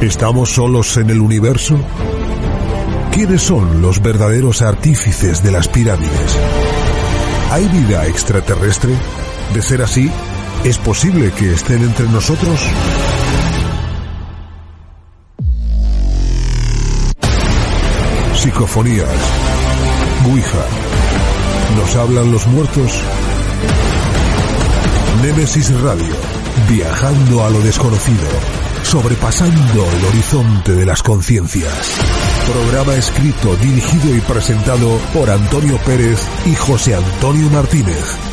¿Estamos solos en el universo? ¿Quiénes son los verdaderos artífices de las pirámides? ¿Hay vida extraterrestre? De ser así, ¿es posible que estén entre nosotros? Psicofonías. Ouija. ¿Nos hablan los muertos? Némesis Radio. Viajando a lo desconocido. Sobrepasando el horizonte de las conciencias. Programa escrito, dirigido y presentado por Antonio Pérez y José Antonio Martínez.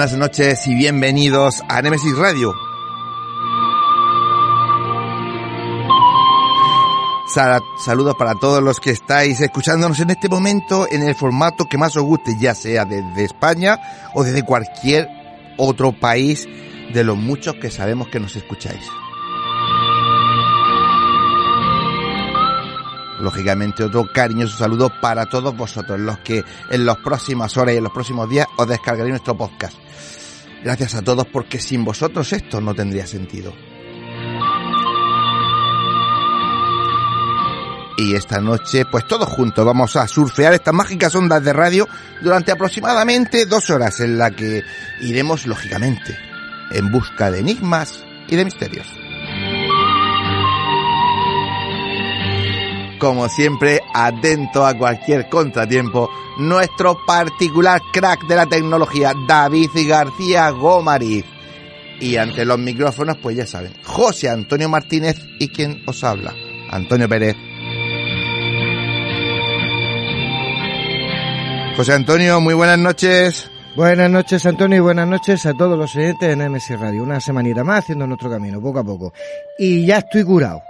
Buenas noches y bienvenidos a Nemesis Radio. Sal- Saludos para todos los que estáis escuchándonos en este momento en el formato que más os guste, ya sea desde España o desde cualquier otro país de los muchos que sabemos que nos escucháis. Lógicamente otro cariñoso saludo para todos vosotros, los que en las próximas horas y en los próximos días os descargaréis nuestro podcast. Gracias a todos porque sin vosotros esto no tendría sentido. Y esta noche, pues todos juntos vamos a surfear estas mágicas ondas de radio durante aproximadamente dos horas en la que iremos, lógicamente, en busca de enigmas y de misterios. Como siempre, atento a cualquier contratiempo, nuestro particular crack de la tecnología, David García Gómariz. Y ante los micrófonos, pues ya saben, José Antonio Martínez y quien os habla, Antonio Pérez. José Antonio, muy buenas noches. Buenas noches, Antonio, y buenas noches a todos los oyentes de NMS Radio. Una semanita más haciendo nuestro camino, poco a poco. Y ya estoy curado.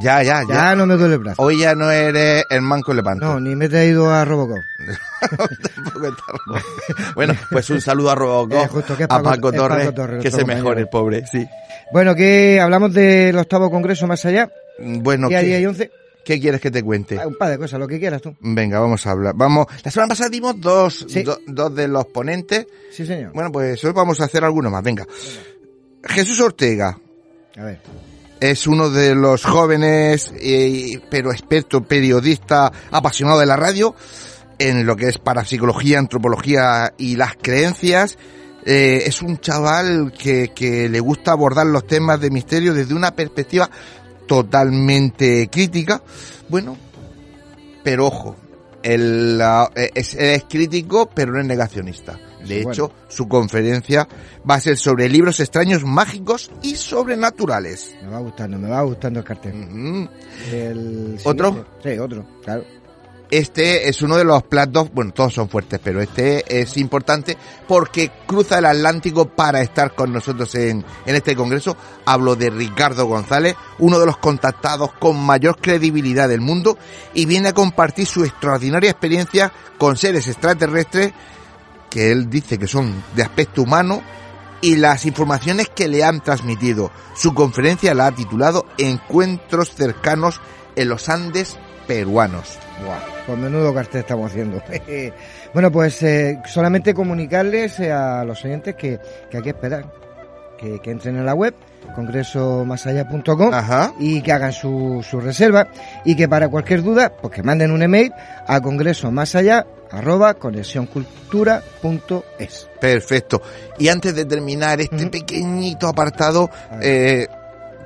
Ya, ya, Ya, ya. no me duele el brazo. Hoy ya no eres el manco lepanto. No, ni me he traído a Robocop. Tampoco está- bueno, pues un saludo a Robocop, Eh, justo, que es a Paco- Paco es Torres, Paco Torres, que se mejore el pobre, sí. Bueno, que hablamos del octavo congreso más allá. Bueno, día ¿qué, 10 y 11. qué quieres que te cuente? Ah, Un par de cosas, lo que quieras tú. Venga, vamos a hablar. Vamos, la semana pasada dimos dos, Sí. do- dos de los ponentes. Sí, señor. Bueno, pues hoy vamos a hacer alguno más. Venga. Jesús Ortega A ver. Es uno de los jóvenes, pero experto, periodista, apasionado de la radio, en lo que es parapsicología, antropología y las creencias. Eh, es un chaval que, que le gusta abordar los temas de misterio desde una perspectiva totalmente crítica. Bueno, pero ojo, él, es, es crítico, pero no es negacionista. De hecho, su conferencia va a ser sobre libros extraños, mágicos y sobrenaturales. Me va gustando, me va gustando el cartel. El ¿Otro? Sí, otro, claro. Este es uno de los platos, bueno, todos son fuertes, pero este es importante porque cruza el Atlántico para estar con nosotros en, en este congreso. Hablo de Ricardo González, uno de los contactados con mayor credibilidad del mundo y viene a compartir su extraordinaria experiencia con seres extraterrestres que él dice que son de aspecto humano y las informaciones que le han transmitido. Su conferencia la ha titulado Encuentros cercanos en los Andes peruanos. Buah, pues menudo cartel estamos haciendo. bueno, pues eh, solamente comunicarles eh, a los oyentes que, que hay que esperar. Que, que entren en la web, congresomasallá.com y que hagan su, su reserva y que para cualquier duda, pues que manden un email a congreso más allá arroba conexioncultura.es. Perfecto. Y antes de terminar este pequeñito apartado, eh,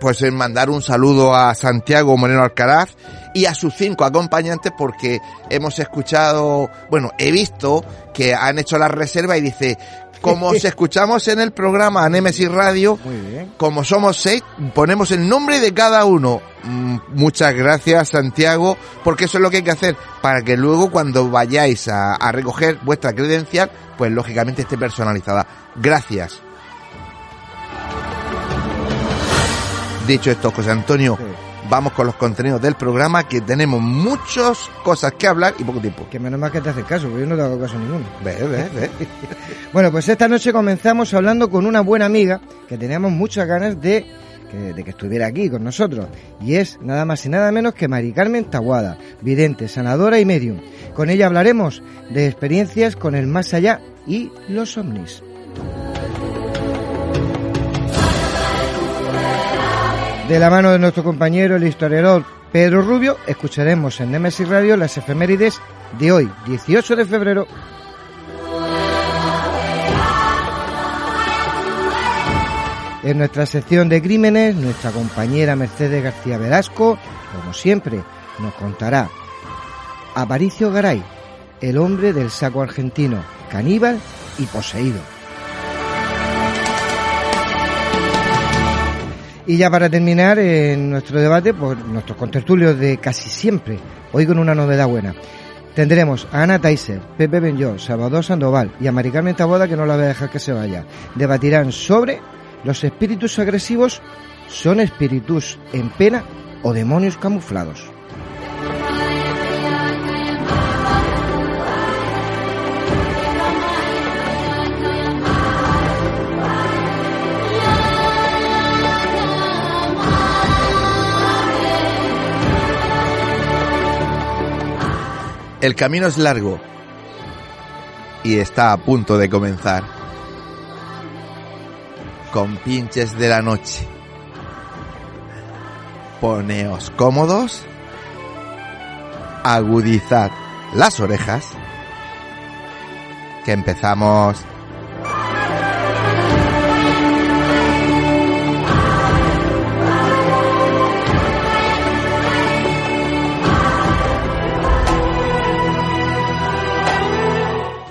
pues en mandar un saludo a Santiago Moreno Alcaraz y a sus cinco acompañantes porque hemos escuchado, bueno, he visto que han hecho la reserva y dice, como os escuchamos en el programa Nemesis Radio, Muy bien. como somos seis, ponemos el nombre de cada uno. Mm, Muchas gracias, Santiago, porque eso es lo que hay que hacer para que luego cuando vayáis a, a recoger vuestra credencial, pues lógicamente esté personalizada. Gracias. Dicho esto, José Antonio, Sí. Vamos con los contenidos del programa que tenemos muchas cosas que hablar y poco tiempo. Que menos mal que te haces caso, porque yo no te hago caso a ninguno. Ve, ve, ve. Bueno, pues esta noche comenzamos hablando con una buena amiga que teníamos muchas ganas de que, de que estuviera aquí con nosotros. Y es nada más y nada menos que Mari Carmen Taguada, vidente, sanadora y medium. Con ella hablaremos de experiencias con el más allá y los ovnis. De la mano de nuestro compañero, el historiador Pedro Rubio, escucharemos en Nemesis Radio las efemérides de hoy, 18 de febrero. En nuestra sección de crímenes, nuestra compañera Mercedes García Velasco, como siempre, nos contará Aparicio Garay, el hombre del saco argentino, caníbal y poseído. Y ya para terminar en nuestro debate, pues nuestros contertulios de casi siempre, hoy con una novedad buena. Tendremos a Ana Taiser, Pepe Benjó, Salvador Sandoval y a Mari Carmen que no la voy a dejar que se vaya. Debatirán sobre los espíritus agresivos, ¿son espíritus en pena o demonios camuflados? El camino es largo y está a punto de comenzar. Con pinches de la noche. Poneos cómodos. Agudizad las orejas. Que empezamos.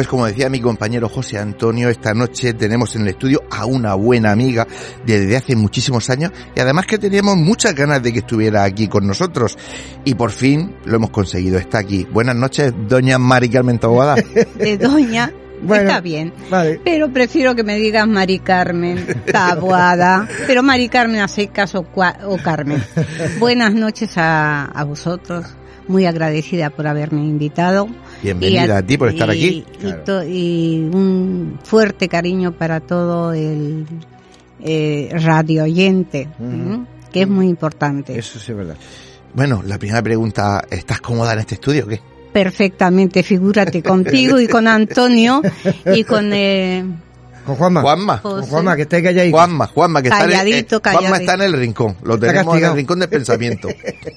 Pues como decía mi compañero José Antonio, esta noche tenemos en el estudio a una buena amiga desde hace muchísimos años y además que teníamos muchas ganas de que estuviera aquí con nosotros y por fin lo hemos conseguido, está aquí. Buenas noches, doña Mari Carmen Taboada. de doña. Bueno, Está bien. Vale. Pero prefiero que me digas Mari Carmen Taboada. Pero Mari Carmen, hace caso cua- o Carmen. Buenas noches a, a vosotros. Muy agradecida por haberme invitado. Bienvenida a ti por estar y- aquí. Y, Claro. to- y un fuerte cariño para todo el eh, radio oyente, que es muy importante. Eso sí es verdad. Bueno, la primera pregunta, ¿estás cómoda en este estudio o qué? Perfectamente, figúrate contigo y con Antonio y con... Eh, Con Juanma. Juanma. Con José. Juanma, que está calladito. Juanma, Juanma, que está en el, Calladito, eh, Juanma calladito. está en el rincón, lo Está tenemos en castigado. el rincón del pensamiento.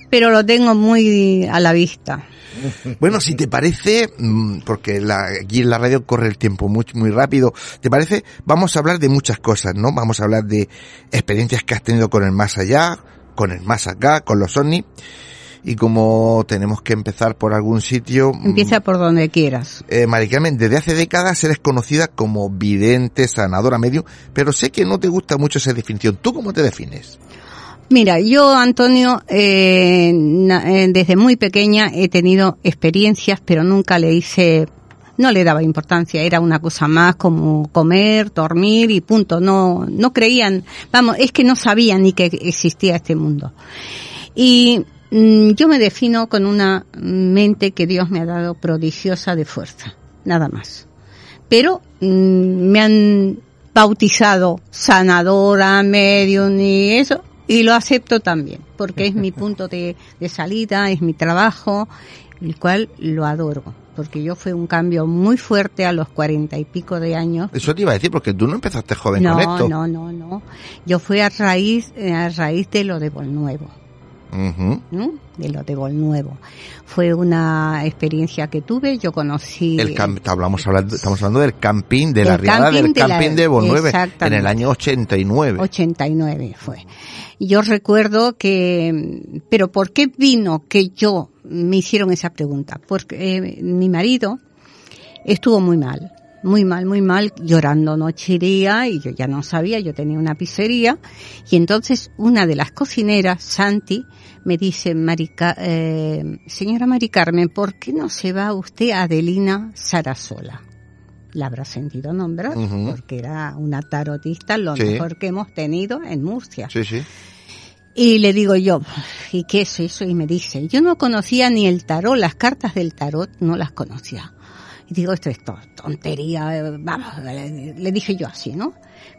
pero lo tengo muy a la vista. Bueno, si te parece, mm, porque la- aquí en la radio corre el tiempo muy, muy rápido, ¿te parece? Vamos a hablar de muchas cosas, ¿no? Vamos a hablar de experiencias que has tenido con el más allá, con el más acá, con los ovnis. Y como tenemos que empezar por algún sitio, mm, Empieza por donde quieras. eh, Carmen, desde hace décadas eres conocida como vidente, sanadora medio, pero sé que no te gusta mucho esa definición. ¿Tú cómo te defines? Mira, yo, Antonio, eh, eh, desde muy pequeña he tenido experiencias, pero nunca le hice, no le daba importancia, era una cosa más como comer, dormir y punto. No, no creían, vamos, es que no sabían ni que existía este mundo. Y mm, yo me defino con una mente que Dios me ha dado prodigiosa de fuerza, nada más. Pero mm, me han bautizado sanadora, medium y eso, y lo acepto también, porque es mi punto de, de salida, es mi trabajo, el cual lo adoro porque yo fue un cambio muy fuerte a los cuarenta y pico de años. Eso te iba a decir, porque tú no empezaste joven no, con esto. No, no, no. Yo fui a raíz, a raíz de lo de Nuevo de lo de Nuevo. Fue una experiencia que tuve, yo conocí... El hablamos hablando, estamos hablando del camping, de la riada del camping de Bolnueve, en el año 89. 89 fue. Yo recuerdo que, pero ¿por qué vino que yo me hicieron esa pregunta? Porque eh, mi marido estuvo muy mal muy mal, muy mal, llorando noche y día, y yo ya no sabía, yo tenía una pizzería, y entonces una de las cocineras, Santi, me dice, Marica, eh, señora Mari Carmen, ¿por qué no se va usted a Adelina Sarasola? La habrá sentido nombrar, porque era una tarotista lo mejor que hemos tenido en Murcia. Sí, sí. Y le digo yo, ¿y qué es eso? Y me dice, yo no conocía ni el tarot, las cartas del tarot no las conocía. Y digo, esto es tontería, eh, vamos, le dije yo así, ¿no?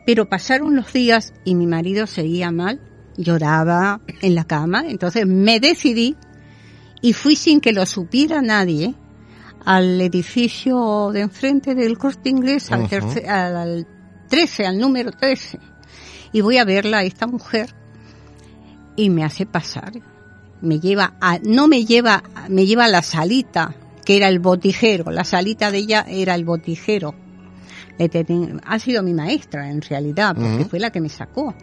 Pero pasaron los días y mi marido seguía mal lloraba en la cama, entonces me decidí y fui sin que lo supiera nadie al edificio de enfrente del corte inglés, al, al 13, al número 13. Y voy a verla a esta mujer y me hace pasar. Me lleva a, no me lleva, me lleva a la salita, que era el botijero. La salita de ella era el botijero ha sido mi maestra en realidad, porque fue la que me sacó.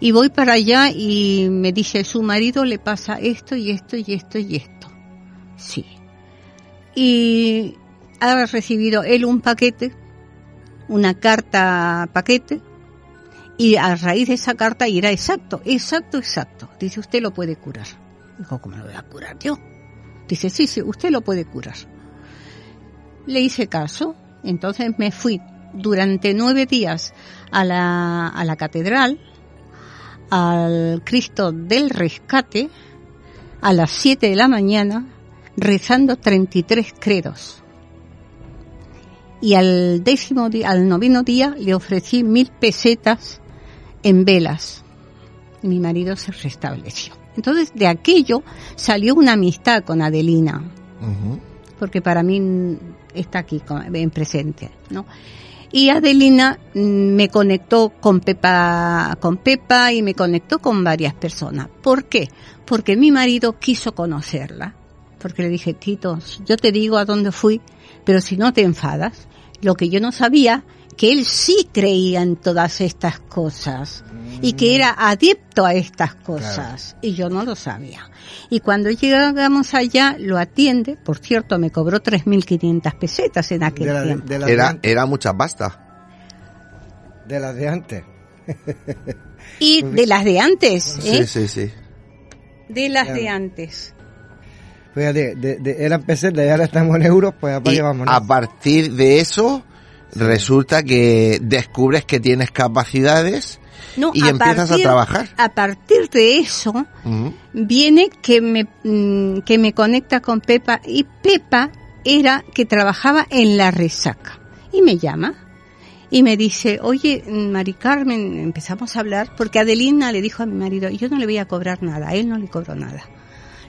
Y voy para allá y me dice, su marido le pasa esto y esto y esto y esto. Sí. Y ha recibido él un paquete, una carta paquete, y a raíz de esa carta, y era exacto, exacto, exacto, dice, usted lo puede curar. Dijo, ¿cómo lo voy a curar yo? Dice, sí, sí, usted lo puede curar. Le hice caso, entonces me fui durante nueve días a la, a la catedral, al Cristo del Rescate, a las siete de la mañana, rezando 33 credos. Y al décimo día, al noveno día, le ofrecí mil pesetas en velas. Y mi marido se restableció. Entonces, de aquello salió una amistad con Adelina. Porque para mí está aquí en presente, ¿no? Y Adelina mm, me conectó con Pepa, con Pepa y me conectó con varias personas. ¿Por qué? Porque mi marido quiso conocerla. Porque le dije, Tito, yo te digo a dónde fui, pero si no te enfadas, lo que yo no sabía que él sí creía en todas estas cosas y que era adicto a estas cosas y yo no lo sabía. Y cuando llegamos allá lo atiende, por cierto me cobró 3.500 pesetas en aquel tiempo. era, era mucha pasta. De las de antes. y de las de antes, ¿eh? Sí, sí, sí. De las de antes. Fíjate, de, de, eran pesetas y ahora estamos en euros, pues A partir de eso, resulta que descubres que tienes capacidades y empiezas a trabajar. A partir de eso viene que me, mm, que me conecta con Pepa y Pepa era que trabajaba en la resaca y me llama y me dice, oye, Mari Carmen, empezamos a hablar porque Adelina le dijo a mi marido, yo no le voy a cobrar nada, a él no le cobro nada.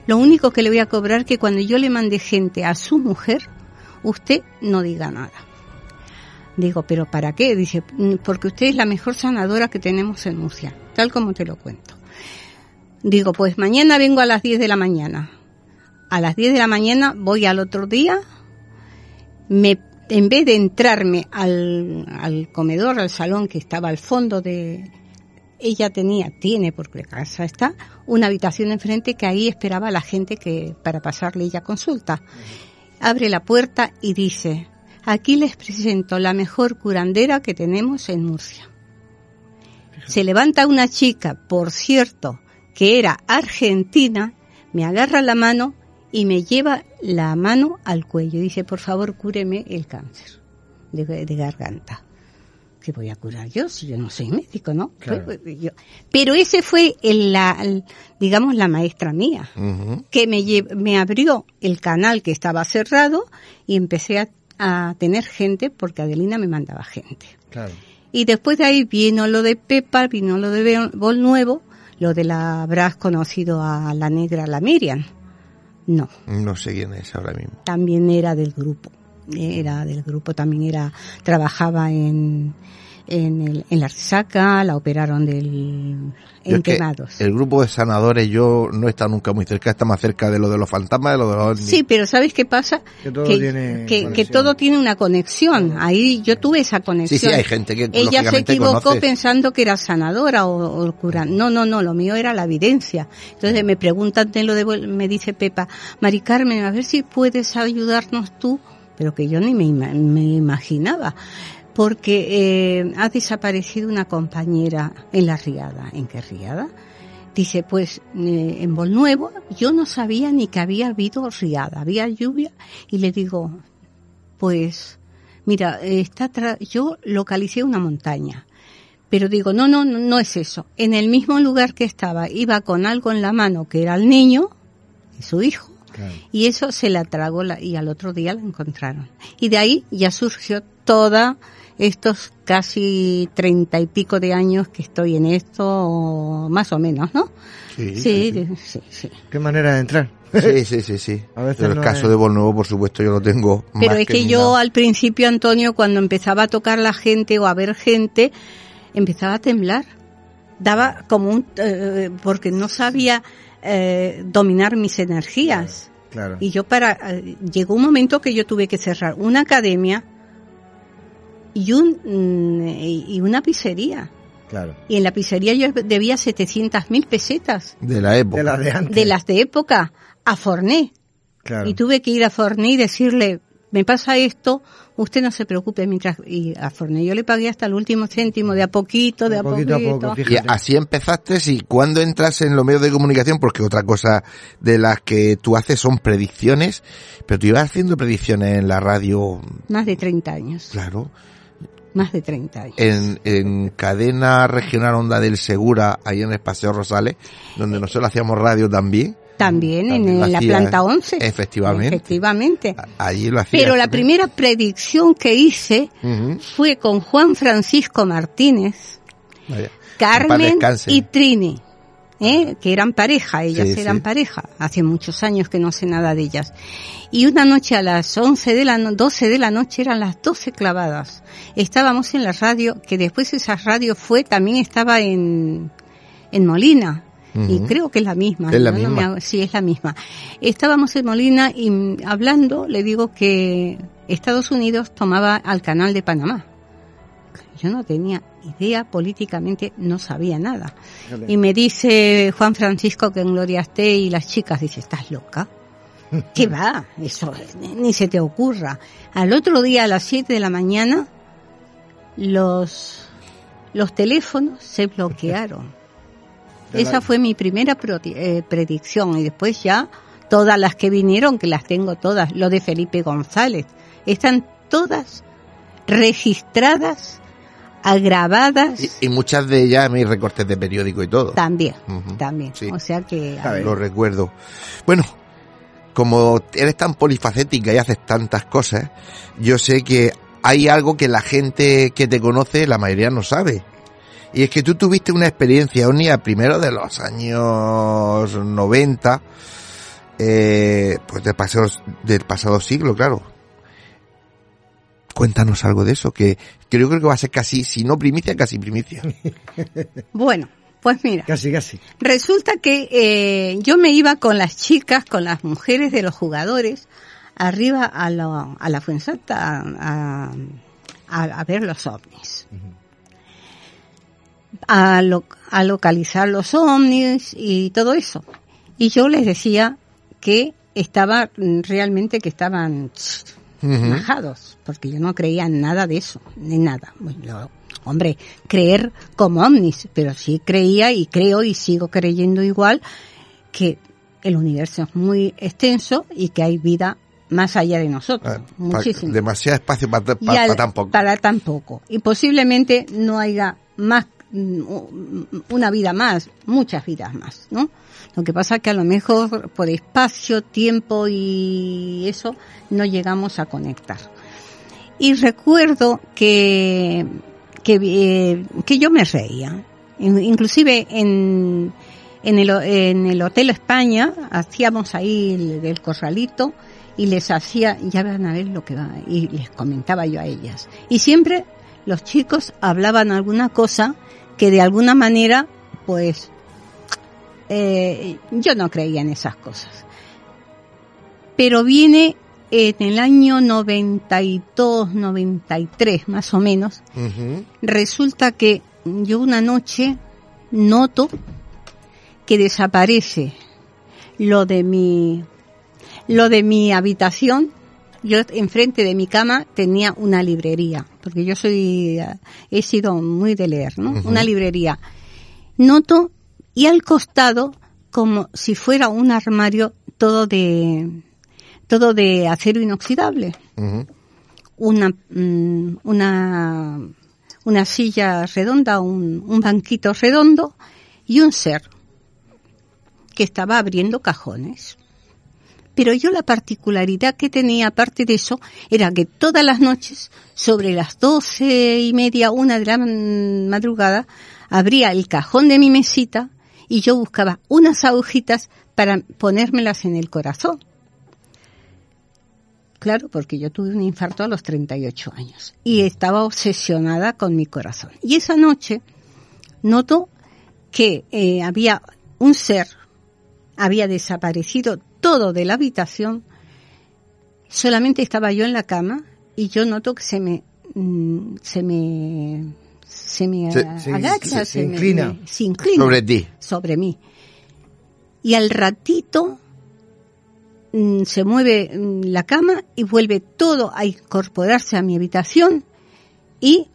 Lo único que le voy a cobrar que cuando yo le mande gente a su mujer, usted no diga nada. Digo, ¿pero para qué? Dice, mm, porque usted es la mejor sanadora que tenemos en Murcia, tal como te lo cuento. Digo, pues mañana vengo a las 10 de la mañana. A las 10 de la mañana voy al otro día, me, en vez de entrarme al, al comedor, al salón que estaba al fondo de, ella tenía, tiene, porque la casa está, una habitación enfrente que ahí esperaba a la gente que, para pasarle ella consulta. Abre la puerta y dice, Aquí les presento la mejor curandera que tenemos en Murcia. Se levanta una chica, por cierto, que era argentina, me agarra la mano y me lleva la mano al cuello. Dice, por favor, cúreme el cáncer de, garganta. ¿Qué voy a curar yo si yo no soy médico, no? pero ese fue el, la, digamos, la maestra mía, que me, me abrió el canal que estaba cerrado y empecé a a tener gente porque Adelina me mandaba gente. Claro. Y después de ahí vino lo de Pepa, vino lo de Bol Nuevo, lo de la, habrás conocido a la negra, la Miriam. No, No sé quién es ahora mismo. también era del grupo. Era del grupo, también era, trabajaba en, en, el, en la resaca, la operaron del, en es que quemados. el grupo de sanadores yo no he estado nunca muy cerca, está más cerca de lo de los fantasmas, de lo de los. Sí, pero ¿sabes qué pasa? Que todo que, tiene que- que todo tiene una conexión. Ahí yo tuve esa sí, conexión. sí, hay gente que Ella se equivocó conoces. pensando que era sanadora o, o cura. No, no, no, lo mío era la evidencia. Entonces me preguntan de lo de, me dice Pepa, Mari Carmen, a ver si puedes ayudarnos tú, pero que yo ni me, me imaginaba. Porque eh, ha desaparecido una compañera en la riada. ¿En qué riada? Dice, pues eh, en Bolnuevo yo no sabía ni que había habido riada, había lluvia y le digo, pues mira, está tra- yo localicé una montaña, pero digo, no, no, no, no es eso. En el mismo lugar que estaba, iba con algo en la mano que era el niño, su hijo, Claro. y eso se la tragó la- y al otro día la encontraron. Y de ahí ya surgió toda estos casi treinta y pico de años que estoy en esto, o más o menos, ¿no? Sí, Sí, sí, sí. Qué manera de entrar. sí, sí, sí. sí. A veces Pero el no caso es- de Bolnuevo, por supuesto, yo lo tengo Pero más es que yo al principio, Antonio, cuando empezaba a tocar la gente o a ver gente, empezaba a temblar. Daba como un... eh, porque no sabía eh, dominar mis energías. Claro. Y yo para... eh, llegó un momento que yo tuve que cerrar una academia y, un, mm, y una pizzería. Claro. Y en la pizzería yo debía 700 mil pesetas De la época. De la de antes. de las de época a Forné. Claro. Y tuve que ir a Forné y decirle, me pasa esto, usted no se preocupe mientras... Y a Forné yo le pagué hasta el último céntimo, de a poquito, de, De a poquito poquito. a poco, Y así empezaste, y cuando entras en los medios de comunicación, porque otra cosa de las que tú haces son predicciones, pero tú ibas haciendo predicciones en la radio, Más de 30 años. claro, Más de 30 años. en, en cadena regional Onda del Segura, ahí en el Paseo Rosales, donde nosotros hacíamos radio también. También, También en, lo la planta 11. efectivamente. Efectivamente. Allí lo hacía. Pero la primera predicción que hice Ujú, fue con Juan Francisco Martínez, vaya. En Carmen y Trini, ¿eh? que eran pareja, ellas Sí, eran sí. pareja, hace muchos años que no sé nada de ellas. Y una noche a las 11 de la no- 12 de la noche eran las 12 clavadas. Estábamos en la radio, que después esa radio fue, también estaba en, en Molina. Y creo que es la misma. Es sí, es la misma. Estábamos en Molina y hablando, le digo que Estados Unidos tomaba al canal de Panamá. Yo no tenía idea políticamente, no sabía nada. Y me dice Juan Francisco que en Gloria esté y las chicas, dice, ¿estás loca? ¿Qué va? Eso ni- se te ocurra. Al otro día a las 7 de la mañana, los, los teléfonos se bloquearon. Esa fue mi primera eh, predicción y después ya todas las que vinieron, que las tengo todas, lo de Felipe González, están todas registradas, agravadas Y, y muchas de ellas mis recortes de periódico y todo. también, también. sí. O sea que. Lo recuerdo. Bueno, como eres tan polifacética y haces tantas cosas, yo sé que hay algo que la gente que te conoce, la mayoría no sabe. Y es que tú tuviste una experiencia a primero de los años 90, eh, pues del pasado, del pasado siglo, claro. Cuéntanos algo de eso, que, que yo creo que va a ser casi, si no primicia, casi primicia. bueno, pues mira, Casi, casi. resulta que eh, yo me iba con las chicas, con las mujeres de los jugadores, arriba a la, a la Fuensanta a, a, a ver los ovnis. A, lo- a localizar los ovnis y todo eso. Y yo les decía que estaba mm, realmente que estaban Bajados, porque yo no creía en nada de eso, ni nada. Bueno, hombre, creer como ovnis, pero sí creía y creo y sigo creyendo igual que el universo es muy extenso y que hay vida más allá de nosotros, Ah, pa- muchísimo. demasiado espacio para Y al- tan poco. Para tan poco. Y posiblemente no haya más, mm, una vida más, muchas vidas más, ¿no? Lo que pasa es que a lo mejor por espacio, tiempo y eso no llegamos a conectar. Y recuerdo que, que, eh, yo me reía. In- Inclusive en, en, el, en el Hotel España hacíamos ahí el, el corralito y les hacía, ya van a ver lo que va, y les comentaba yo a ellas. Y siempre los chicos hablaban alguna cosa que de alguna manera, pues, eh, yo no creía en esas cosas. Pero viene en el año 92, 93 más o menos, resulta que yo una noche noto que desaparece lo de mi lo de mi habitación. Yo enfrente de mi cama tenía una librería porque yo soy he sido muy de leer no una librería. Noto y al costado como si fuera un armario todo de todo de acero inoxidable una, mm, una, una silla redonda, un, un banquito redondo y un ser que estaba abriendo cajones. Pero yo la particularidad que tenía, aparte de eso, era que todas las noches, sobre las doce y media, una de la madrugada, abría el cajón de mi mesita y yo buscaba unas agujitas para ponérmelas en el corazón. Claro, porque yo tuve un infarto a los 38 años y estaba obsesionada con mi corazón. Y esa noche noto que eh, había un ser, había desaparecido todo de la habitación, solamente estaba yo en la cama y yo noto que se me, mm, se me, se me Se- agacha, se- inclina. me- se inclina Sobre ti. sobre mí. Y al ratito mm, se mueve mm, la cama y vuelve todo a incorporarse a mi habitación y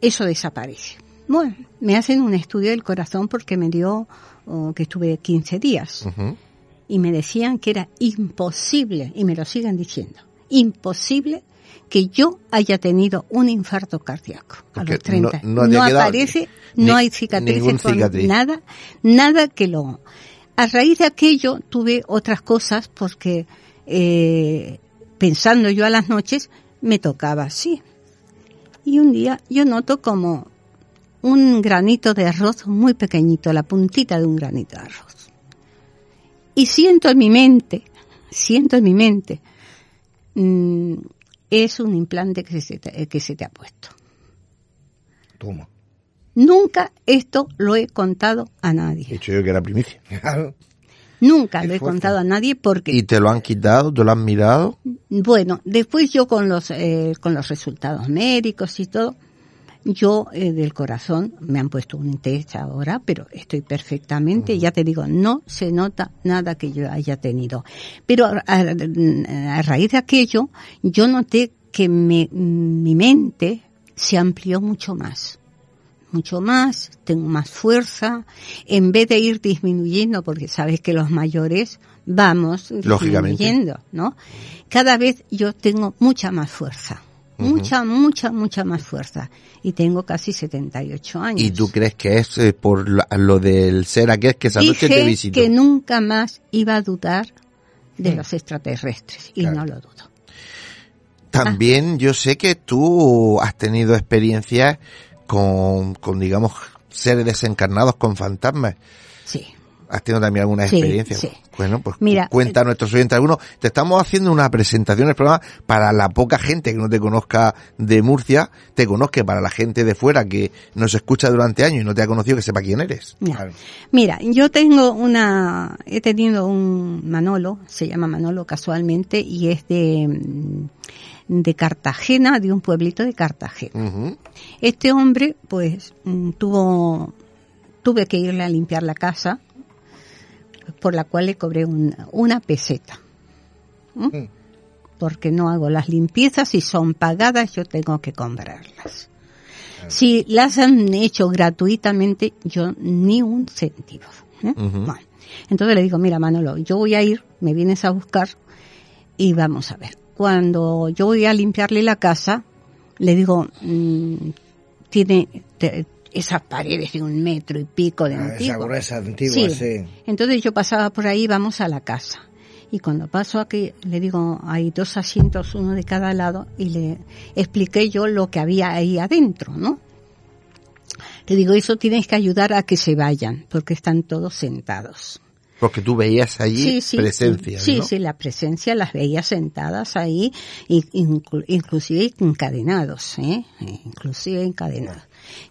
eso desaparece. Bueno, me hacen un estudio del corazón porque me dio oh, que estuve 15 días y me decían que era imposible, y me lo siguen diciendo, imposible que yo haya tenido un infarto cardíaco a los 30. no- aparece, ni- no hay cicatrices, cicatriz. nada, nada que lo... A raíz de aquello tuve otras cosas porque eh, pensando yo a las noches me tocaba así. Y un día yo noto como un granito de arroz muy pequeñito, la puntita de un granito de arroz. Y siento en mi mente, siento en mi mente, mm, es un implante que se, te, que se te ha puesto. Toma. Nunca esto lo he contado a He nadie. dicho yo que era primicia. Nunca Qué lo he fuerte. contado a nadie porque ¿Y te lo han quitado? ¿Te lo han mirado? Bueno, después yo con los eh, con los resultados médicos y todo, yo eh, del corazón me han puesto un test ahora, pero estoy perfectamente, ya te digo, no se nota nada que yo haya tenido. Pero a, a- a raíz de aquello, yo noté que me- mi mente se amplió mucho más. Mucho más, tengo más fuerza, en vez de ir disminuyendo, porque sabes que los mayores vamos disminuyendo, ¿no? Cada vez yo tengo mucha más fuerza, mucha, mucha, mucha más fuerza, y tengo casi 78 años. ¿Y tú crees que es eh, por lo, lo del ser aquel que esa noche te Dije visitó? que nunca más iba a dudar de los extraterrestres, y Claro. no lo dudo. También yo sé que tú has tenido experiencias con, con digamos, seres desencarnados, con fantasmas. Sí. ¿Has tenido también alguna Sí, experiencia? sí. Bueno, pues Mira, cuenta a nuestros oyentes algunos. Te estamos haciendo una presentación del programa para la poca gente que no te conozca de Murcia, te conozca para la gente de fuera que nos escucha durante años y no te ha conocido que sepa quién eres. Claro. Mira, yo tengo una, he tenido un Manolo, se llama Manolo casualmente, y es de, mm, de Cartagena, de un pueblito de Cartagena. Este hombre, pues, mm, tuvo, tuve que irle a limpiar la casa, por la cual le cobré un- una peseta. ¿Mm? Mm. Porque no hago las limpiezas, si son pagadas yo tengo que comprarlas. Si las han hecho gratuitamente, yo ni un céntimo. ¿eh? Bueno, entonces le digo, mira Manolo, yo voy a ir, me vienes a buscar y vamos a ver. Cuando yo voy a limpiarle la casa, le digo, mm, tiene te- esas paredes de un metro y pico de Ah, esa antiguo. gruesa antigua, Sí. sí. Entonces yo pasaba por ahí, vamos a la casa. Y cuando paso aquí, le digo, hay dos asientos, uno de cada lado, y le expliqué yo lo que había ahí adentro, ¿no? Le digo, eso tienes que ayudar a que se vayan, porque están todos sentados. Porque tú veías allí Sí, sí, presencia, sí, ¿no? sí, la presencia las veía sentadas ahí, inclusive encadenados, ¿eh? inclusive encadenados.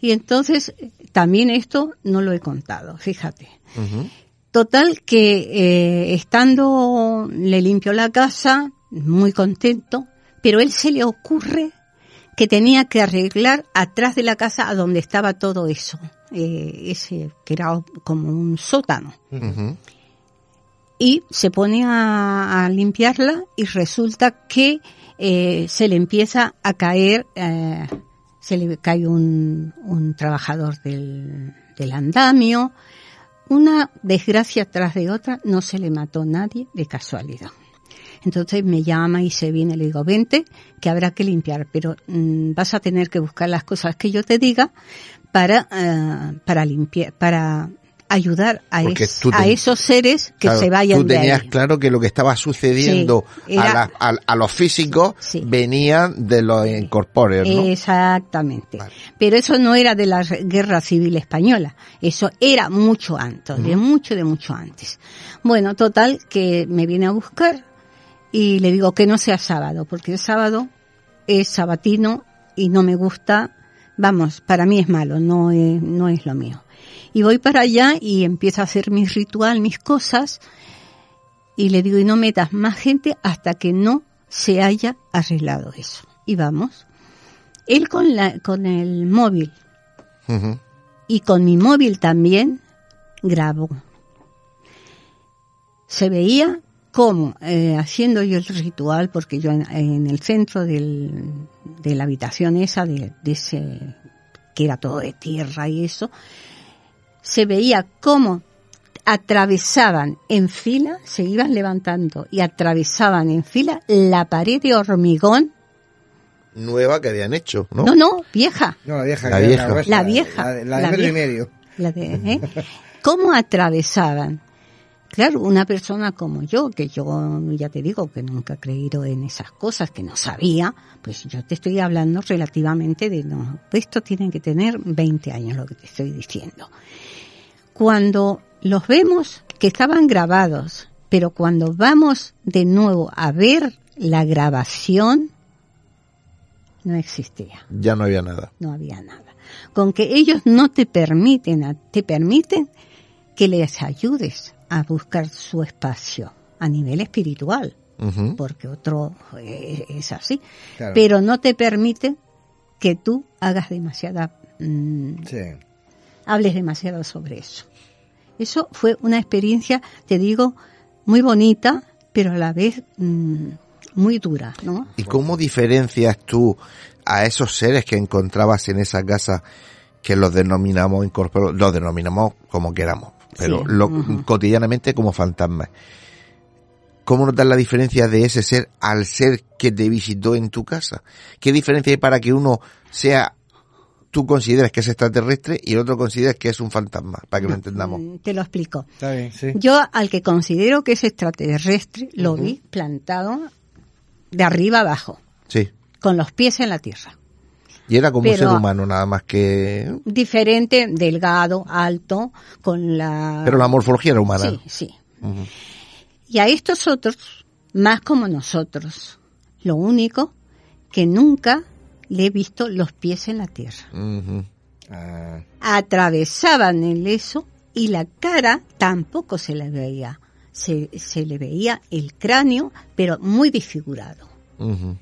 Y entonces, también esto no lo he contado, fíjate. Total que eh, estando le limpio la casa, muy contento, pero él se le ocurre que tenía que arreglar atrás de la casa a donde estaba todo eso, eh, ese que era como un sótano. Y se pone a, a limpiarla y resulta que eh, se le empieza a caer, eh, se le cae un, un trabajador del, del andamio, una desgracia tras de otra, no se le mató nadie de casualidad. Entonces me llama y se viene, le digo, vente, que habrá que limpiar, pero mm, vas a tener que buscar las cosas que yo te diga para, eh, para limpiar, para ayudar a, es- a esos seres que Claro, se vayan tú de tenías ahí. claro que lo que estaba sucediendo Sí, era- a, la- a, a los físicos Sí. venían de los incorpóreos, ¿no? Exactamente. Vale. Pero eso no era de la guerra civil española. Eso era mucho antes, de mucho, de mucho antes. Bueno, total, que me viene a buscar y le digo que no sea sábado, porque el sábado es sabatino y no me gusta. Vamos, para mí es malo, no es, no es lo mío. Y voy para allá y empiezo a hacer mi ritual, mis cosas, y le digo, y no metas más gente hasta que no se haya arreglado eso. Y vamos. Él con la, con el móvil y con mi móvil también grabó. Se veía cómo, eh, haciendo yo el ritual, porque yo en, en el centro del, de la habitación esa, de, de ese, que era todo de tierra y eso, se veía cómo atravesaban en fila, se iban levantando y atravesaban en fila la pared de hormigón, Nueva que habían hecho, ¿no? no, no, vieja, No, la vieja. La vieja. La vieja, La, de- la de la metro y medio. La de, ¿eh? ¿Cómo atravesaban? Claro, una persona como yo, que yo ya te digo que nunca he creído en esas cosas, que no sabía, pues yo te estoy hablando relativamente de, no, esto tiene que tener 20 años lo que te estoy diciendo. Cuando los vemos que estaban grabados, pero cuando vamos de nuevo a ver la grabación, no existía Ya no había nada. no había nada. Con que ellos no te permiten, te permiten que les ayudes a buscar su espacio a nivel espiritual, porque otro eh, es así, Claro. pero no te permiten que tú hagas demasiada, mm, Sí. hables demasiado sobre eso. Eso fue una experiencia, te digo, muy bonita, pero a la vez mm, muy dura, ¿no? ¿Y cómo diferencias tú a esos seres que encontrabas en esa casa que los denominamos incorporados, los denominamos como queramos, pero Sí, lo- cotidianamente como fantasmas? ¿Cómo notas la diferencia de ese ser al ser que te visitó en tu casa? ¿Qué diferencia hay para que uno sea, tú consideras que es extraterrestre y el otro consideras que es un fantasma? Para que lo entendamos. Mm, Te lo explico. Está bien, sí. Yo al que considero que es extraterrestre lo vi plantado de arriba abajo, Sí. con los pies en la tierra. Y era como un ser humano nada más que... Diferente, delgado, alto, con la... Pero la morfología era humana. Sí, sí. Y a estos otros, más como nosotros. Lo único que nunca le he visto los pies en la tierra. Ah, Atravesaban el eso y la cara tampoco se le veía. Se, se le veía el cráneo, pero muy desfigurado. Ujú.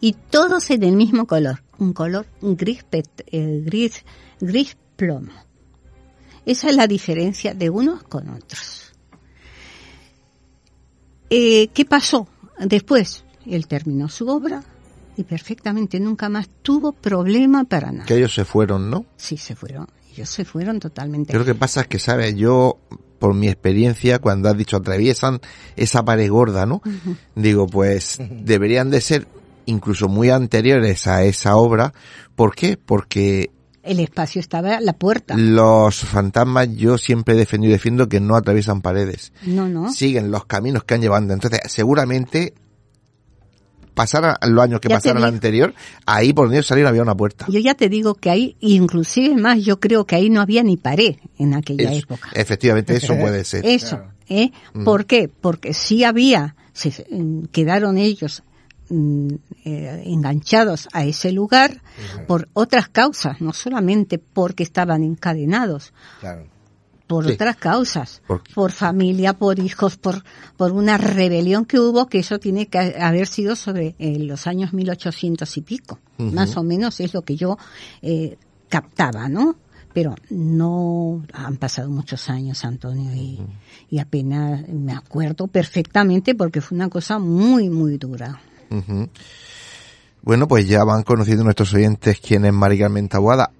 y todos en el mismo color, un color gris, pet- eh, gris, gris plomo. Esa es la diferencia de unos con otros. Eh, ¿Qué pasó después? Él terminó su obra y perfectamente nunca más tuvo problema para nada. Que ellos se fueron, ¿no? Sí, se fueron. Ellos se fueron totalmente. Lo que pasa es que, ¿sabes? Yo, por mi experiencia, cuando has dicho atraviesan esa pared gorda, ¿no? Digo, pues deberían de ser incluso muy anteriores a esa obra. ¿Por qué? Porque el espacio estaba a la puerta. Los fantasmas yo siempre he defendido y defiendo que no atraviesan paredes. No, no. Siguen los caminos que han llevado. Entonces, seguramente pasaran los años que Ya pasaron anterior, ahí por donde salieron había una puerta. Yo ya te digo que ahí, inclusive más, yo creo que ahí no había ni pared en aquella Eso, época. efectivamente, eso puede ser. Eso, ¿eh? ¿Por qué? Porque sí había, se, mm, quedaron ellos mm, eh, enganchados a ese lugar por otras causas, no solamente porque estaban encadenados, Claro. por Sí. otras causas, Por- por familia, por hijos, por, por una rebelión que hubo, que eso tiene que haber sido sobre eh, los años 1800 y pico. Más o menos es lo que yo eh, captaba, ¿no? Pero no han pasado muchos años, Antonio, y, y apenas me acuerdo perfectamente porque fue una cosa muy, muy dura. Bueno, pues ya van conociendo nuestros oyentes quién es Mari Carmen Taboada.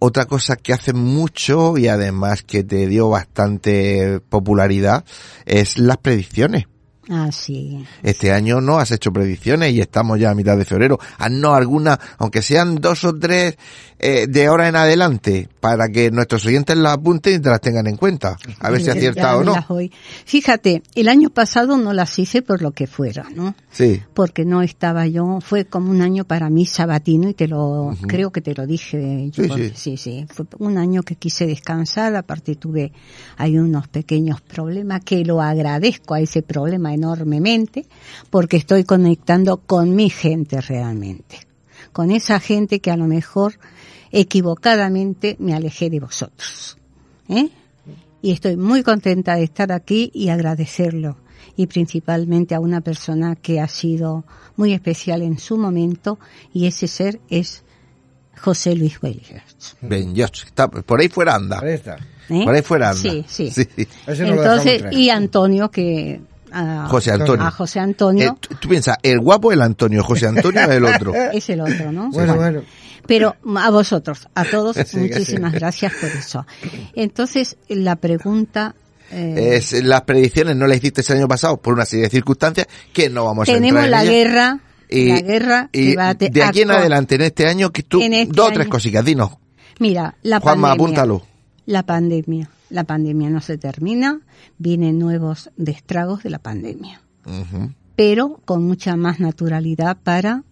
Otra cosa que hace mucho y además que te dio bastante popularidad es las predicciones. Ah, sí. Este año no has hecho predicciones y estamos ya a mitad de febrero. Haznos alguna, aunque sean dos o tres eh, de ahora en adelante, para que nuestros oyentes las apunten y te las tengan en cuenta. A ver si acierta o no. Fíjate, el año pasado no las hice por lo que fuera, ¿no? Sí. porque no estaba yo, fue como un año para mí sabatino y te lo, creo que te lo dije yo, Sí, porque- sí. sí, sí, fue un año que quise descansar, aparte tuve, hay unos pequeños problemas que lo agradezco a ese problema enormemente, porque estoy conectando con mi gente realmente, con esa gente que a lo mejor equivocadamente me alejé de vosotros, ¿eh? y estoy muy contenta de estar aquí y agradecerlo y principalmente a una persona que ha sido muy especial en su momento y ese ser es José Luis Dios, está, por ahí fuera anda. Ahí está. ¿eh? Por ahí fuera anda. Sí, sí. No Entonces, y Antonio que a, José Antonio. a José Antonio Eh, tú, tú piensas, el guapo es el Antonio, José Antonio es el otro. es el otro, ¿no? Bueno, bueno. Pero a vosotros, a todos, Sí, muchísimas sí. gracias por eso. Entonces, la pregunta eh, Es, las predicciones no las hiciste el año pasado por una serie de circunstancias que no vamos a tenemos entrar en la guerra, Y, la guerra y que va de aquí en adelante, en este año, que tú, este dos o tres cositas, dinos. Mira, la Juanma, pandemia. apúntalo. La pandemia. La pandemia no se termina, vienen nuevos destragos de la pandemia, pero con mucha más naturalidad para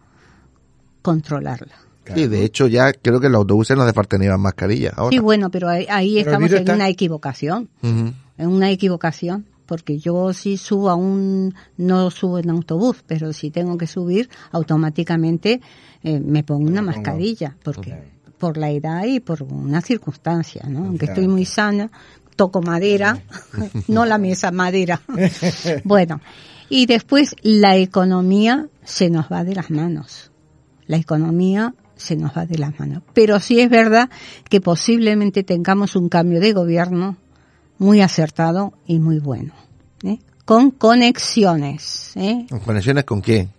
controlarla. Sí, de hecho ya creo que los autobuses no hace falta ni más mascarillas ahora. Sí, bueno, pero ahí, ahí Pero el estamos en está- una equivocación, en una equivocación, porque yo si subo a un, no subo en autobús, pero si tengo que subir, automáticamente eh, me pongo una mascarilla, porque por la edad y por una circunstancia, ¿no? Aunque estoy muy sana, toco madera, no la mesa, madera. bueno, y después la economía se nos va de las manos. La economía se nos va de las manos. Pero sí es verdad que posiblemente tengamos un cambio de gobierno muy acertado y muy bueno. ¿eh? Con conexiones. ¿eh? ¿Conexiones con quién?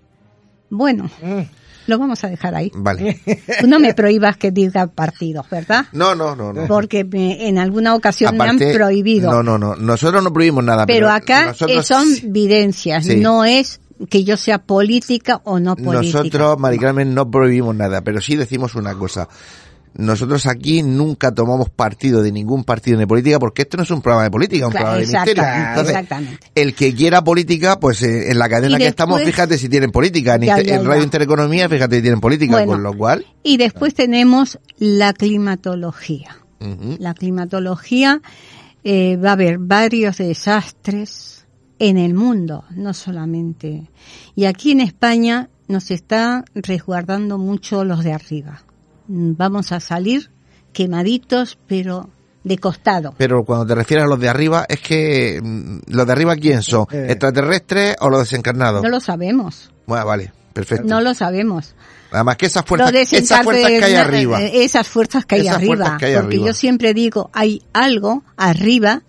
Bueno, Mm. Lo vamos a dejar ahí. Vale. No me prohíbas que diga partidos, ¿verdad? No, no, no, no. Porque me- en alguna ocasión me han prohibido. No, no, no. Nosotros no prohibimos nada. pero acá nosotros, son videncias, Sí. no es que yo sea política o no política. Nosotros, Mari Carmen, no prohibimos nada, pero sí decimos una cosa. Nosotros aquí nunca tomamos partido de ningún partido de política porque esto no es un programa de política, es un Claro, programa de misterio. Entonces, exactamente. el que quiera política, pues eh, en la cadena Y que estamos, después- fíjate si tienen política. En, Ya, Inter- ya, en ya. Radio Intereconomía, fíjate si tienen política, Bueno. con lo cual... Y después tenemos la climatología. La climatología eh, va a haber varios desastres en el mundo, no solamente. Y aquí en España nos está resguardando mucho los de arriba. Mm, Vamos a salir quemaditos, pero de costado. Pero cuando te refieres a los de arriba, es que mm, los de arriba, ¿quién son? Eh. ¿Extraterrestres o los desencarnados? No lo sabemos, Bueno, vale, perfecto. no lo sabemos. Además que esas fuerzas, esas fuerzas que hay arriba. eh, Esas fuerzas que hay Esas arriba. fuerzas que hay porque arriba. yo siempre digo, hay algo arriba,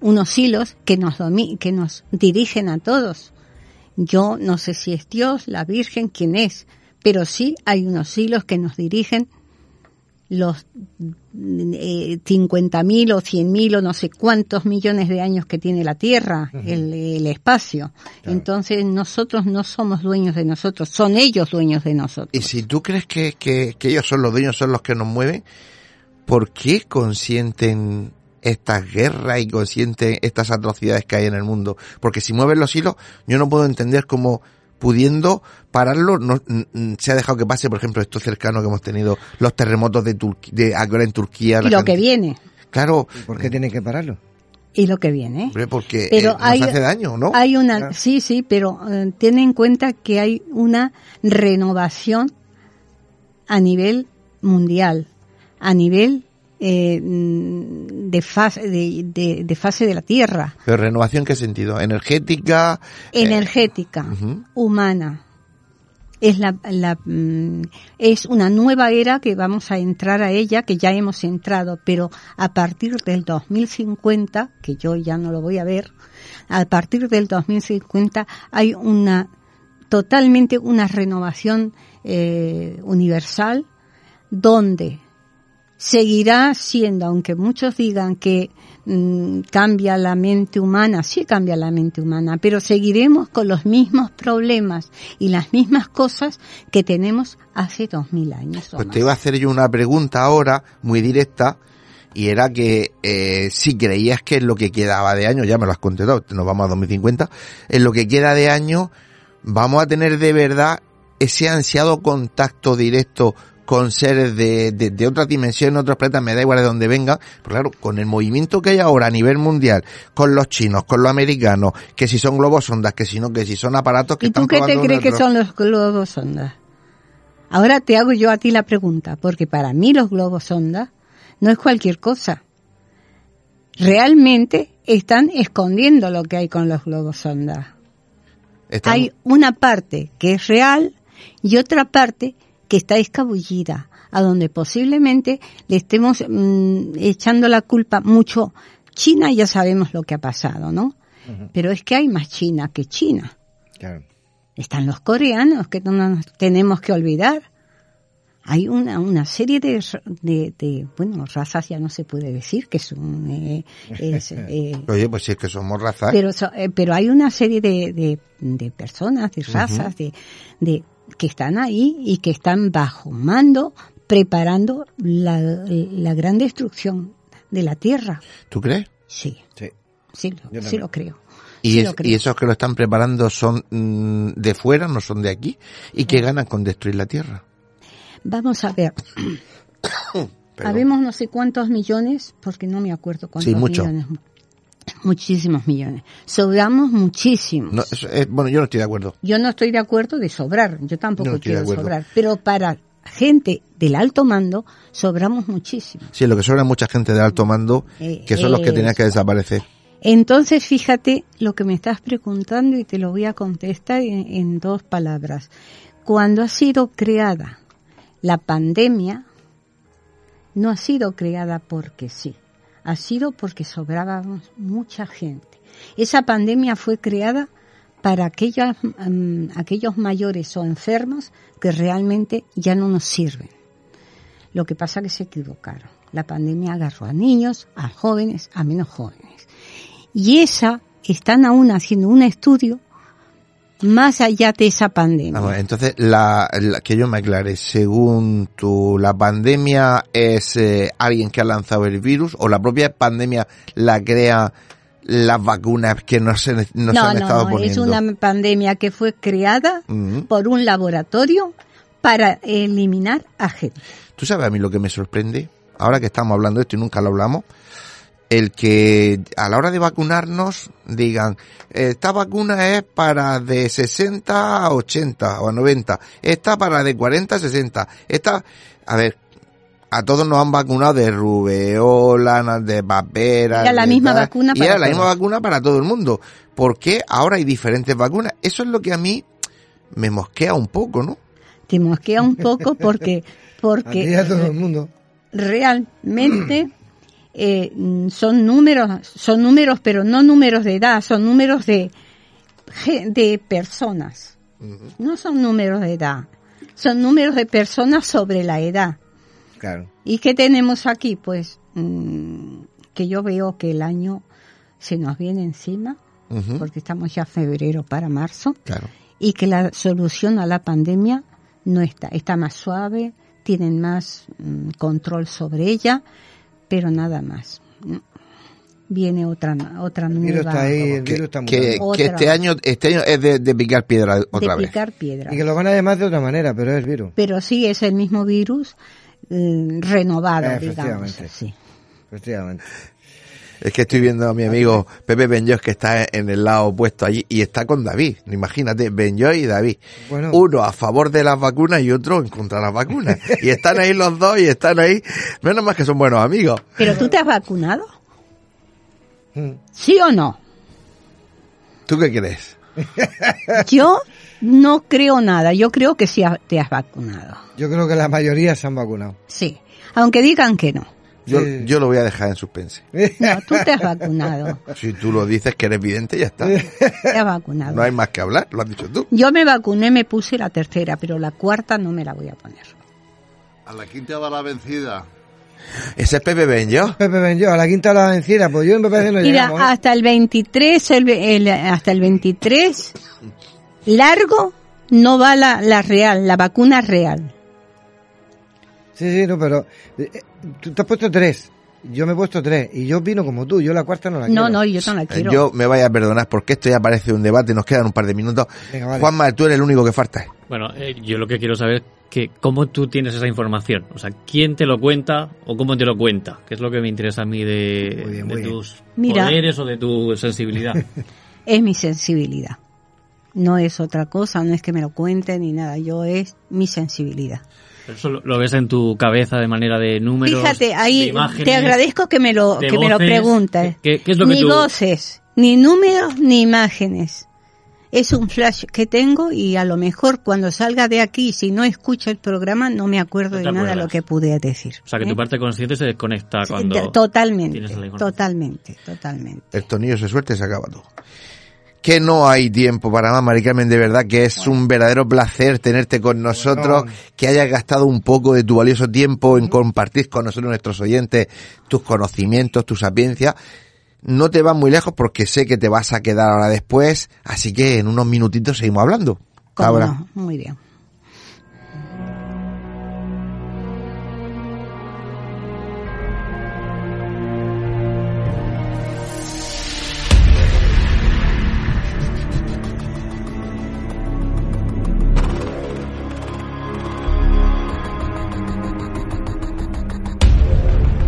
unos hilos que nos, domi- que nos dirigen a todos. Yo no sé si es Dios, la Virgen, quién es, pero sí hay unos hilos que nos dirigen los eh, 50.000 o 100.000 o no sé cuántos millones de años que tiene la Tierra, el, el, espacio. Entonces nosotros no somos dueños de nosotros, son ellos dueños de nosotros. Y si tú crees que, que, que ellos son los dueños, son los que nos mueven, ¿por qué consienten estas guerras y consienten estas atrocidades que hay en el mundo? Porque si mueven los hilos, yo no puedo entender cómo pudiendo pararlo, no, se ha dejado que pase, por ejemplo, esto cercano que hemos tenido, los terremotos de, Turquía, de ahora en Turquía. Y lo que viene. Claro. ¿Y ¿Por qué tiene que pararlo? Y lo que viene. Porque pero eh, nos hace daño, ¿no? Hay una, sí, sí, pero eh, ten en cuenta que hay una renovación a nivel mundial, a nivel eh, de, fase, de, de, de, fase de la Tierra. ¿Pero renovación qué sentido? ¿Energética? Energética, Eh, humana. Es, la, la, mm, es una nueva era que vamos a entrar a ella, que ya hemos entrado, pero a partir del 2050, que yo ya no lo voy a ver, a partir del 2050 hay una totalmente una renovación eh, universal donde seguirá siendo, aunque muchos digan que mmm, cambia la mente humana, sí cambia la mente humana, pero seguiremos con los mismos problemas y las mismas cosas que tenemos hace dos mil años. o Pues más. te iba a hacer yo una pregunta ahora, muy directa, y era que eh, si creías que en lo que quedaba de año, ya me lo has contestado, nos vamos a 2050, en lo que queda de año vamos a tener de verdad ese ansiado contacto directo con seres de, de, de otras dimensiones, otros planetas, me da igual de donde venga, pero claro, con el movimiento que hay ahora a nivel mundial, con los chinos, con los americanos, que si son globos sondas, que si no, que si son aparatos que ¿Y tú qué te crees que son los globos sonda? Ahora te hago yo a ti la pregunta, porque para mí los globos sonda no es cualquier cosa. Realmente están escondiendo lo que hay con los globos sonda. Están- Hay una parte que es real y otra parte que está escabullida, a donde posiblemente le estemos mm, echando la culpa mucho. China ya sabemos lo que ha pasado, ¿no? Pero es que hay más China que China. Claro. Están los coreanos que no nos tenemos que olvidar. Hay una, una serie de, de, de, bueno, razas ya no se puede decir que son, eh, es, eh, Oye, pues si es que somos razas. pero, eh, pero hay una serie de, de, de personas, de razas, de, de, que están ahí y que están bajo mando preparando la, la gran destrucción de la Tierra. ¿Tú crees? Sí, Sí. sí, lo, sí lo creo. Y, Sí es- lo creo. y esos que lo están preparando son mm, de fuera, no son de aquí, y que ganan con destruir la Tierra. Vamos a ver. Habemos no sé cuántos millones, porque no me acuerdo cuántos Sí, mucho. millones. Muchísimos millones. Sobramos muchísimos. No, es- bueno, yo no estoy de acuerdo. Yo no estoy de acuerdo de sobrar, yo tampoco No quiero sobrar, pero para gente del alto mando sobramos muchísimo. Sí, lo que sobra es mucha gente de alto mando, Eh, que son los que tenían que desaparecer. Entonces, fíjate lo que me estás preguntando y te lo voy a contestar en, en dos palabras. Cuando ha sido creada la pandemia, no ha sido creada porque sí, ha sido porque sobrábamos mucha gente. Esa pandemia fue creada para aquellas, mm, aquellos mayores o enfermos que realmente ya no nos sirven. Lo que pasa que se equivocaron. La pandemia agarró a niños, a jóvenes, a menos jóvenes. Y esa, están aún haciendo un estudio más allá de esa pandemia. Vamos, entonces, la, la- que yo me aclare, según tú, ¿la pandemia es eh, alguien que ha lanzado el virus o la propia pandemia la crea las vacunas que nos, se- nos no, han no, estado no, poniendo? es una pandemia que fue creada Ujú. por un laboratorio para eliminar a gente. ¿Tú sabes a mí lo que me sorprende? Ahora que estamos hablando de esto y nunca lo hablamos, el que a la hora de vacunarnos digan, esta vacuna es para de 60 a 80 o a 90, esta para de 40 a 60, esta, a ver, a todos nos han vacunado de rubeola, de papera. Era la misma tal, vacuna y era la misma vacuna para todo el mundo. ¿Por qué ahora hay diferentes vacunas? Eso es lo que a mí me mosquea un poco, ¿no? Te mosquea un poco porque, A ti y a todo porque el mundo. realmente eh, son números, son números, pero no números de edad, son números de, de personas. No son números de edad, son números de personas sobre la edad. Claro. ¿Y qué tenemos aquí? Pues mm, que yo veo que el año se nos viene encima, porque estamos ya febrero para marzo, Claro. y que la solución a la pandemia no está, está más suave, tienen más mm, control sobre ella, pero nada más. Viene otra otra El virus nueva está ahí, el Que, virus está muy que- que este año este año es de, de picar piedra otra de vez. picar piedra. Y que lo van a llamar de otra manera, pero es virus. Pero sí es el mismo virus eh, renovado, digamos. Efectivamente. Sí. Efectivamente. Es que estoy viendo a mi amigo Pepe Benjos que está en el lado opuesto allí y está con David. Imagínate, Benjos y David. Bueno. Uno a favor de las vacunas y otro en contra de las vacunas. y están ahí los dos y están ahí. Menos más que son buenos amigos. ¿Pero tú te has vacunado? Mm. ¿Sí o no? ¿Tú qué crees? Yo no creo nada. Yo creo que sí te has vacunado. Yo creo que la mayoría se han vacunado. Sí. Aunque digan que no. Yo, Sí. yo lo voy a dejar en suspense. No, tú te has vacunado. Si tú lo dices que eres vidente, ya está. Te has vacunado. No hay más que hablar, lo has dicho tú. Yo me vacuné, me puse la tercera, pero la cuarta no me la voy a poner. A la quinta va la vencida. Ese es Pepe Benjos. Pepe Benjo, a la quinta la vencida, pues yo me parece que no Mira, llegamos. ¿eh? hasta el 23, el, el- hasta el 23, largo, no va la, la real, la vacuna real. Sí, sí, no, pero eh, eh, tú te has puesto tres. Yo me he puesto tres. Y yo vino como tú. Yo la cuarta no la No, quiero. no, yo no la Eh, quiero. Yo me vaya a perdonar porque esto ya parece un debate, nos quedan un par de minutos. Venga, vale. Juanma, tú eres el único que falta. Bueno, eh, yo lo que quiero saber es que cómo tú tienes esa información. O sea, ¿quién te lo cuenta o cómo te lo cuenta? Que es lo que me interesa a mí de, Muy bien, de muy bien. tus Mira. poderes o de tu sensibilidad. Es mi sensibilidad. No es otra cosa, no es que me lo cuenten ni nada. Yo es mi sensibilidad. Pero eso lo, lo ves en tu cabeza de manera de números. Fíjate, de ahí imágenes, te agradezco que me lo, que me lo voces. preguntes. ¿Qué- qué es lo que ni tú- voces, ni números, ni imágenes. Es un flash que tengo y a lo mejor cuando salga de aquí, si no escucho el programa, no me acuerdo No de nada de lo acuerdas. que pude decir. O sea, que ¿eh? tu parte consciente se desconecta cuando. de- totalmente, tienes la información. totalmente, totalmente. El tonillo se suelta y se acaba todo. Que no hay tiempo para más, Mari Carmen, de verdad que es un verdadero placer tenerte con nosotros, Bueno. que hayas gastado un poco de tu valioso tiempo en compartir con nosotros, nuestros oyentes, tus conocimientos, tu sapiencia. No te vas muy lejos porque sé que te vas a quedar ahora después, así que en unos minutitos seguimos hablando. ¿Cómo Ahora. no? Muy bien.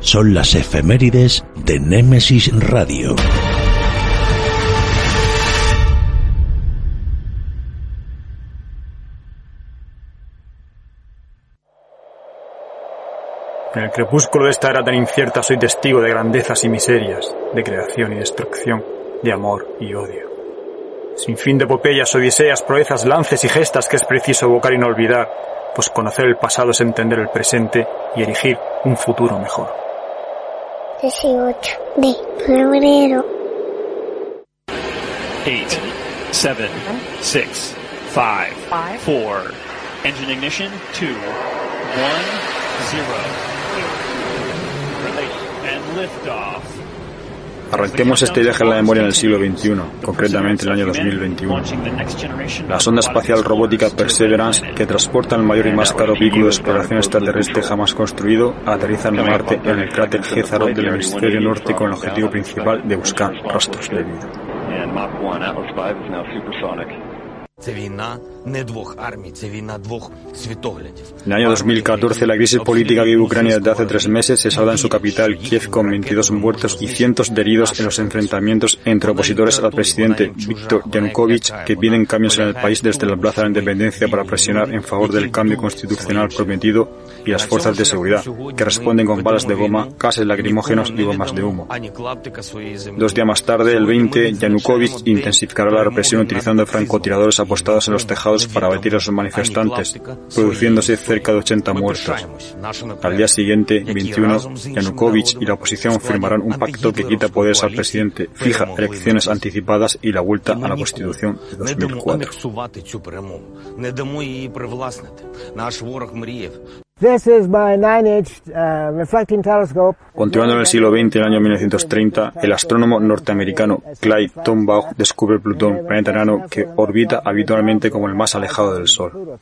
son las efemérides de Némesis Radio. En el crepúsculo de esta era tan incierta soy testigo de grandezas y miserias, de creación y destrucción, de amor y odio. Sin fin de epopeyas, odiseas, proezas, lances y gestas que es preciso evocar y no olvidar, pues conocer el pasado es entender el presente y erigir un futuro mejor. 18 de febrero. 8, 7, 6, 5, 4. Engine ignition, 2, 1, 0. And liftoff. Arranquemos este viaje en la memoria en el siglo XXI, concretamente en el año 2021. La sonda espacial robótica Perseverance, que transporta el mayor y más caro vehículo de exploración extraterrestre jamás construido, aterriza en Marte en el cráter Gézaro del hemisferio norte con el objetivo principal de buscar rastros de vida. En el año 2014, la crisis política que vive Ucrania desde hace tres meses se salda en su capital, Kiev, con 22 muertos y cientos de heridos en los enfrentamientos entre opositores al presidente Viktor Yanukovych, que piden cambios en el país desde la Plaza de la Independencia para presionar en favor del cambio constitucional prometido, y las fuerzas de seguridad, que responden con balas de goma, gases lacrimógenos y bombas de humo. Dos días más tarde, el 20, Yanukovych intensificará la represión utilizando francotiradores apostados en los tejados para abatir a los manifestantes, produciéndose cerca de 80 muertos. Al día siguiente, 21, Yanukovych y la oposición firmarán un pacto que quita poderes al presidente, fija elecciones anticipadas y la vuelta a la Constitución de 2004. Continuando en el siglo XX, en el año 1930, el astrónomo norteamericano Clyde Tombaugh descubre Plutón, planeta enano que orbita habitualmente como el más alejado del Sol.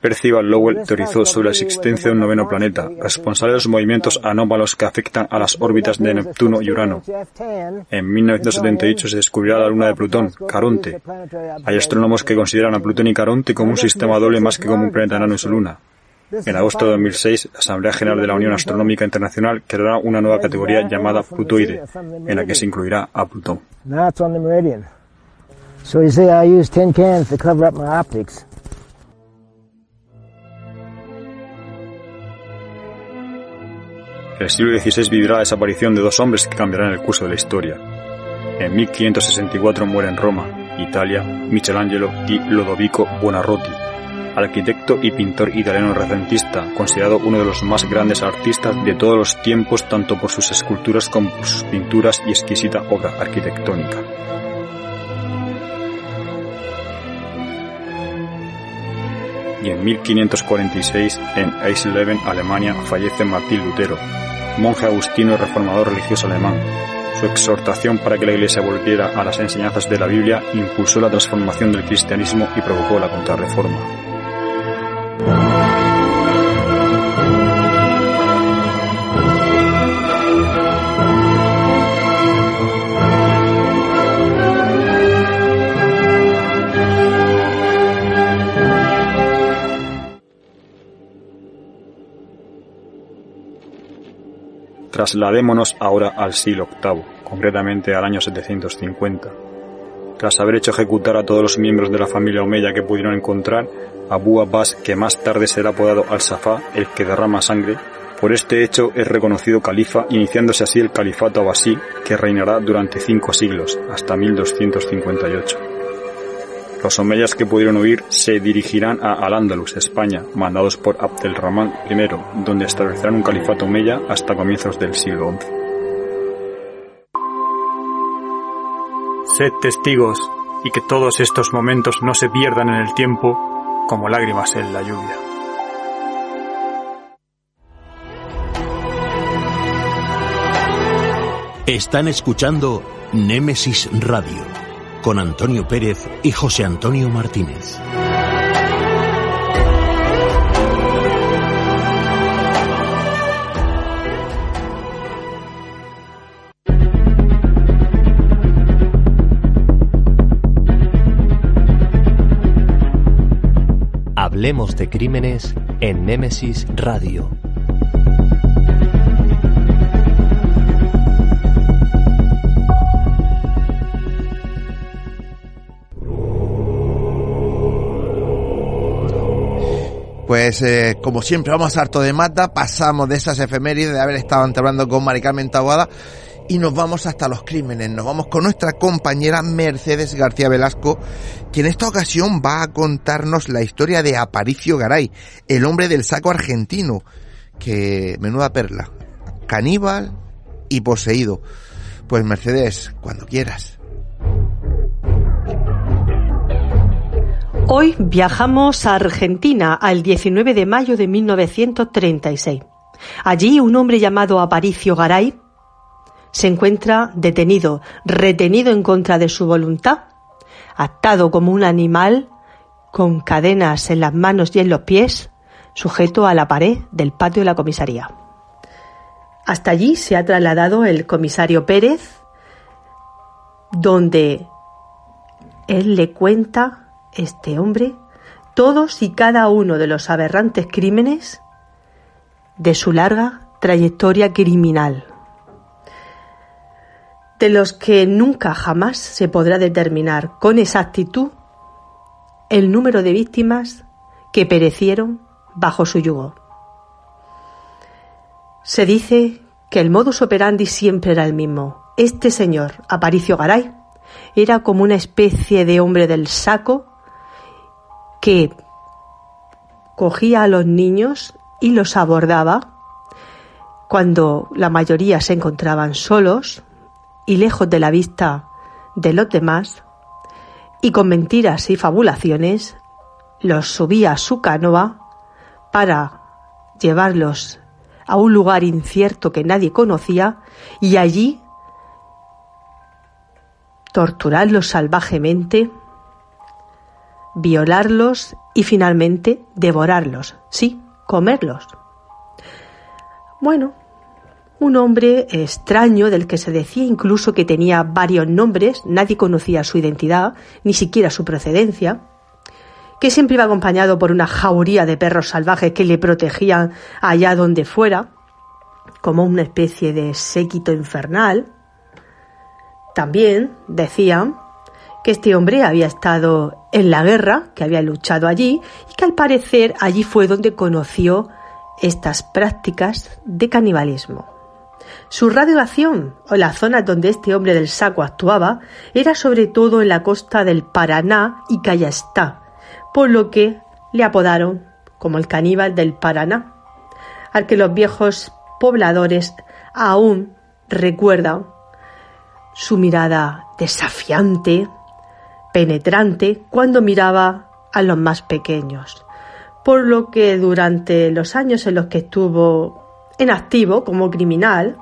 Percival Lowell teorizó sobre la existencia de un noveno planeta, responsable de los movimientos anómalos que afectan a las órbitas de Neptuno y Urano. En 1978 se descubrirá la luna de Plutón, Caronte. Hay astrónomos que consideran a Plutón y Caronte como un sistema doble más que como un planeta enano y su luna. En agosto de 2006, la Asamblea General de la Unión Astronómica Internacional creará una nueva categoría llamada Plutoide, en la que se incluirá a Plutón. El siglo XVI vivirá la desaparición de dos hombres que cambiarán el curso de la historia. En 1564 muere en Roma, Italia, Michelangelo y Lodovico Buonarroti, arquitecto y pintor italiano renacentista, considerado uno de los más grandes artistas de todos los tiempos tanto por sus esculturas como por sus pinturas y exquisita obra arquitectónica. Y en 1546, en Eisleben, Alemania, fallece Martín Lutero, monje agustino y reformador religioso alemán. Su exhortación para que la Iglesia volviera a las enseñanzas de la Biblia impulsó la transformación del cristianismo y provocó la contrarreforma. Trasladémonos ahora al siglo VIII, concretamente al año 750. Tras haber hecho ejecutar a todos los miembros de la familia Omeya que pudieron encontrar, Abu Abbas, que más tarde será apodado Al-Safá, el que derrama sangre, por este hecho es reconocido califa, iniciándose así el califato abasí, que reinará durante cinco siglos, hasta 1258. Los omeyas que pudieron huir se dirigirán a Al-Ándalus, España, mandados por Abdelrahman I, donde establecerán un califato omeya hasta comienzos del siglo XI. Sed testigos y que todos estos momentos no se pierdan en el tiempo como lágrimas en la lluvia. Están escuchando Némesis Radio con Antonio Pérez y José Antonio Martínez. Hablemos de crímenes en Némesis Radio. Pues eh, como siempre vamos harto de mata, pasamos de esas efemérides de haber estado hablando con Mari Carmen Taboada y nos vamos hasta los crímenes. Nos vamos con nuestra compañera Mercedes García Velasco, que en esta ocasión va a contarnos la historia de Aparicio Garay, el hombre del saco argentino, que menuda perla, caníbal y poseído. Pues Mercedes, cuando quieras. Hoy viajamos a Argentina al 19 de mayo de 1936. Allí un hombre llamado Aparicio Garay se encuentra detenido, retenido en contra de su voluntad, atado como un animal, con cadenas en las manos y en los pies, sujeto a la pared del patio de la comisaría. Hasta allí se ha trasladado el comisario Pérez, donde él le cuenta este hombre todos y cada uno de los aberrantes crímenes de su larga trayectoria criminal, de los que nunca jamás se podrá determinar con exactitud el número de víctimas que perecieron bajo su yugo. Se dice que el modus operandi siempre era el mismo. Este señor, Aparicio Garay, era como una especie de hombre del saco que cogía a los niños y los abordaba cuando la mayoría se encontraban solos y lejos de la vista de los demás, y con mentiras y fabulaciones los subía a su canoa para llevarlos a un lugar incierto que nadie conocía y allí torturarlos salvajemente, violarlos y finalmente devorarlos, sí, comerlos. Bueno, un hombre extraño del que se decía incluso que tenía varios nombres, nadie conocía su identidad, ni siquiera su procedencia, que siempre iba acompañado por una jauría de perros salvajes que le protegían allá donde fuera, como una especie de séquito infernal. También decían que este hombre había estado en la guerra, que había luchado allí y que al parecer allí fue donde conoció estas prácticas de canibalismo. Su radioacción, o la zona donde este hombre del saco actuaba, era sobre todo en la costa del Paraná y Callastá, por lo que le apodaron como el caníbal del Paraná, al que los viejos pobladores aún recuerdan su mirada desafiante, penetrante, cuando miraba a los más pequeños, por lo que durante los años en los que estuvo en activo como criminal,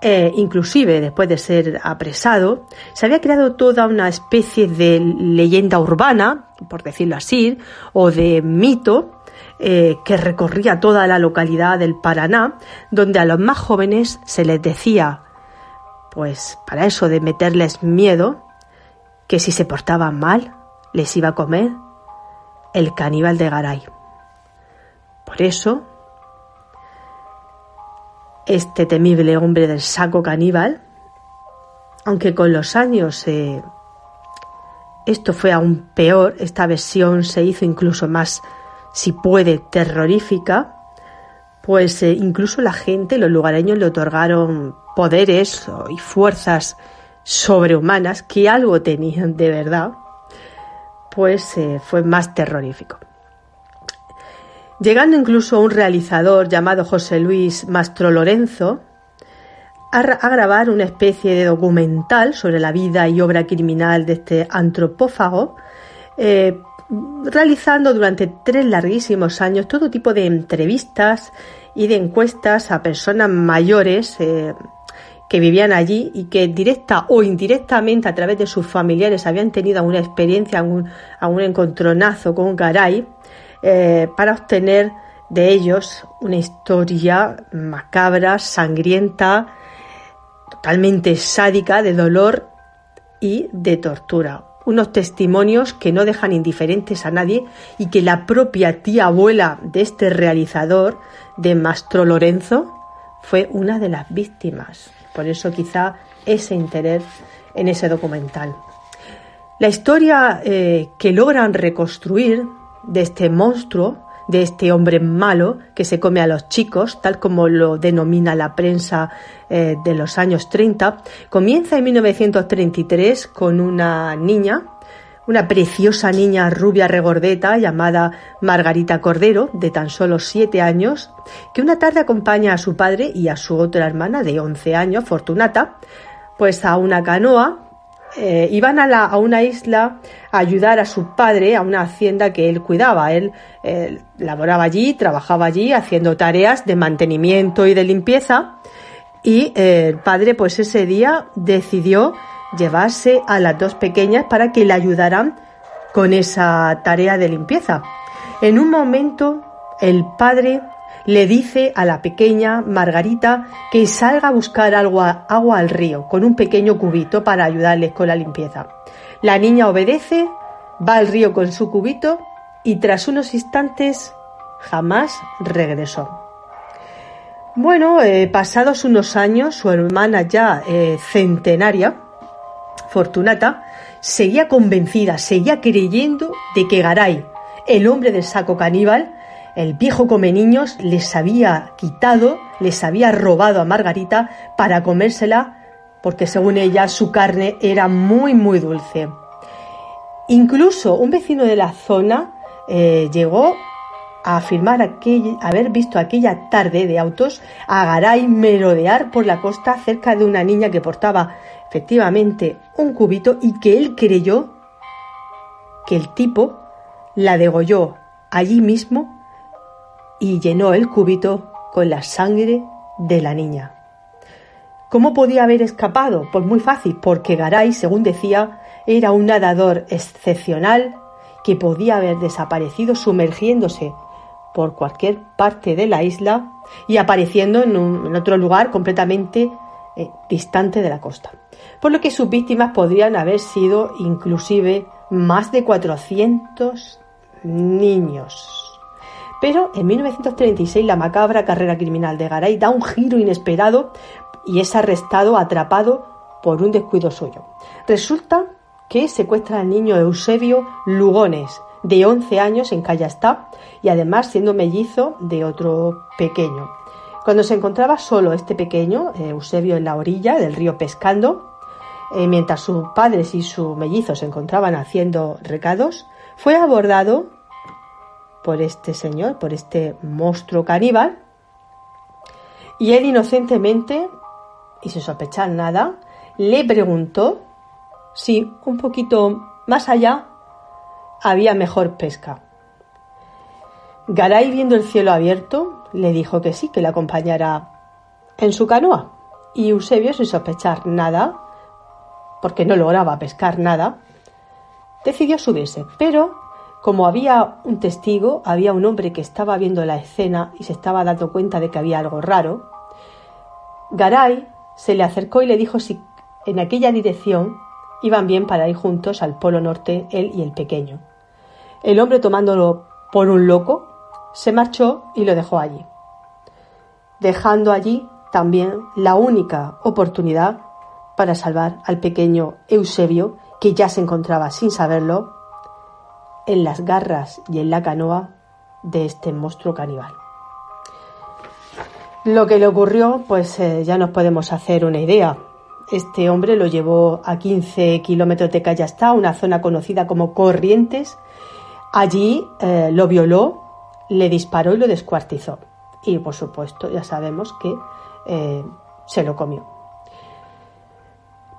eh, inclusive después de ser apresado, se había creado toda una especie de leyenda urbana, por decirlo así, o de mito, eh, que recorría toda la localidad del Paraná, donde a los más jóvenes se les decía, pues para eso de meterles miedo, que si se portaban mal, les iba a comer el caníbal de Garay. Por eso, este temible hombre del saco caníbal, aunque con los años eh, esto fue aún peor, esta versión se hizo incluso más, si puede, terrorífica, pues eh, incluso la gente, los lugareños le otorgaron poderes y fuerzas sobrehumanas que algo tenían de verdad, pues eh, fue más terrorífico llegando incluso un realizador llamado José Luis Mastro Lorenzo a, grabar una especie de documental sobre la vida y obra criminal de este antropófago, eh, realizando durante tres larguísimos años todo tipo de entrevistas y de encuestas a personas mayores eh, que vivían allí y que directa o indirectamente a través de sus familiares habían tenido alguna experiencia, algún, algún encontronazo con Garay eh, para obtener de ellos una historia macabra, sangrienta, totalmente sádica, de dolor y de tortura. Unos testimonios que no dejan indiferentes a nadie y que la propia tía abuela de este realizador, de Mastro Lorenzo, fue una de las víctimas. Por eso quizá ese interés en ese documental. La historia eh, que logran reconstruir de este monstruo, de este hombre malo que se come a los chicos, tal como lo denomina la prensa eh, de los años 30, comienza en 1933 con una niña, una preciosa niña rubia regordeta llamada Margarita Cordero, de tan solo siete años, que una tarde acompaña a su padre y a su otra hermana de 11 años, Fortunata, pues a una canoa eh, iban a, una isla a ayudar a su padre a una hacienda que él cuidaba. Él laboraba allí, trabajaba allí haciendo tareas de mantenimiento y de limpieza y eh, el padre pues ese día decidió llevarse a las dos pequeñas para que le ayudaran con esa tarea de limpieza. En un momento el padre le dice a la pequeña Margarita que salga a buscar agua, agua al río con un pequeño cubito para ayudarles con la limpieza. La niña obedece, va al río con su cubito y tras unos instantes jamás regresó. Bueno, eh, pasados unos años, su hermana ya eh, centenaria, Fortunata, seguía convencida, seguía creyendo de que Garay, el hombre del saco caníbal, el viejo come niños, les había quitado, les había robado a Margarita para comérsela, porque según ella su carne era muy, muy dulce. Incluso un vecino de la zona eh, llegó a afirmar haber visto aquella tarde de autos a Garay merodear por la costa cerca de una niña que portaba efectivamente un cubito y que él creyó que el tipo la degolló allí mismo y llenó el cubito con la sangre de la niña. ¿Cómo podía haber escapado? Pues muy fácil, porque Garay, según decía, era un nadador excepcional que podía haber desaparecido sumergiéndose por cualquier parte de la isla y apareciendo en, otro lugar completamente eh, distante de la costa. Por lo que sus víctimas podrían haber sido inclusive más de 400 niños. Pero en 1936 la macabra carrera criminal de Garay da un giro inesperado y es arrestado, atrapado por un descuido suyo. Resulta que secuestra al niño Eusebio Lugones, de 11 años en Callastá y además siendo mellizo de otro pequeño. Cuando se encontraba solo este pequeño, Eusebio, en la orilla del río pescando, eh, mientras sus padres y su mellizo se encontraban haciendo recados, fue abordado por este señor, por este monstruo caníbal, y él inocentemente, y sin sospechar nada, le preguntó si un poquito más allá había mejor pesca. Garay, viendo el cielo abierto, le dijo que sí, que le acompañara en su canoa. Y Eusebio, sin sospechar nada, porque no lograba pescar nada, decidió subirse. Pero, como había un testigo, había un hombre que estaba viendo la escena y se estaba dando cuenta de que había algo raro, Garay se le acercó y le dijo si en aquella dirección iban bien para ir juntos al Polo Norte él y el pequeño. El hombre, tomándolo por un loco, se marchó y lo dejó allí, dejando allí también la única oportunidad para salvar al pequeño Eusebio, que ya se encontraba sin saberlo en las garras y en la canoa de este monstruo caníbal. Lo que le ocurrió, pues eh, ya nos podemos hacer una idea. Este hombre lo llevó a 15 kilómetros de Callastá, una zona conocida como Corrientes, Allí eh, lo violó, le disparó y lo descuartizó. Y por supuesto, ya sabemos que eh, se lo comió.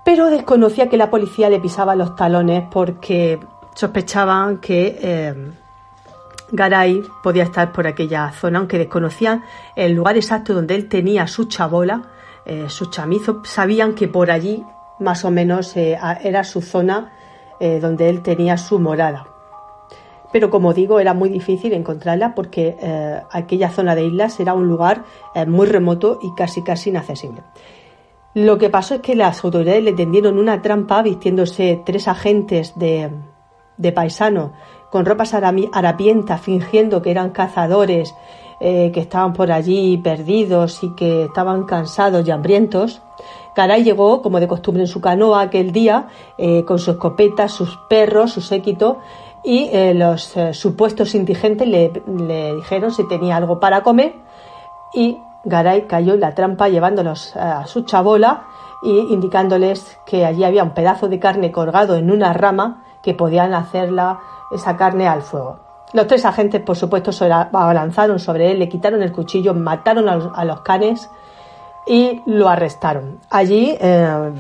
Pero desconocía que la policía le pisaba los talones porque sospechaban que eh, Garay podía estar por aquella zona, aunque desconocían el lugar exacto donde él tenía su chabola, su chamizo. Sabían que por allí, más o menos, era su zona donde él tenía su morada pero como digo, era muy difícil encontrarla porque eh, aquella zona de islas era un lugar eh, muy remoto y casi casi inaccesible. Lo que pasó es que las autoridades le tendieron una trampa vistiéndose tres agentes de, de paisano con ropas harapientas, fingiendo que eran cazadores, eh, que estaban por allí perdidos y que estaban cansados y hambrientos. Caray llegó, como de costumbre, en su canoa aquel día, con su escopeta, sus perros, su séquito, y eh, los eh, supuestos indigentes le, dijeron si tenía algo para comer y Garay cayó en la trampa llevándolos a su chabola y indicándoles que allí había un pedazo de carne colgado en una rama que podían hacerla esa carne al fuego. Los tres agentes, por supuesto, se abalanzaron sobre él, le quitaron el cuchillo, mataron a los, canes y lo arrestaron. Allí eh,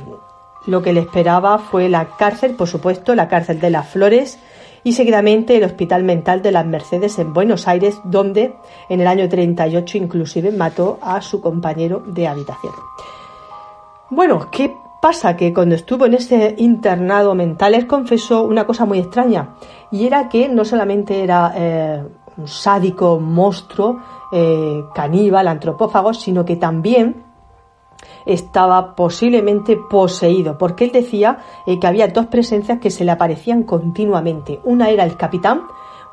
lo que le esperaba fue la cárcel, por supuesto, la cárcel de las flores, y seguidamente el Hospital Mental de las Mercedes en Buenos Aires, donde en el año 38 inclusive mató a su compañero de habitación. Bueno, ¿qué pasa? Que cuando estuvo en ese internado mental, él confesó una cosa muy extraña, y era que no solamente era eh, un sádico monstruo, eh, caníbal, antropófago, sino que también estaba posiblemente poseído, porque él decía eh, que había dos presencias que se le aparecían continuamente. Una era el capitán,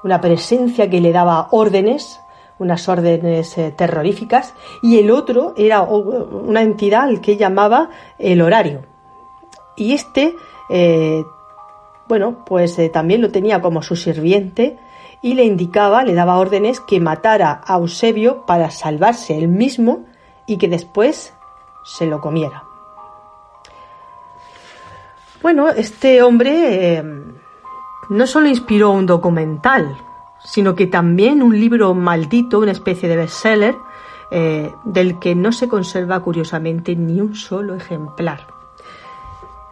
una presencia que le daba órdenes, unas órdenes eh, terroríficas, y el otro era una entidad que llamaba el horario. Y este, eh, bueno, pues también lo tenía como su sirviente y le indicaba, le daba órdenes que matara a Eusebio para salvarse él mismo y que después se lo comiera. Bueno, este hombre eh, no solo inspiró un documental, sino que también un libro maldito, una especie de bestseller, eh, del que no se conserva curiosamente ni un solo ejemplar.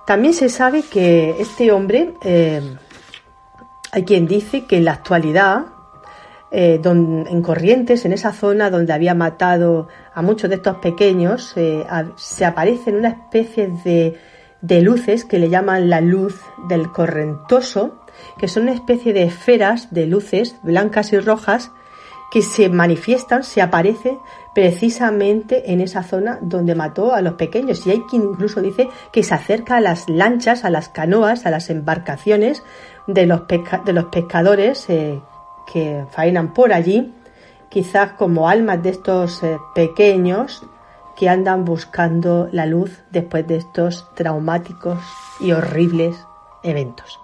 También se sabe que este hombre, eh, hay quien dice que en la actualidad eh, en Corrientes, en esa zona donde había matado a muchos de estos pequeños, eh, se aparecen una especie de, de luces que le llaman la luz del correntoso, que son una especie de esferas de luces blancas y rojas que se manifiestan, se aparecen precisamente en esa zona donde mató a los pequeños. Y hay quien incluso dice que se acerca a las lanchas, a las canoas, a las embarcaciones de los, de los pescadores eh, que faenan por allí, quizás como almas de estos eh, pequeños que andan buscando la luz después de estos traumáticos y horribles eventos.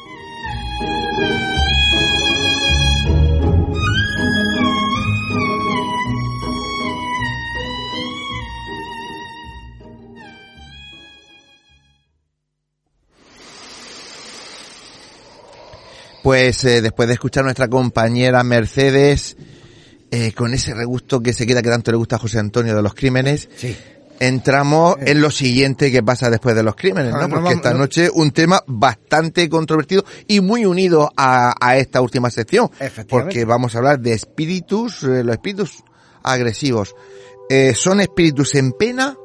Pues eh, después de escuchar a nuestra compañera Mercedes, eh, con ese regusto que se queda que tanto le gusta a José Antonio de los crímenes, Sí. entramos en lo siguiente que pasa después de los crímenes, Ah, ¿no? Porque esta no- noche un tema bastante controvertido y muy unido a, a esta última sección. Porque vamos a hablar de espíritus, eh, los espíritus agresivos. Eh, ¿Son espíritus en pena?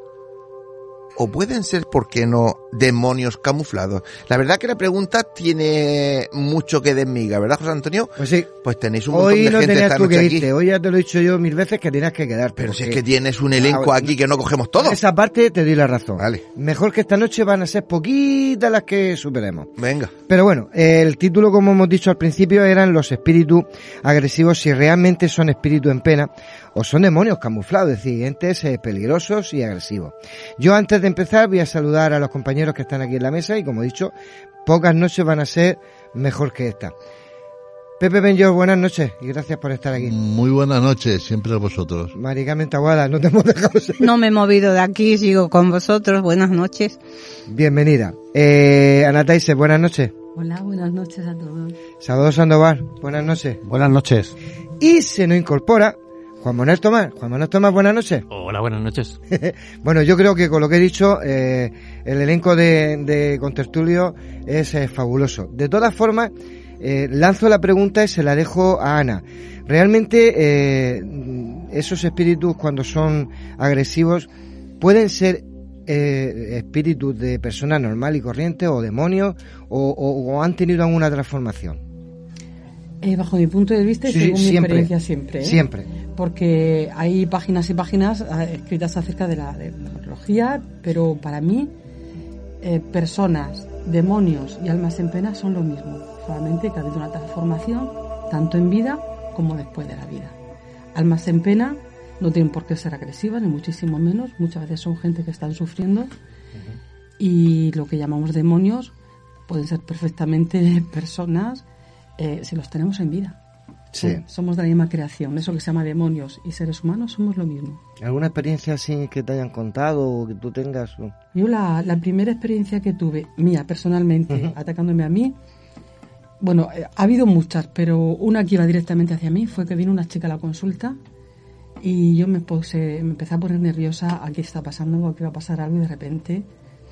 ¿O pueden ser, por qué no, demonios camuflados? La verdad que la pregunta tiene mucho que desmiga, ¿verdad, José Antonio? Pues sí. Pues tenéis un montón Hoy de no gente tenías esta tú noche que aquí. hoy ya te lo he dicho yo mil veces que tenías que quedar. Pero si es que tienes un elenco aquí que no cogemos todo. Esa parte te doy la razón. Vale. Mejor que esta noche van a ser poquitas las que superemos. Venga. Pero bueno, el título, como hemos dicho al principio, eran los espíritus agresivos, si realmente son espíritus en pena o son demonios camuflados, es decir, entes eh, peligrosos y agresivos. Yo antes de empezar voy a saludar a los compañeros que están aquí en la mesa y como he dicho, pocas noches van a ser mejor que esta. Pepe Benjor, buenas noches y gracias por estar aquí. Muy buenas noches, siempre a vosotros. Mari Carmen Taguada, no te hemos dejado ser. No me he movido de aquí, sigo con vosotros. Buenas noches. Bienvenida. Eh, Ana Taise, buenas noches. Hola, buenas noches a todos. Salvador Sandoval, buenas noches. Buenas noches. Y se nos incorpora Juan Manuel Tomás. Juan Manuel Tomás, buenas noches. Hola, buenas noches. bueno, yo creo que con lo que he dicho, eh, el elenco de, de Contertulio es eh, fabuloso. De todas formas, eh, lanzo la pregunta y se la dejo a Ana. Realmente, esos espíritus cuando son agresivos pueden ser espíritus de personas normal y corriente o demonios o, o- o han tenido alguna transformación. Eh, bajo mi punto de vista y Sí, según mi siempre, experiencia siempre. ¿eh? siempre. Porque hay páginas y páginas eh, escritas acerca de la de demonología, pero para mí eh, personas, demonios y almas en pena son lo mismo. Solamente que ha habido una transformación tanto en vida como después de la vida. Almas en pena no tienen por qué ser agresivas, ni muchísimo menos. Muchas veces son gente que están sufriendo. Y lo que llamamos demonios pueden ser perfectamente personas eh, si los tenemos en vida. Sí. Somos de la misma creación. Eso que se llama demonios y seres humanos somos lo mismo. ¿Alguna experiencia así que te hayan contado o que tú tengas? Yo la, la primera experiencia que tuve, mía personalmente, atacándome a mí, bueno, eh, ha habido muchas, pero una que iba directamente hacia mí fue que vino una chica a la consulta Y yo me puse, me empecé a poner nerviosa, aquí está pasando, aquí va a pasar algo y de repente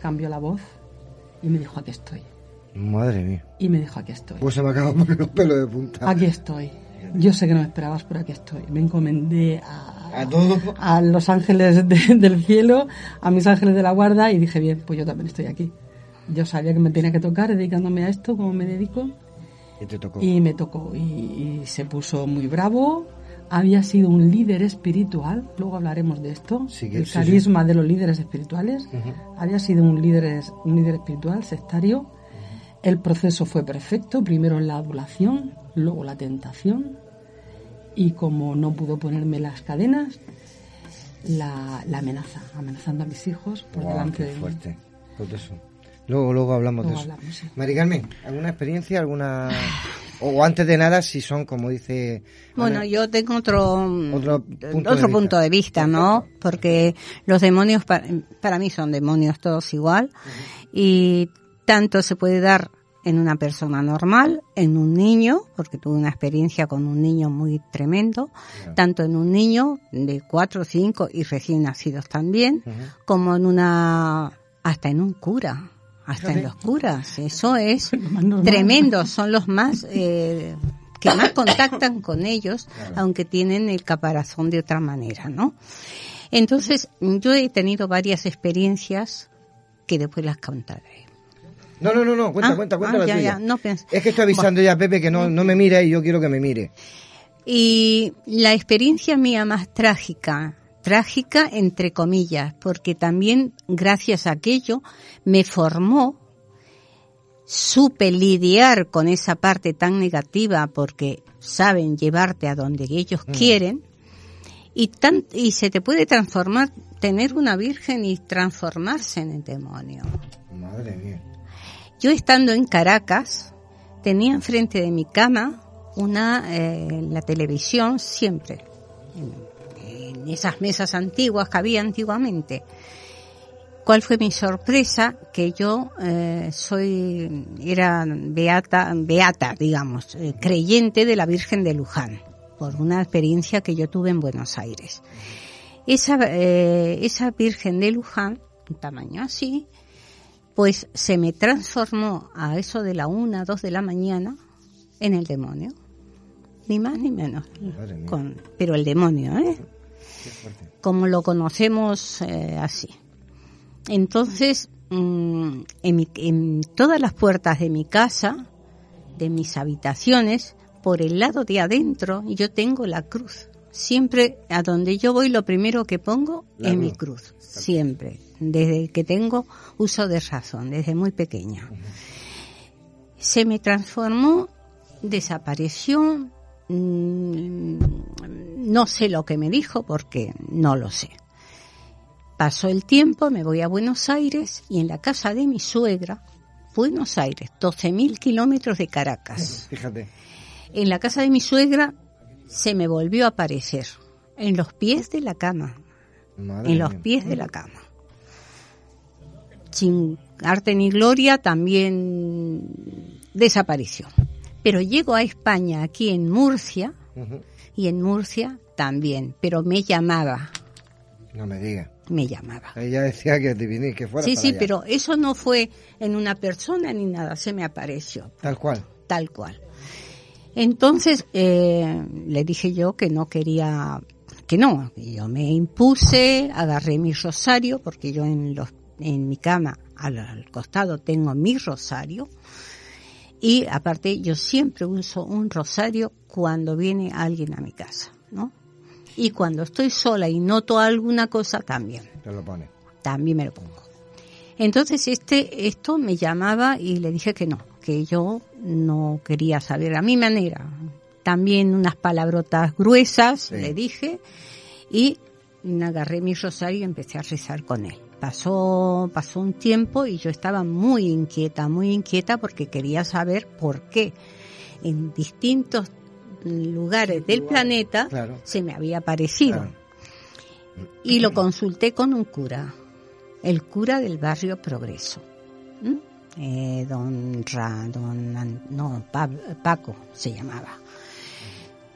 cambió la voz y me dijo, aquí estoy. Madre mía. Y me dijo, aquí estoy. Pues se me acaban los pelos de punta. Aquí estoy. Yo sé que no me esperabas, pero aquí estoy. Me encomendé a, A todo. a los ángeles de- del cielo, a mis ángeles de la guarda y dije, bien, pues yo también estoy aquí. Yo sabía que me tenía que tocar dedicándome a esto, como me dedico, Y te tocó. y me tocó. Y, y se puso muy bravo. Había sido un líder espiritual, luego hablaremos de esto, Sí el sí, carisma de los líderes espirituales. Había sido un líder, un líder espiritual sectario. El proceso fue perfecto, primero la adulación, luego la tentación, y como no pudo ponerme las cadenas, la, la amenaza, amenazando a mis hijos por delante qué de mí. fuerte. Pues de eso. Luego, luego hablamos Luego de eso. hablamos, sí. Mari Carmen, ¿alguna experiencia? alguna O, antes de nada, si son, como dice... Bueno, Ana, yo tengo otro, Otro punto otro de punto de vista, ¿no? Porque los demonios para, para mí son demonios todos igual y tanto se puede dar en una persona normal, en un niño, porque tuve una experiencia con un niño muy tremendo, tanto en un niño de cuatro, cinco y recién nacidos también, como en una, hasta en un cura, hasta en los curas. Eso es tremendo, son los más eh, que más contactan con ellos, aunque tienen el caparazón de otra manera, ¿no? Entonces, yo he tenido varias experiencias que después las contaré. No, no, no, no, cuenta, Ah, cuenta, cuenta ah, la ya, tuya. ya, no pens- Es que estoy avisando ya a Pepe que no, no me mire y yo quiero que me mire. Y la experiencia mía más trágica, trágica entre comillas, porque también gracias a aquello me formó, supe lidiar con esa parte tan negativa porque saben llevarte a donde ellos quieren y tan, y se te puede transformar, tener una virgen y transformarse en el demonio. Madre mía. Yo estando en Caracas, tenía enfrente de mi cama una, eh, la televisión siempre, en, esas mesas antiguas que había antiguamente. ¿Cuál fue mi sorpresa? Que yo eh, soy, era beata, beata, digamos, eh, creyente de la Virgen de Luján, por una experiencia que yo tuve en Buenos Aires. Esa, eh, esa Virgen de Luján, un tamaño así, pues se me transformó a eso de la una, dos de la mañana en el demonio. Ni más ni menos. Con, pero el demonio, ¿eh? Como lo conocemos eh, así. Entonces, mm, en, mi- en todas las puertas de mi casa, de mis habitaciones, por el lado de adentro, yo tengo la cruz. Siempre a donde yo voy, lo primero que pongo La es mi cruz. Siempre. Desde que tengo uso de razón, desde muy pequeña. Se me transformó, desapareció, mm, no sé lo que me dijo porque no lo sé. Pasó el tiempo, me voy a Buenos Aires y en la casa de mi suegra, Buenos Aires, 12.000 kilómetros de Caracas. Fíjate. En la casa de mi suegra se me volvió a aparecer, en los pies de la cama, Madre en los mía. pies de la cama. Sin arte ni gloria también desapareció. Pero llego a España, aquí en Murcia, y en Murcia también, pero me llamaba, No me diga. me llamaba. Ella decía que viniste, que fuera Sí, para sí, allá. pero eso no fue en una persona ni nada, se me apareció, Tal cual. tal cual. Entonces eh, le dije yo que no quería, que no, yo me impuse, agarré mi rosario, porque yo en, los, en mi cama al, al costado tengo mi rosario, y aparte yo siempre uso un rosario cuando viene alguien a mi casa, ¿no? Y cuando estoy sola y noto alguna cosa también Te lo pone. también me lo pongo. Entonces este, esto me llamaba y le dije que no, que yo no quería saber a mi manera. También unas palabrotas gruesas Sí. le dije y agarré mi rosario y empecé a rezar con él. Pasó, pasó un tiempo y yo estaba muy inquieta, muy inquieta porque quería saber por qué en distintos lugares del planeta Claro. se me había aparecido Claro. y lo consulté con un cura, el cura del barrio Progreso, ¿m? Eh, don Ra, don no, Pa- Paco se llamaba.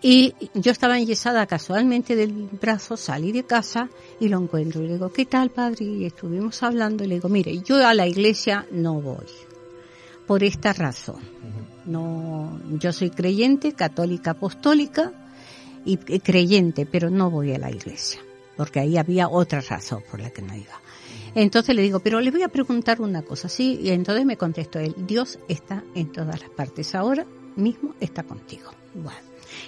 Y yo estaba enyesada casualmente del brazo, salí de casa y lo encuentro. Y le digo, ¿qué tal, padre? Y estuvimos hablando y le digo, mire, yo a la iglesia no voy. Por esta razón. No, yo soy creyente, católica, apostólica y creyente, pero no voy a la iglesia. Porque ahí había otra razón por la que no iba. Entonces le digo, pero le voy a preguntar una cosa, ¿sí? Y entonces me contestó él, Dios está en todas las partes, ahora mismo está contigo. Bueno,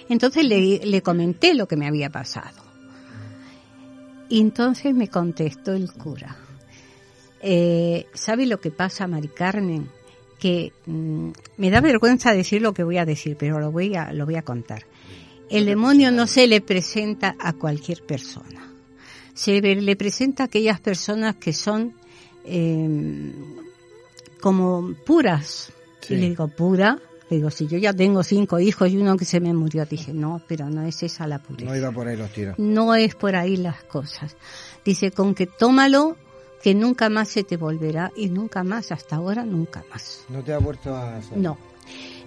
entonces le, le comenté lo que me había pasado. Y entonces me contestó el cura, eh, ¿sabe lo que pasa, Mari Carmen? Que mm, me da vergüenza decir lo que voy a decir, pero lo voy a, lo voy a contar. El demonio no se le presenta a cualquier persona. Se le presenta a aquellas personas que son eh, como puras. Sí. Y le digo, ¿pura? Digo, si yo ya tengo cinco hijos y uno que se me murió, dije, no, pero no es esa la pureza. No iba por ahí los tiros. No es por ahí las cosas. Dice, con que tómalo, que nunca más se te volverá y nunca más, hasta ahora, nunca más. No te ha vuelto a... hacer. No.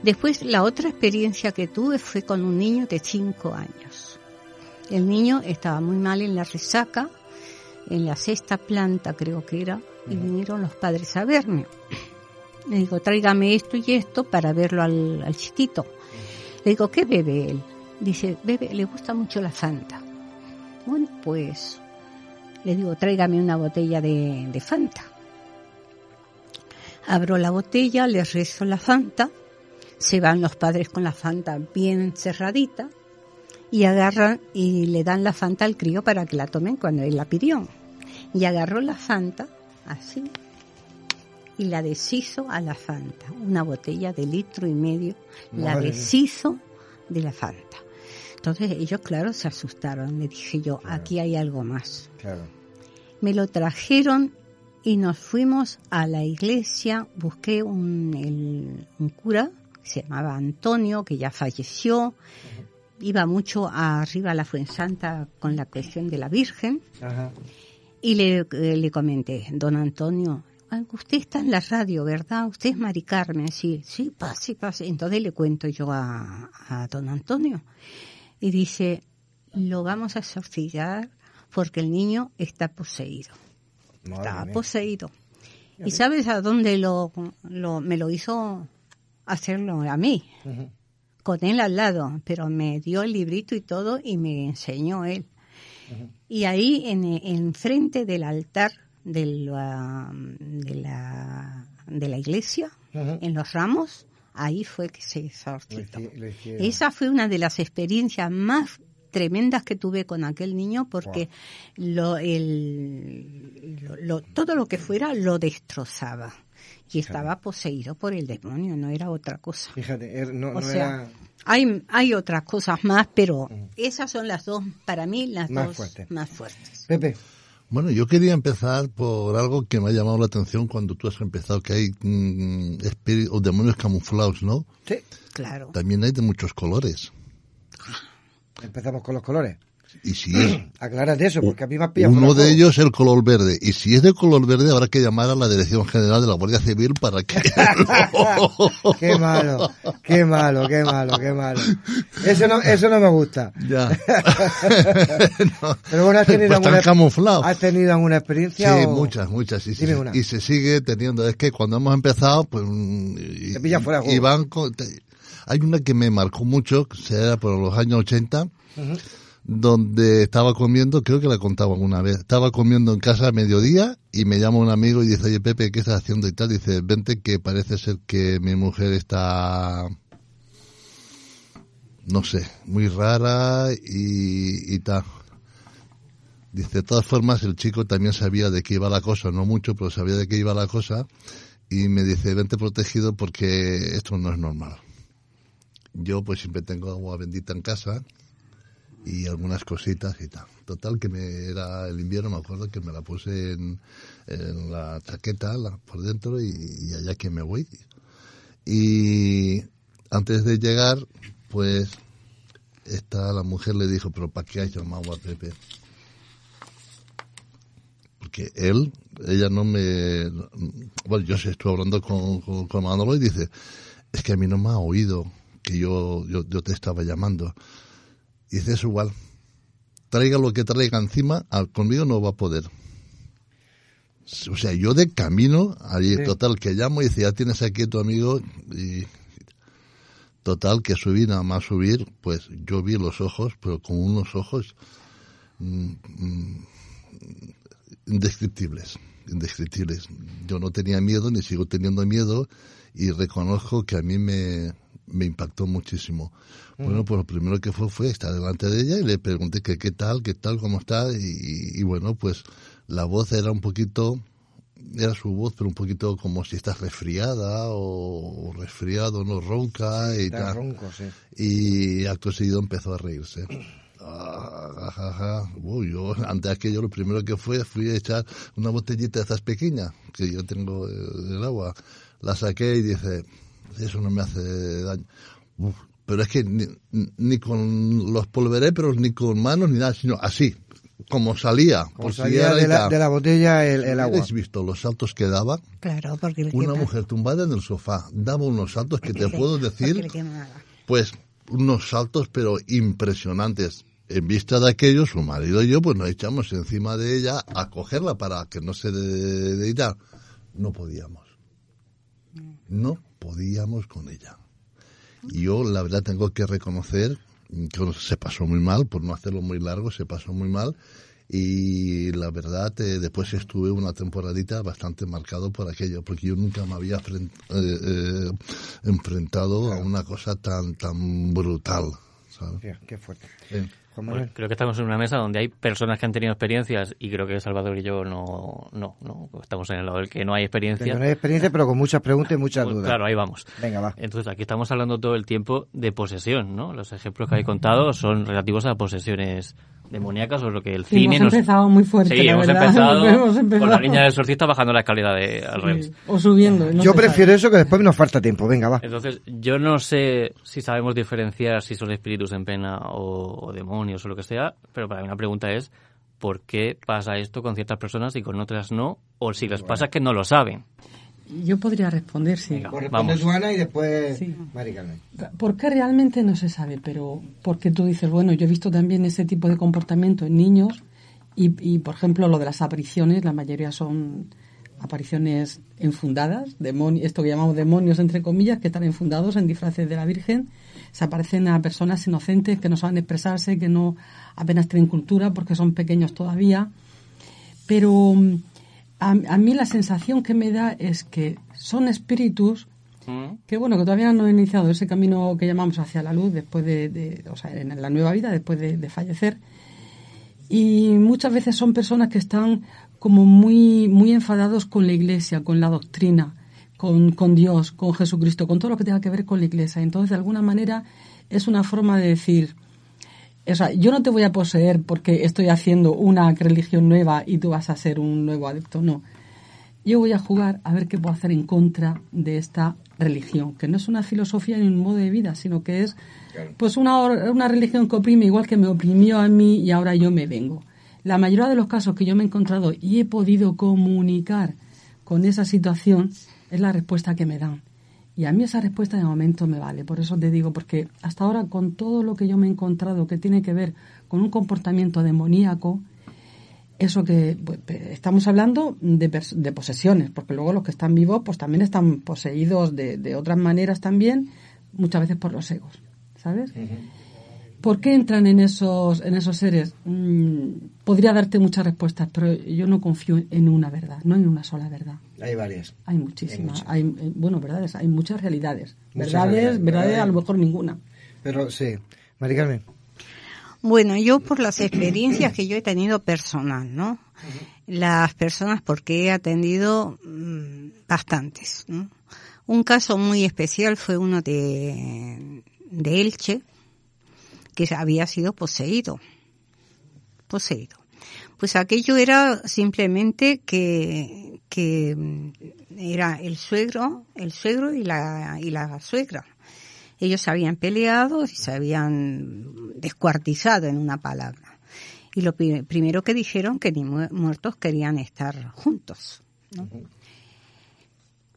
Después, la otra experiencia que tuve fue con un niño de cinco años. El niño estaba muy mal en la resaca, en la sexta planta creo que era, y vinieron los padres a verme. Le digo, tráigame esto y esto para verlo al, chiquito. Le digo, ¿qué bebe él? Dice, bebe, le gusta mucho la Fanta. Bueno, pues le digo, tráigame una botella de, de Fanta. Abro la botella, le rezo la Fanta, se van los padres con la Fanta bien cerradita y agarran y le dan la Fanta al crío para que la tomen cuando él la pidió. Y agarró la Fanta, así, y la deshizo a la Fanta. Una botella de litro y medio, la Madre deshizo de la Fanta. Entonces ellos, claro, se asustaron. Le dije yo, aquí hay algo más. Claro. Me lo trajeron y nos fuimos a la iglesia. Busqué un, el- un cura que se llamaba Antonio, que ya falleció. Iba mucho arriba a la Fuensanta con la cuestión de la Virgen. Ajá. Y le, eh, le comenté, don Antonio, usted está en la radio, ¿verdad? Usted es Mari Carmen, sí, sí, pase, pase. Entonces le cuento yo a, a don Antonio. Y dice, lo vamos a exorcizar porque el niño está poseído. Madre mía. poseído. ¿Y sabes a dónde lo, lo, me lo hizo hacerlo a mí? Con él al lado, pero me dio el librito y todo y me enseñó él. Y ahí, en, en frente del altar de la, de la, de la iglesia, en los ramos, ahí fue que se hicieron. Esa fue una de las experiencias más tremendas que tuve con aquel niño porque lo, el, lo- lo- todo lo que fuera lo destrozaba y estaba poseído por el demonio, no era otra cosa. Fíjate, er- no, O no sea, era hay, hay otras cosas más, pero esas son las dos, para mí, las Más dos más fuertes. Pepe. Bueno, yo quería empezar por algo que me ha llamado la atención cuando tú has empezado, que hay mm, espíritus o demonios camuflados, ¿no? Sí. Claro. También hay de muchos colores. Empezamos con los colores. Y si es Aclárate eso, porque a mí me has pillado uno de ellos el color verde. Y si es de color verde, habrá que llamar a la Dirección General de la Guardia Civil para que... Qué malo, qué malo, qué malo, qué malo. Eso no, eso no me gusta. Ya. Pero bueno, has tenido Pues alguna. ¿has tenido alguna experiencia? Sí, o- muchas, muchas. sí, sí. Y se sigue teniendo. Es que cuando hemos empezado, pues... mm, Te pilla fuera de y juego. van con- te- hay una que me marcó mucho, que será por los años 80, Ujú. Donde estaba comiendo, creo que la contaba alguna vez, estaba comiendo en casa a mediodía y me llama un amigo y dice, oye Pepe, ¿qué estás haciendo? Y tal, dice, vente que parece ser que mi mujer está, no sé, muy rara y, y tal. Dice, de todas formas, el chico también sabía de qué iba la cosa, no mucho, pero sabía de qué iba la cosa. Y me dice, vente protegido porque esto no es normal. Yo pues siempre tengo agua bendita en casa y algunas cositas y tal. Total que me era el invierno, me acuerdo que me la puse en, la chaqueta por dentro y, allá que me voy. Y antes de llegar, pues esta la mujer le dijo, pero ¿para qué has llamado a Pepe? Porque él, ella no me... Bueno, yo sí estuve hablando con, con, con Manolo y dice, es que a mí no me ha oído que yo, yo, yo te estaba llamando. Y dice, es igual. Traiga lo que traiga encima, al- conmigo no va a poder. O sea, yo de camino, allí, Sí. total, que llamo y dice, ya tienes aquí a tu amigo. Y total, que subí, nada más subir, pues yo vi los ojos, pero con unos ojos mm, mm, indescriptibles, indescriptibles. Yo no tenía miedo, ni sigo teniendo miedo, y reconozco que a mí me, me impactó muchísimo. Bueno, pues lo primero que fue fue estar delante de ella y le pregunté que qué tal, qué tal, cómo está, y, y bueno, pues la voz era un poquito, era su voz, pero un poquito como si estás resfriada o, o resfriado, no ronca y Está tal. ronco, sí. Y acto seguido empezó a reírse. Ah, ja, ja. Uy, yo, antes aquello, lo primero que fue, fui a echar una botellita de esas pequeñas, que yo tengo eh, del agua. La saqué y dice, eso no me hace daño. Uf, pero es que ni, ni con los polveréperos, ni con manos, ni nada, sino así, como salía. Como por si salía era de la, de la botella el, el agua. ¿Habéis visto los saltos que daba? Claro, porque le Una quema- mujer tumbada en el sofá daba unos saltos que te puedo decir pues unos saltos pero impresionantes. En vista de aquello, su marido y yo pues nos echamos encima de ella a cogerla para que no se de, de. No podíamos. No podíamos con ella. Yo la verdad tengo que reconocer que se pasó muy mal, por no hacerlo muy largo, se pasó muy mal. Y la verdad, eh, después estuve una temporadita bastante marcado por aquello, porque yo nunca me había eh, eh, enfrentado a una cosa tan tan brutal. ¿sabes? Qué fuerte. Sí. Juan Pues Manuel. creo que estamos en una mesa donde hay personas que han tenido experiencias y creo que Salvador y yo no, no, no estamos en el lado del que no hay experiencia. Que no hay experiencia, pero con muchas preguntas y muchas Pues dudas. Claro, ahí vamos. Venga, va. Entonces, aquí estamos hablando todo el tiempo de posesión, ¿no? Los ejemplos que habéis contado son relativos a posesiones demoníacas o lo que el Sí, cine hemos nos... empezado muy fuerte, Sí, la hemos empezado, Hemos empezado. con la niña del exorcista bajando la escalera de, al revés. O subiendo. no Yo prefiero sabe. eso que después nos falta tiempo. Venga, va. Entonces, yo no sé si sabemos diferenciar si son espíritus en pena o, o demonios o lo que sea, pero para mí la pregunta es ¿por qué pasa esto con ciertas personas y con otras no? O si les pasa que no lo saben. Yo podría responder, sí. Venga, Pues responde y después Sí. ¿Por qué realmente no se sabe? Pero porque tú dices, bueno, yo he visto también ese tipo de comportamiento en niños y, y, por ejemplo, lo de las apariciones, la mayoría son apariciones enfundadas, demoni- esto que llamamos demonios, entre comillas, que están enfundados en disfraces de la Virgen. Se aparecen a personas inocentes que no saben expresarse, que no apenas tienen cultura porque son pequeños todavía. Pero mm, a, a mí la sensación que me da es que son espíritus ¿Mm? que bueno, que todavía no he iniciado ese camino que llamamos hacia la luz después de, de- o sea, en la nueva vida, después de, de fallecer. Y muchas veces son personas que están como muy, muy enfadados con la iglesia, con la doctrina, con, con Dios, con Jesucristo, con todo lo que tenga que ver con la iglesia. Entonces, de alguna manera, es una forma de decir, o sea, yo no te voy a poseer porque estoy haciendo una religión nueva y tú vas a ser un nuevo adepto, no. Yo voy a jugar a ver qué puedo hacer en contra de esta religión, que no es una filosofía ni un modo de vida, sino que es pues una, una religión que oprime igual que me oprimió a mí y ahora yo me vengo. La mayoría de los casos que yo me he encontrado y he podido comunicar con esa situación es la respuesta que me dan. Y a mí esa respuesta de momento me vale. Por eso te digo, porque hasta ahora con todo lo que yo me he encontrado que tiene que ver con un comportamiento demoníaco, eso que pues, estamos hablando de, de posesiones, porque luego los que están vivos pues también están poseídos de, de otras maneras también, muchas veces por los egos, ¿sabes? ¿Por qué entran en esos, en esos seres? Mm, podría darte muchas respuestas, pero yo no confío en una verdad, no en una sola verdad. Hay varias. Hay muchísimas. Hay eh, bueno, verdades, hay muchas realidades. Muchas verdades, realidades, verdades, a lo mejor ninguna. Pero sí. Mari Carmen. Bueno, yo por las experiencias que yo he tenido personal, ¿no? Las personas porque he atendido mm, bastantes, ¿no? Un caso muy especial fue uno de, de Elche, que había sido poseído. Poseído. Pues aquello era simplemente que, que mm, era el suegro, el suegro y la, y la suegra. Ellos se habían peleado y se habían descuartizado en una palabra. Y lo pri- primero que dijeron que ni mu- muertos querían estar juntos. ¿no?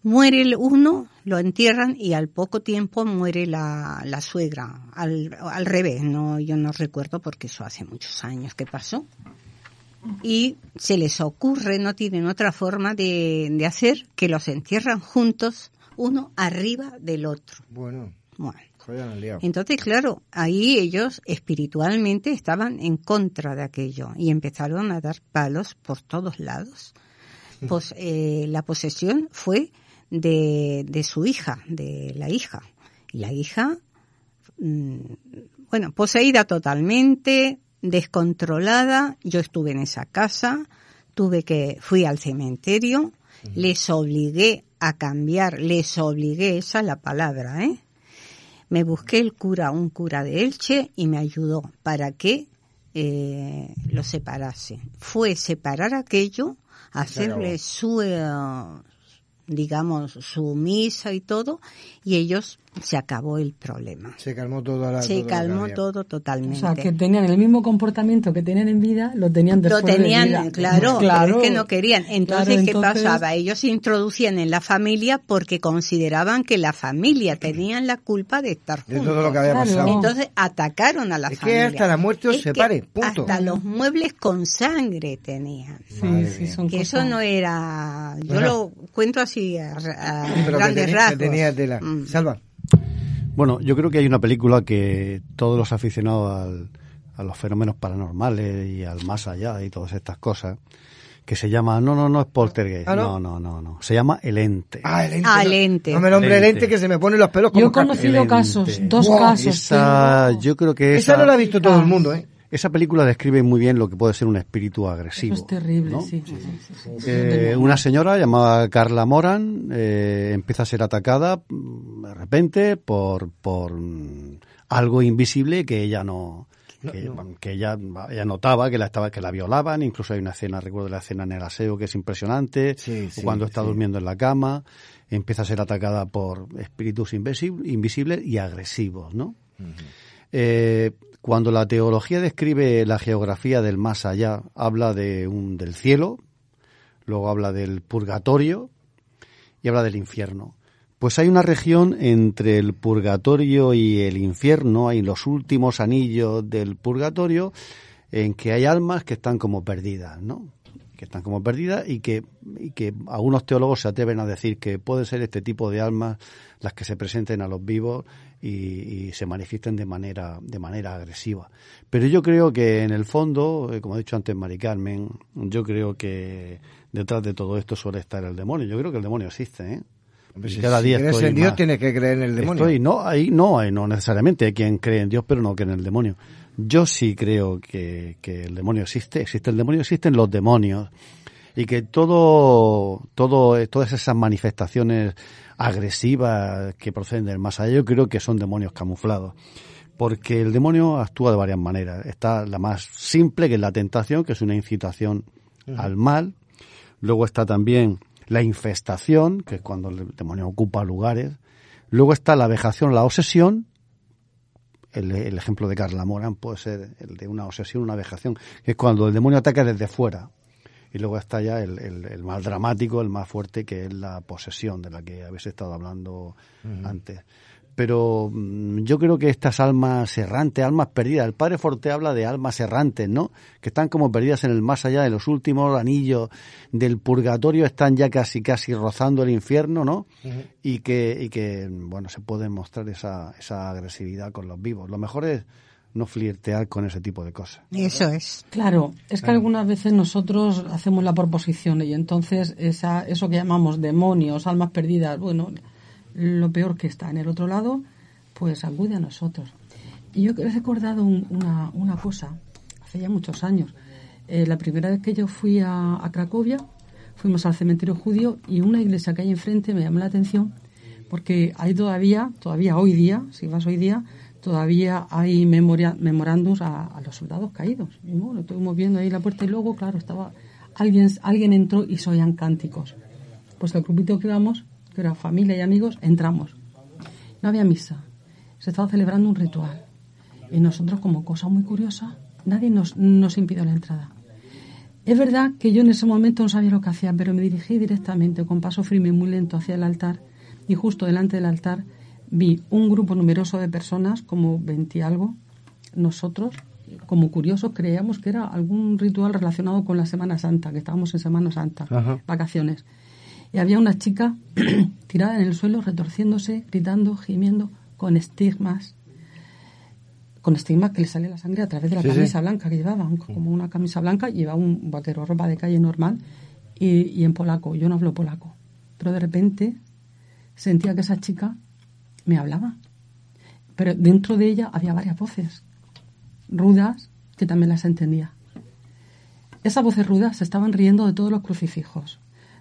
Muere el uno, lo entierran y al poco tiempo muere la, la suegra. Al, al revés, no, yo no recuerdo porque eso hace muchos años que pasó. Y se les ocurre, no tienen otra forma de, de hacer que los entierran juntos, uno arriba del otro. Bueno. Bueno. Entonces, claro, ahí ellos espiritualmente estaban en contra de aquello y empezaron a dar palos por todos lados. Pues eh, la posesión fue de, de su hija, de la hija. Y la hija, mm, bueno, poseída totalmente, descontrolada. Yo estuve en esa casa, tuve que, fui al cementerio, les obligué a cambiar, les obligué, esa es la palabra, ¿eh? Me busqué el cura, un cura de Elche, y me ayudó para que eh, lo separase. Fue separar aquello, hacerle su, eh, digamos, su misa y todo, y ellos se acabó el problema. Se calmó todo la Se todo lo que calmó todo O totalmente. sea, que tenían el mismo comportamiento que tenían en vida, lo tenían Lo después de tenían, vida. claro, pero es que no querían. Entonces, Claro, ¿qué entonces- pasaba? Ellos se introducían en la familia porque consideraban que la familia tenían la culpa de estar De juntos. todo lo que había Claro. pasado. Entonces atacaron a la Es que familia. hasta la muerte os Es que separe, punto. Hasta los muebles con sangre tenían. Sí, sí, son que eso no era, yo Ajá. lo cuento así a, a Pero que grandes tenía- que rasgos. tenía tela. Mm. Salva. Bueno, yo creo que hay una película que todos los aficionados al- a los fenómenos paranormales y al más allá y todas estas cosas, que se llama, no, no, no es Poltergeist, ¿Ah, no? no, no, no, no, se llama El Ente. Ah, el ente. Ah, el ente. No me nombre el Ente. ente que se me ponen los pelos como Yo he conocido casos, dos Wow, casos. Esa, yo creo que esa, Esa no la ha visto todo el mundo, ¿eh? Esa película describe muy bien lo que puede ser un espíritu agresivo. Eso es terrible, ¿no? sí. sí, sí, sí, sí. Eh, una señora llamada Carla Moran eh, empieza a ser atacada mm, de repente por, por mm, algo invisible que ella no que, que ella, ella notaba que la estaba que la violaban incluso hay una escena recuerdo la escena en el aseo que es impresionante Sí, o sí, cuando está sí. durmiendo en la cama empieza a ser atacada por espíritus invisi- invisibles y agresivos no eh, cuando la teología describe la geografía del más allá, habla de un del cielo, luego habla del purgatorio y habla del infierno. Pues hay una región entre el purgatorio y el infierno, hay los últimos anillos del purgatorio, en que hay almas que están como perdidas, ¿no? Que están como perdidas y que, y que algunos teólogos se atreven a decir que puede ser este tipo de almas las que se presenten a los vivos y, y se manifiesten de manera, de manera agresiva. Pero yo creo que en el fondo, eh, como ha dicho antes Mari Carmen, yo creo que detrás de todo esto suele estar el demonio. Yo creo que el demonio existe, ¿eh? Si- cada si día crees en Dios, más- tienes que creer en el demonio. Estoy, no, ahí no, ahí no necesariamente hay quien cree en Dios, pero no cree en el demonio. Yo sí creo que, que el demonio existe, existe el demonio, existen los demonios y que todo, todo, todas esas manifestaciones agresivas que proceden del más allá, yo creo que son demonios camuflados. Porque el demonio actúa de varias maneras. Está la más simple, que es la tentación, que es una incitación al mal. Luego está también la infestación, que es cuando el demonio ocupa lugares. Luego está la vejación, la obsesión. El, el ejemplo de Carla Moran puede ser el de una obsesión, una vejación, que es cuando el demonio ataca desde fuera. Y luego está ya el, el- el más dramático, el más fuerte, que es la posesión, de la que habéis estado hablando antes. Pero mm, yo creo que estas almas errantes, almas perdidas, el padre Forte habla de almas errantes, ¿no? Que están como perdidas en el más allá de los últimos anillos del purgatorio, están ya casi, casi rozando el infierno, ¿no? y que, y que bueno, se puede mostrar esa, esa agresividad con los vivos. Lo mejor es no flirtear con ese tipo de cosas. Eso es. Claro, es que algunas veces nosotros hacemos la proposición y entonces esa, eso que llamamos demonios, almas perdidas, bueno, lo peor que está en el otro lado, pues acude a nosotros. Y yo he recordado un- una, una cosa, hace ya muchos años. Eh, la primera vez que yo fui a, a Cracovia, fuimos al cementerio judío y una iglesia que hay enfrente me llamó la atención porque hay todavía, todavía hoy día, si vas hoy día, todavía hay memoria, memorandos a, los soldados caídos. Y estuvimos viendo ahí la puerta y luego, claro, estaba alguien, alguien entró y se oían cánticos. Pues el grupito que íbamos, que era familia y amigos, entramos. No había misa, se estaba celebrando un ritual. Y nosotros, como cosa muy curiosa, nadie nos, nos impidió la entrada. Es verdad que yo en ese momento no sabía lo que hacía, pero me dirigí directamente con paso firme y muy lento hacia el altar y justo delante del altar vi un grupo numeroso de personas, como 20 y algo, nosotros, como curiosos, creíamos que era algún ritual relacionado con la Semana Santa, que estábamos en Semana Santa, Ajá. vacaciones. Y había una chica tirada en el suelo, retorciéndose, gritando, gimiendo, con estigmas, con estigmas que le sale la sangre a través de la Sí, sí. camisa blanca que llevaba, como una camisa blanca, llevaba un vaquero, ropa de calle normal, y, y en polaco. Yo no hablo polaco. Pero de repente sentía que esa chica me hablaba. Pero dentro de ella había varias voces rudas que también las entendía. Esas voces rudas se estaban riendo de todos los crucifijos,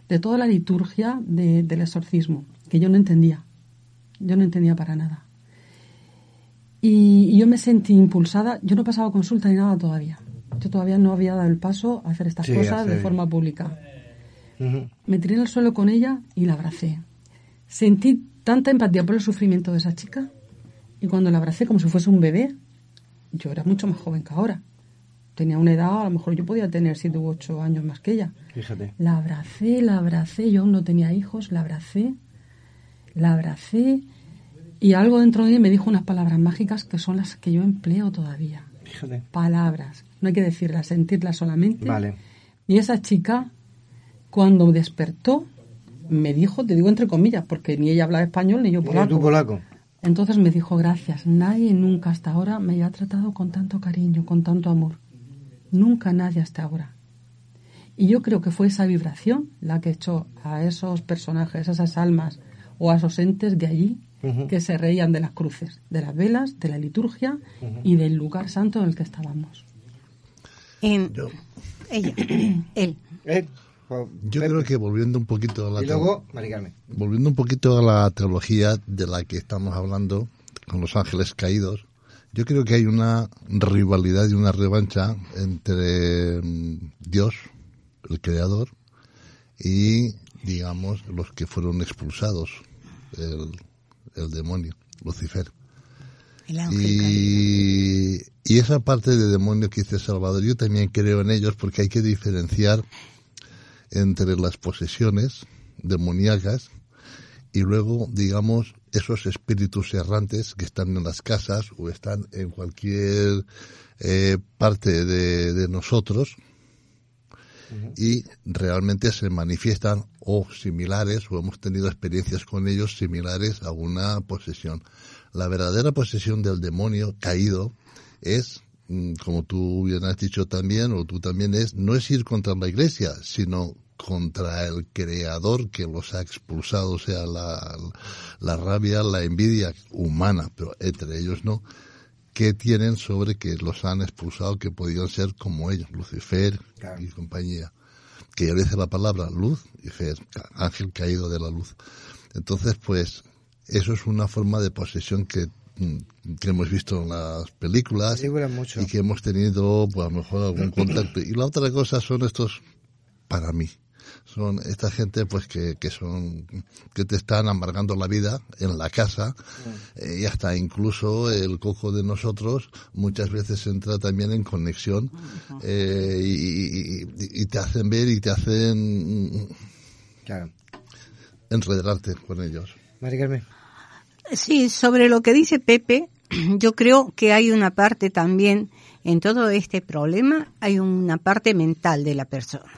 de toda la liturgia de- del exorcismo, que yo no entendía. Yo no entendía para nada. Y, y yo me sentí impulsada. Yo no pasaba consulta ni nada todavía. Yo todavía no había dado el paso a hacer estas Sí, cosas de forma pública. Me tiré en el suelo con ella y la abracé. Sentí tanta empatía por el sufrimiento de esa chica y cuando la abracé como si fuese un bebé, yo era mucho más joven que ahora. Tenía una edad, a lo mejor yo podía tener siete u ocho años más que ella. Fíjate. La abracé, la abracé, yo aún no tenía hijos, la abracé, la abracé y algo dentro de mí me dijo unas palabras mágicas que son las que yo empleo todavía. Fíjate. Palabras, no hay que decirlas, sentirlas solamente. Vale. Y esa chica, cuando despertó, me dijo, te digo entre comillas, porque ni ella hablaba español ni yo polaco. tú polaco. Entonces me dijo, gracias, nadie nunca hasta ahora me ha tratado con tanto cariño, con tanto amor. Nunca nadie hasta ahora. Y yo creo que fue esa vibración la que echó a esos personajes, a esas almas o a esos entes de allí que se reían de las cruces, de las velas, de la liturgia y del lugar santo en el que estábamos. En, ella, él. Yo creo que volviendo un poquito a la Y luego, volviendo un poquito a la teología de la que estamos hablando con los ángeles caídos, yo creo que hay una rivalidad y una revancha entre mm, Dios, el creador, y digamos los que fueron expulsados, el, el demonio, Lucifer. El Y, y esa parte de demonio que dice Salvador, yo también creo en ellos porque hay que diferenciar entre las posesiones demoníacas y luego, digamos, esos espíritus errantes que están en las casas o están en cualquier eh, parte de, de nosotros y realmente se manifiestan o similares o hemos tenido experiencias con ellos similares a una posesión. La verdadera posesión del demonio caído es, como tú bien has dicho también, o tú también es, no es ir contra la iglesia, sino contra el creador que los ha expulsado, o sea, la, la rabia, la envidia humana, pero entre ellos no, que tienen sobre que los han expulsado, que podían ser como ellos, Lucifer y compañía. Que ya dice la palabra luz y fer, ángel caído de la luz. Entonces, pues, eso es una forma de posesión que, mm, que hemos visto en las películas mucho. y que hemos tenido, pues, a lo mejor algún contacto. Y la otra cosa son estos, para mí, son esta gente pues que, que son que te están amargando la vida en la casa eh, y hasta incluso el cojo de nosotros muchas veces entra también en conexión eh, y, y- y- y te hacen ver y te hacen Claro. enredarte con ellos. Mari Carmen. Sí, sobre lo que dice Pepe, yo creo que hay una parte también en todo este problema, hay una parte mental de la persona.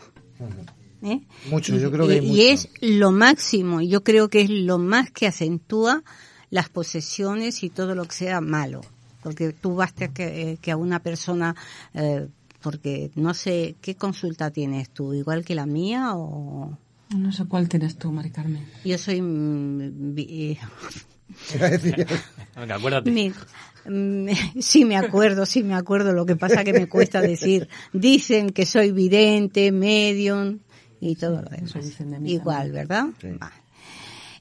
¿eh? Mucho, Y- yo creo que hay y, mucho. y es lo máximo, y yo creo que es lo más que acentúa las posesiones y todo lo que sea malo. Porque tú basta que, eh, que a una persona, eh, porque no sé, ¿qué consulta tienes tú? ¿Igual que la mía o...? No sé cuál tienes tú, Mari Carmen. Yo soy... vi- Venga, acuérdate. Mi- sí me acuerdo, sí me acuerdo, lo que pasa que me cuesta decir. Dicen que soy vidente, medium y todo lo demás. Igual, ¿verdad? Vale.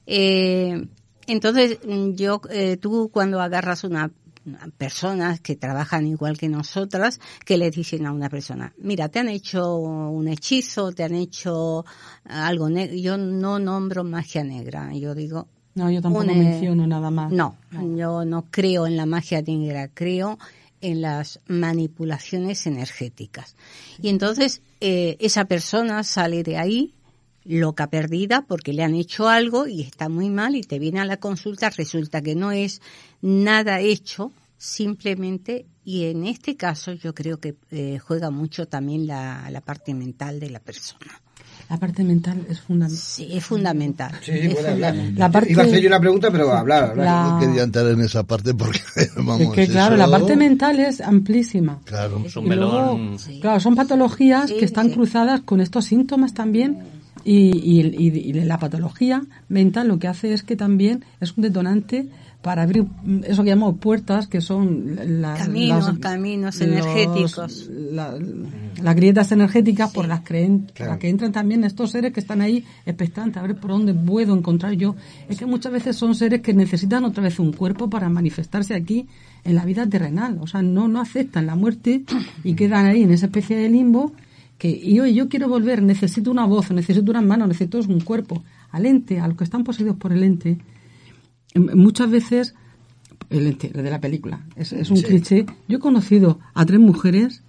Eh, entonces, yo, eh, tú cuando agarras una una personas que trabajan igual que nosotras, que le dicen a una persona, mira, te han hecho un hechizo, te han hecho algo negro, yo no nombro magia negra, yo digo, No, yo tampoco menciono nada más. no, yo no creo en la magia negra, creo en las manipulaciones energéticas. Y entonces eh, esa persona sale de ahí loca perdida porque le han hecho algo y está muy mal y te viene a la consulta, resulta que no es nada hecho, simplemente, y en este caso yo creo que eh, juega mucho también la, la parte mental de la persona. La parte mental es fundamental. Sí, es fundamental. Sí, Es puede hablar. fundamental. La parte- Iba a hacer yo una pregunta, pero hablar, hablar. La- No quería entrar en esa parte porque, vamos, Es que claro, eso- la parte mental es amplísima. Claro. Es un luego, melón. claro, son patologías que están cruzadas con estos síntomas también. Y, y- y- y la patología mental lo que hace es que también es un detonante para abrir eso que llamamos puertas, que son las, Caminos, las- caminos los- energéticos. la- las grietas energéticas por las, que en- por las que entran también estos seres que están ahí expectantes a ver por dónde puedo encontrar yo. Es que muchas veces son seres que necesitan otra vez un cuerpo para manifestarse aquí en la vida terrenal. O sea, no, no aceptan la muerte y quedan ahí en esa especie de limbo que y yo, yo quiero volver, necesito una voz, necesito unas manos, necesito un cuerpo. Al ente, a los que están poseídos por el ente, muchas veces el de la película, es, es un Sí. cliché. Yo he conocido a tres mujeres,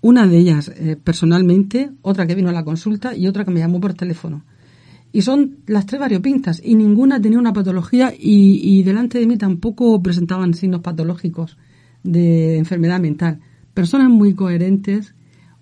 una de ellas eh, personalmente, otra que vino a la consulta y otra que me llamó por teléfono. Y son las tres variopintas y ninguna tenía una patología y, y delante de mí tampoco presentaban signos patológicos de enfermedad mental. Personas muy coherentes.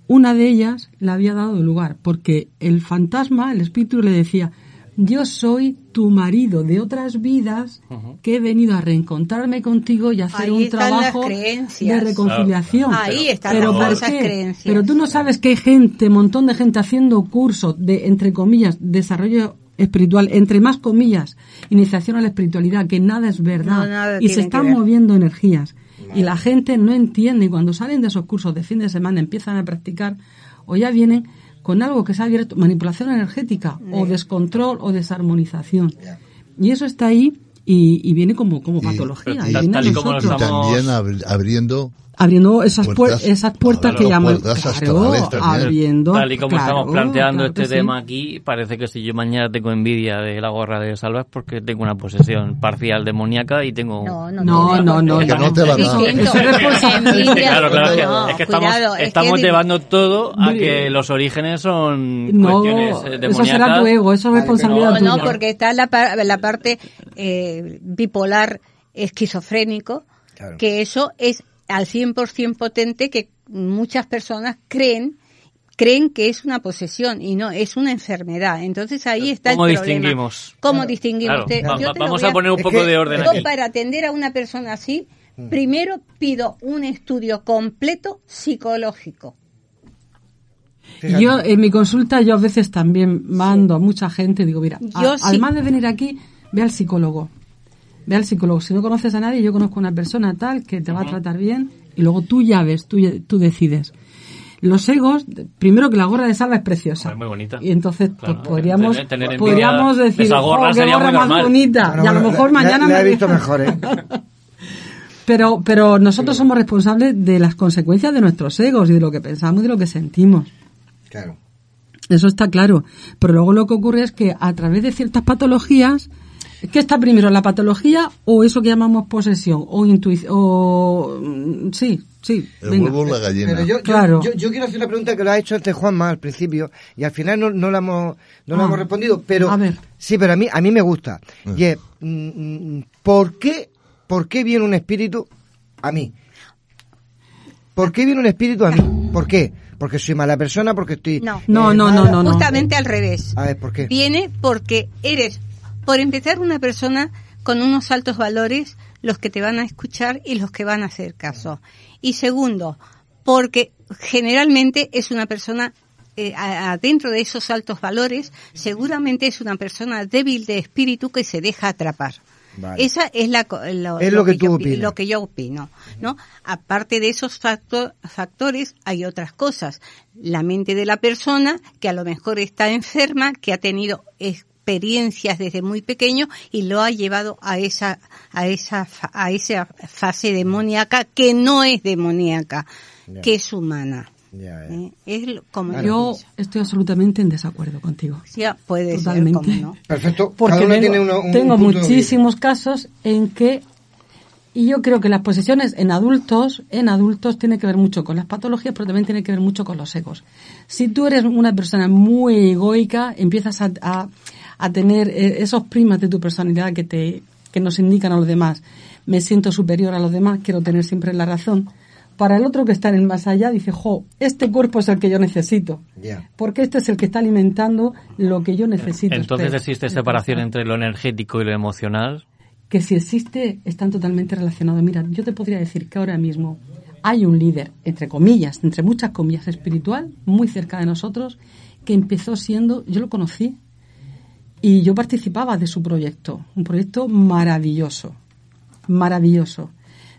Una de ellas le había dado lugar porque el fantasma, el espíritu le decía, yo soy tu marido de otras vidas que he venido a reencontrarme contigo y a hacer Ahí un trabajo de reconciliación. Ahí están Pero las creencias. Pero tú no sabes que hay gente, montón de gente haciendo cursos de, entre comillas, desarrollo espiritual, entre más comillas, iniciación a la espiritualidad, que nada es verdad. No, nada y se están moviendo energías. Y la gente no entiende. Y cuando salen de esos cursos de fin de semana, empiezan a practicar, o ya vienen con algo que se ha abierto, manipulación energética, o descontrol, o desarmonización. Y eso está ahí y, y viene como, como patología. y Y, viene a y nosotros. también abri- abriendo abriendo esas puertas, Puertas- esas puertas que llaman puertas claro, abriendo Tal y como claro, estamos planteando claro este sí. tema aquí, parece que si yo mañana tengo envidia de la gorra de Salvas porque tengo una posesión parcial demoníaca y tengo... No, no, No, no, no, no. no te es. Es que claro, claro, es que- No, es que cuidado, estamos, es que estamos de- llevando todo a que los orígenes son No, cuestiones eh, demoníacas. eso será tu ego, eso es responsabilidad No, no, porque está la, par- la parte eh, bipolar esquizofrénico, que eso es al 100% potente que muchas personas creen creen que es una posesión y no, es una enfermedad. Entonces ahí está ¿Cómo el problema. distinguimos? ¿Cómo Claro. distinguimos? Claro, Te- va- yo va- te lo vamos a poner un Es poco que de orden yo aquí. para atender a una persona así, primero pido un estudio completo psicológico. Yo en mi consulta yo a veces también mando a mucha gente, digo, mira, a- Yo sí. además de venir aquí, ve al psicólogo. Ve al psicólogo. Si no conoces a nadie, yo conozco a una persona tal que te va a tratar bien y luego tú ya ves, tú, tú decides. Los egos, primero que la gorra de salva es preciosa. Es muy bonita. Y entonces pues, Claro. podríamos, Tener- podríamos de decir, esa gorra "Oh, qué sería gorra muy más normal". bonita. Bueno, y a lo mejor la- mañana la he me visto mejor, ¿eh? Pero, pero nosotros somos responsables de las consecuencias de nuestros egos y de lo que pensamos y de lo que sentimos. Claro. Eso está claro. Pero luego lo que ocurre es que a través de ciertas patologías, ¿qué está primero, la patología o eso que llamamos posesión o intuición? O... mm, Sí, sí. el venga. huevo o la gallina. Pero yo, yo- Claro. yo, yo quiero hacer una pregunta que lo ha hecho antes Juanma al principio y al final no, no la hemos, no la Ah. hemos respondido, pero A ver. sí, pero a mí, a mí me gusta. Y es, mm, mm, ¿por qué, por qué viene un espíritu a mí? ¿Por qué viene un espíritu a mí? ¿Por qué? Porque soy mala persona, porque estoy... No. No, eh, no, no, mala? no, no. Justamente al revés. A ver, ¿por qué? Viene porque eres, por empezar, una persona con unos altos valores, los que te van a escuchar y los que van a hacer caso. Y segundo, porque generalmente es una persona eh, a- a- dentro de esos altos valores, seguramente es una persona débil de espíritu que se deja atrapar. Vale. Esa es la co- Es lo que tú yo opinas. lo que yo opino, ¿no? Aparte de esos facto- factores hay otras cosas. La mente de la persona que a lo mejor está enferma, que ha tenido experiencias desde muy pequeño y lo ha llevado a esa a esa fa- a esa fase demoníaca que no es demoníaca, Ya. que es humana. Ya, ya. ¿eh? Es Yo estoy absolutamente en desacuerdo contigo. ya puede Totalmente. ser, no. Perfecto. Porque Cada uno tengo, tiene uno- un tengo muchísimos casos en que Y yo creo que las posesiones en adultos, en adultos tiene que ver mucho con las patologías, pero también tiene que ver mucho con los egos. Si tú eres una persona muy egoica, empiezas a, a, a tener eh, esos primas de tu personalidad que te, que nos indican a los demás. Me siento superior a los demás, quiero tener siempre la razón. Para el otro que está en el más allá, dice, jo, este cuerpo es el que yo necesito. Porque este es el que está alimentando lo que yo necesito. Entonces Espera. existe separación entre lo energético y lo emocional. que si existe están totalmente relacionados. Mira, yo te podría decir que ahora mismo hay un líder, entre comillas, entre muchas comillas, espiritual, muy cerca de nosotros, que empezó siendo, yo lo conocí, y yo participaba de su proyecto, un proyecto maravilloso, maravilloso.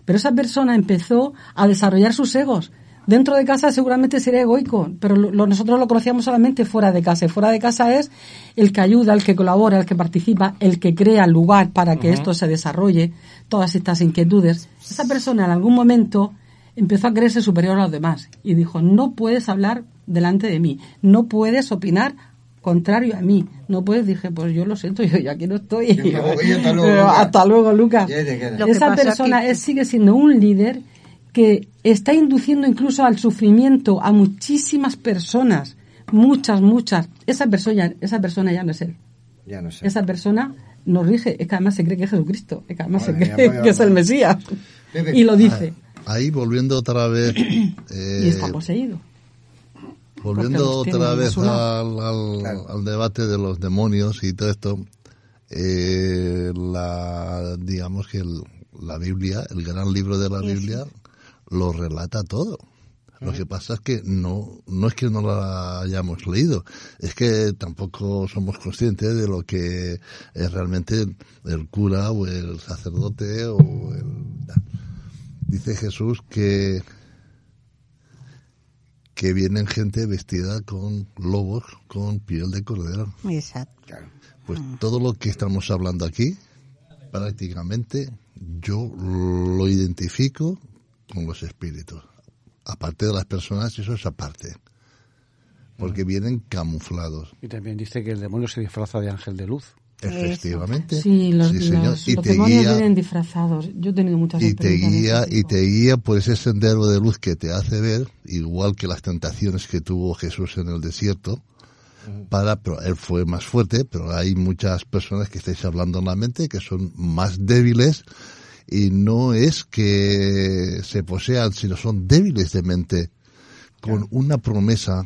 Pero esa persona empezó a desarrollar sus egos. Dentro de casa seguramente sería egoico, pero lo- nosotros lo conocíamos solamente fuera de casa. Y fuera de casa es el que ayuda, el que colabora, el que participa, el que crea el lugar para que esto se desarrolle, todas estas inquietudes. Esa persona en algún momento empezó a creerse superior a los demás y dijo, no puedes hablar delante de mí, no puedes opinar contrario a mí, no puedes, dije, pues yo lo siento, yo ya aquí no estoy. Yo hasta luego, Pero Lucas. hasta luego, Lucas. Ya te quedas. Lo Esa persona es- sigue siendo un líder que está induciendo incluso al sufrimiento a muchísimas personas, muchas, muchas. Esa persona, esa persona ya no es él. Ya no sé. Esa persona nos rige, es que además se cree que es Jesucristo, es que además Madre se cree vaya que es el. Mesías. Y lo dice. Ahí volviendo otra vez, y eh, está poseído. Volviendo otra vez al- al debate de los demonios y todo esto, eh, la, digamos que el- la Biblia, el gran libro de la Biblia, lo relata todo. Lo que pasa es que no, no es que no la hayamos leído, es que tampoco somos conscientes de lo que es realmente el cura o el sacerdote o el... Dice Jesús que que vienen gente vestida con lobos, con piel de cordero. Exacto. Pues todo lo que estamos hablando aquí, prácticamente yo lo identifico con los espíritus. Aparte de las personas, eso es aparte. Porque vienen camuflados. Y también dice que el demonio se disfraza de ángel de luz. Efectivamente. Sí, los, Sí, señor. los- Y los te guía- vienen disfrazados. Yo he tenido muchas y te guía ese y te guía por ese sendero de luz que te hace ver igual que las tentaciones que tuvo Jesús en el desierto para pero él fue más fuerte pero hay muchas personas que estáis hablando en la mente que son más débiles y no es que se posean sino son débiles de mente con una promesa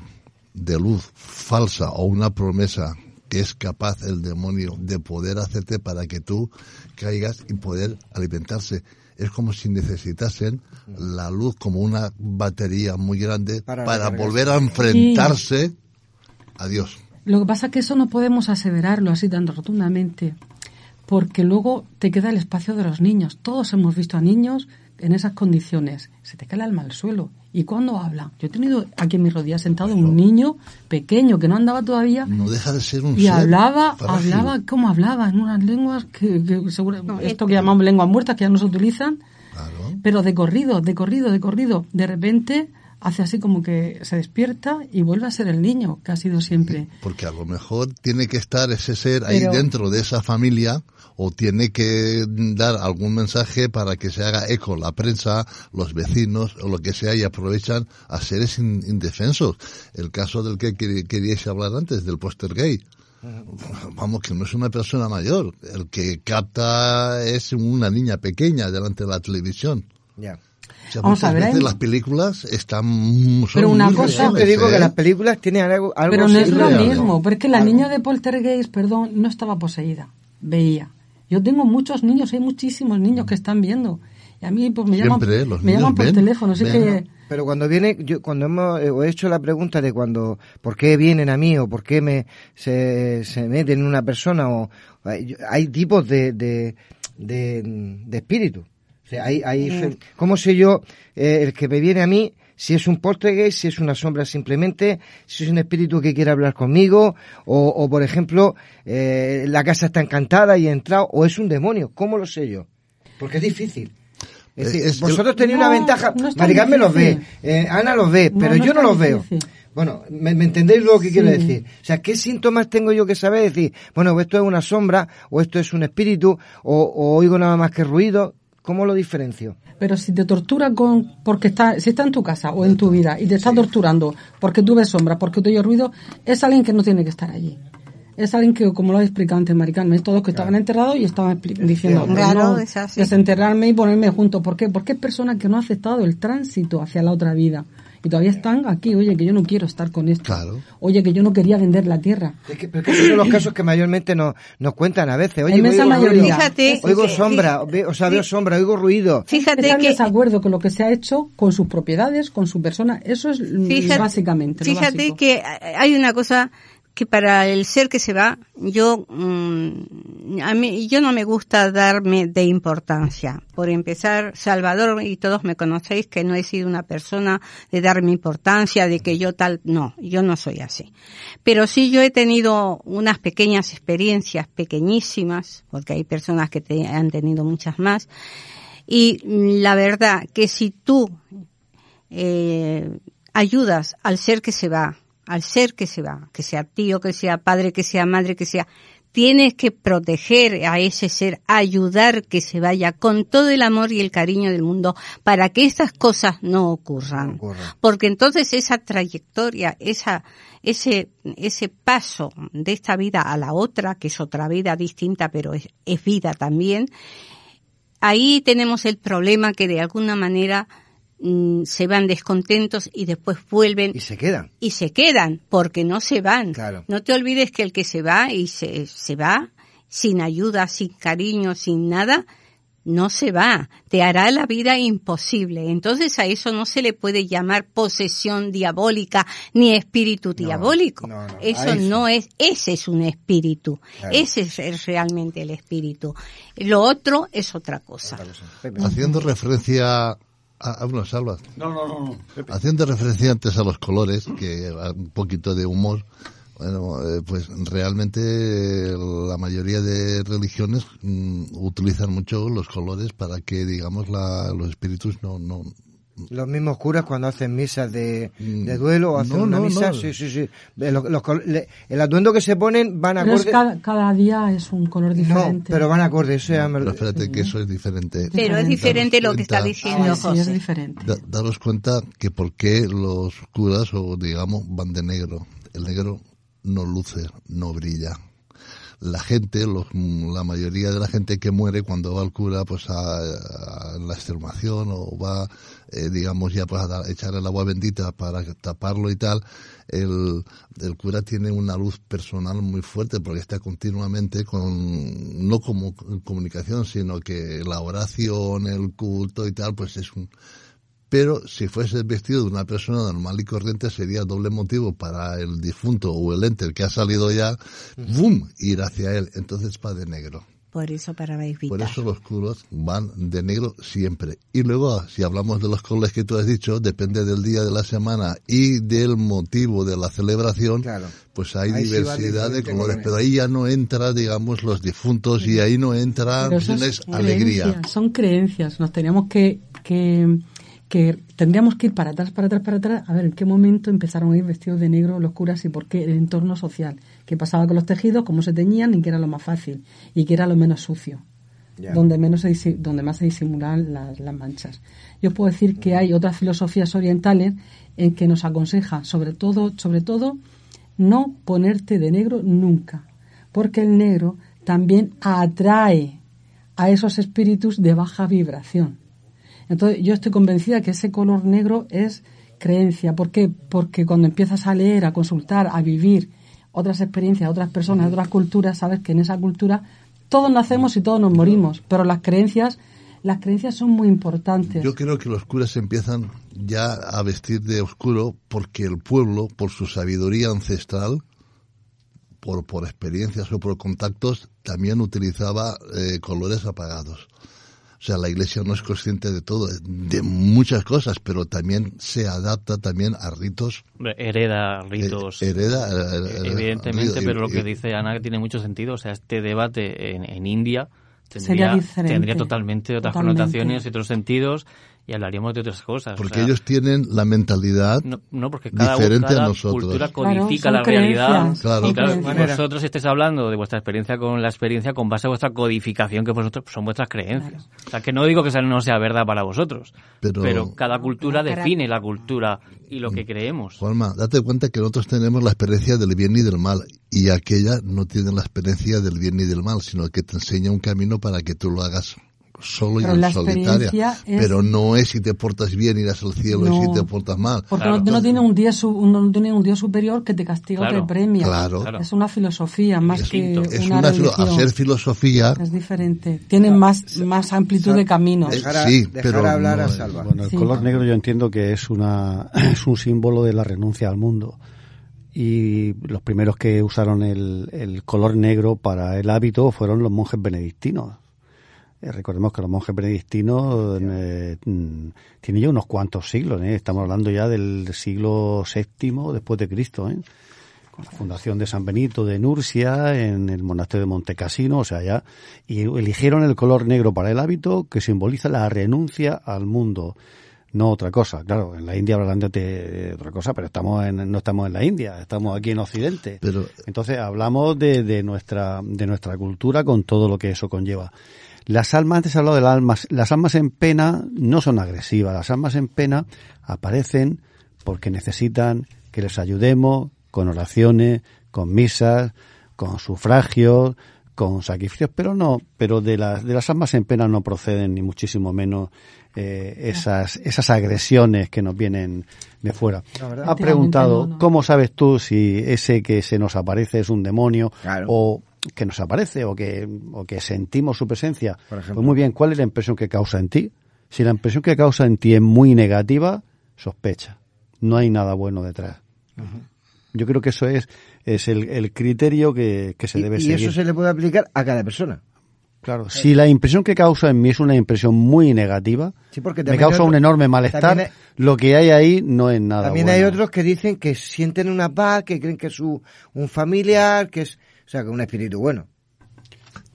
de luz falsa o una promesa que es capaz el demonio de poder hacerte para que tú caigas y poder alimentarse. Es como si necesitasen la luz como una batería muy grande Para volver a enfrentarse a Dios. Lo que pasa es que eso no podemos aseverarlo así tan rotundamente, porque luego te queda el espacio de los niños. Todos hemos visto a niños en esas condiciones. Se te cae el alma al suelo. ¿Y cuando hablan? Yo he tenido aquí en mi rodilla sentado un niño pequeño que no andaba todavía No deja de ser un y ser hablaba, hablaba como hablaba, en unas lenguas que, que seguro, esto que llamamos lenguas muertas que ya no se utilizan, pero de corrido, de corrido, de corrido. De repente hace así como que se despierta y vuelve a ser el niño que ha sido siempre. Porque a lo mejor tiene que estar ese ser ahí Pero- dentro de esa familia o tiene que dar algún mensaje para que se haga eco la prensa, los vecinos o lo que sea y aprovechan a seres in- indefensos. El caso del que quer- queríais hablar antes, del póster gay. Vamos, que no es una persona mayor. El que capta es una niña pequeña delante de la televisión. Ya. O sea, Vamos a ver, veces las películas están son Pero una muy cosa- reales, Te digo ¿eh? que las películas tienen algo, algo Pero no es lo mismo, pero es que la niña de Poltergeist, perdón, no estaba poseída, veía. Yo tengo muchos niños, hay muchísimos niños que están viendo. Y a mí pues me llaman, Siempre, me llaman por ven, teléfono, así ven. que Pero cuando viene, yo cuando hemos eh, he hecho la pregunta de cuando, ¿por qué vienen a mí o por qué me se, se meten en una persona o hay, hay tipos de de, de, de espíritu. O sea, hay, hay, Mm. ¿cómo sé yo eh, el que me viene a mí si es un poltergeist, si es una sombra simplemente, si es un espíritu que quiere hablar conmigo o, o por ejemplo, eh, la casa está encantada y he entrado o es un demonio? ¿Cómo lo sé yo? Porque es difícil. Es decir, Eh, es- vosotros tenéis No, una ventaja. no Maricarmen me los ve, eh, Ana los ve, pero no yo no los veo. Bueno, ¿me, me entendéis lo que Sí. quiero decir? O sea, ¿qué síntomas tengo yo que saber? Decir, bueno, esto es una sombra, o esto es un espíritu, o, o oigo nada más que ruido. ¿Cómo lo diferencio? Pero si te tortura con, porque está, si está en tu casa o en tu vida y te está torturando porque tú ves sombra, porque tú oyes ruido, es alguien que no tiene que estar allí. Es alguien que, como lo ha explicado antes Maricarmen, todos que estaban enterrados y estaban diciendo, Claro, no, es así. desenterrarme y ponerme junto. ¿Por qué? Porque es persona que no ha aceptado el tránsito hacia la otra vida. Y todavía están aquí, oye, que yo no quiero estar con esto. Oye, que yo no quería vender la tierra. Es que, pero que son los casos que mayormente nos, nos cuentan a veces. Oye, oigo mayoría. ruido, Fíjate, oigo que- sombra, ve- o sea, veo sombra, oigo ruido. Fíjate Está en desacuerdo con lo que se ha hecho con sus propiedades, con su persona. Eso es mm, Fíjate- básicamente. Fíjate que hay una cosa que para el ser que se va, yo mm, a mí yo no me gusta darme de importancia. Por empezar, Salvador y todos me conocéis que no he sido una persona de darme importancia, de que yo tal, no, yo no soy así. Pero sí yo he tenido unas pequeñas experiencias pequeñísimas, porque hay personas que te- han tenido muchas más. Y mm, la verdad que si tú eh, ayudas al ser que se va, al ser que se va, que sea tío, que sea padre, que sea madre, que sea, tienes que proteger a ese ser, ayudar que se vaya con todo el amor y el cariño del mundo para que estas cosas no ocurran. Porque entonces esa trayectoria, esa, ese, ese paso de esta vida a la otra, que es otra vida distinta, pero es, es vida también, ahí tenemos el problema que de alguna manera mm, se van descontentos y después vuelven Y se quedan. y se quedan porque no se van. Claro. No te olvides que el que se va y se, se va sin ayuda, sin cariño, sin nada, no se va. Te hará la vida imposible. Entonces a eso no se le puede llamar posesión diabólica ni espíritu diabólico. eso a eso. no es, ese es un espíritu. Claro. Ese es, es realmente el espíritu. Lo otro es otra cosa. Haciendo referencia a, a bueno, Salva. No, no, no. no. Haciendo referencia antes a los colores, que un poquito de humor, bueno, eh, pues realmente eh, la mayoría de religiones mm, utilizan mucho los colores para que, digamos, la, los espíritus no, no, Los mismos curas cuando hacen misas de, de duelo o hacen Mm. No, una no, misa, no. sí, sí, sí. Eh, los- los col- le- el atuendo que se ponen van Pero es acorde. cada, cada día es un color diferente. pero van acorde, eso ya me lo- Pero espérate que eso es diferente. Pero es diferente lo que está diciendo Sí, sí, José. es diferente. Da- daros cuenta que por qué los curas o digamos van de negro. El negro no luce, no brilla. La gente, los, la mayoría de la gente que muere cuando va al cura pues a, la extremación o va, eh, digamos ya pues a echar el agua bendita para taparlo y tal, el, el cura tiene una luz personal muy fuerte porque está continuamente con, no como comunicación, sino que la oración, el culto y tal, pues es un, pero si fuese vestido de una persona normal y corriente sería doble motivo para el difunto o el ente el que ha salido ya, ¡boom! ir hacia él. Entonces va de negro. Por eso para evitar. Por eso los curos van de negro siempre. Y luego, si hablamos de los colores que tú has dicho, depende del día de la semana y del motivo de la celebración, pues hay Ahí diversidad de colores. Pero ahí ya no entra, digamos, los difuntos y ahí no entra, pues, alegría. creencias, son creencias. Nos teníamos que, que, que tendríamos que ir para atrás, para atrás, para atrás, a ver en qué momento empezaron a ir vestidos de negro los curas y por qué el entorno social. ¿Qué pasaba con los tejidos? ¿Cómo se teñían? Y qué era lo más fácil. Y qué era lo menos sucio. Donde, menos se donde más se disimulan las, las manchas. Yo puedo decir que hay otras filosofías orientales en que nos aconseja, sobre todo, sobre todo, no ponerte de negro nunca, porque el negro también atrae a esos espíritus de baja vibración. Entonces, yo estoy convencida que ese color negro es creencia. ¿Por qué? Porque cuando empiezas a leer, a consultar, a vivir otras experiencias, otras personas, otras culturas, sabes que en esa cultura todos nacemos y todos nos morimos, pero las creencias, las creencias son muy importantes. Yo creo que los curas empiezan ya a vestir de oscuro porque el pueblo, por su sabiduría ancestral, por, por experiencias o por contactos, también utilizaba eh, colores apagados. O sea, la iglesia no es consciente de todo, de muchas cosas, pero también se adapta también a ritos. Hereda ritos. Eh, hereda, eh, eh, Evidentemente, pero lo eh, que dice Ana tiene mucho sentido. O sea, este debate en, en India tendría, tendría totalmente otras Totalmente. connotaciones y otros sentidos. Y hablaríamos de otras cosas. o Porque sea, ellos tienen la mentalidad no, no, porque cada, diferente cada a nosotros. cultura codifica la realidad. Claro. Y claro, vosotros estáis hablando de vuestra experiencia con la experiencia con base a vuestra codificación, que vosotros son vuestras creencias. O sea, que no digo que esa no sea verdad para vosotros, Pero- pero, cada cultura define la cultura y lo que creemos. Juanma, date cuenta que nosotros tenemos la experiencia del bien y del mal, y aquella no tiene la experiencia del bien y del mal, sino que te enseña un camino para que tú lo hagas solo Pero y la en solitaria. es- Pero no es si te portas bien irás al cielo y No. si te portas mal. Porque Claro. no, no tiene un día su- no tiene un Dios superior que te castiga o Claro. te premia. Claro. Claro. Es una filosofía más Es que. Es una, religión. ser filosofía, Es diferente. Tiene más, más amplitud de caminos. Eh, Dejar, a- sí, dejar pero hablar no a Salva. Bueno, el Sí. color negro yo entiendo que es una es un símbolo de la renuncia al mundo. Y los primeros que usaron el, el color negro para el hábito fueron los monjes benedictinos. Eh, recordemos que los monjes benedictinos eh, mm, tienen ya unos cuantos siglos, ¿eh? estamos hablando ya del siglo VII después de Cristo, ¿eh? con la fundación de San Benito de Nursia en el monasterio de Montecassino, o sea, ya, y eligieron el color negro para el hábito que simboliza la renuncia al mundo, no otra cosa. Claro, en la India hablarán de, de otra cosa, pero estamos en, no estamos en la India, estamos aquí en Occidente. pero Entonces hablamos de, de nuestra de nuestra cultura con todo lo que eso conlleva. Las almas, antes he hablado de las almas, las almas en pena no son agresivas, las almas en pena aparecen porque necesitan que les ayudemos con oraciones, con misas, con sufragios, con sacrificios, pero no, pero de las de las almas en pena no proceden ni muchísimo menos eh, esas esas agresiones que nos vienen de fuera. Ha preguntado no, no. cómo sabes tú si ese que se nos aparece es un demonio Claro. o que nos aparece o que o que sentimos su presencia. Por. Pues muy bien, ¿cuál es la impresión que causa en ti? Si la impresión que causa en ti es muy negativa, sospecha. No hay nada bueno detrás. Yo creo que eso es, es el, el criterio que, que se Y- debe y, seguir. eso se le puede aplicar a cada persona. Claro, si la impresión que causa en mí es una impresión muy negativa, Sí, porque me causa otro- un enorme malestar, lo que hay ahí no es nada También bueno. hay otros que dicen que sienten una paz, que creen que es su, un familiar, que es, o sea, que un espíritu bueno.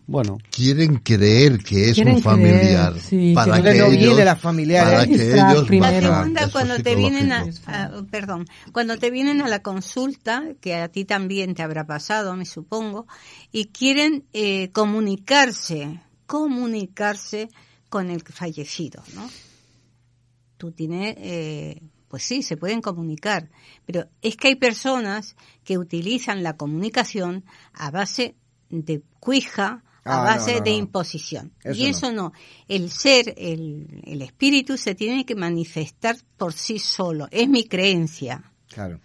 Bueno, quieren creer que es un familiar creer, sí, para que no ellos, familiares. para que ellos primero. La segunda, cuando te vienen a, a- perdón, cuando te vienen a la consulta, que a ti también te habrá pasado, me supongo, y quieren eh, comunicarse, comunicarse con el fallecido, ¿no? Tú tienes, eh, pues sí, se pueden comunicar, pero es que hay personas que utilizan la comunicación a base de cuija, a Ah, base no, de no. imposición. Eso y eso no. El ser, el, el espíritu se tiene que manifestar por sí solo. Es mi creencia. Claro.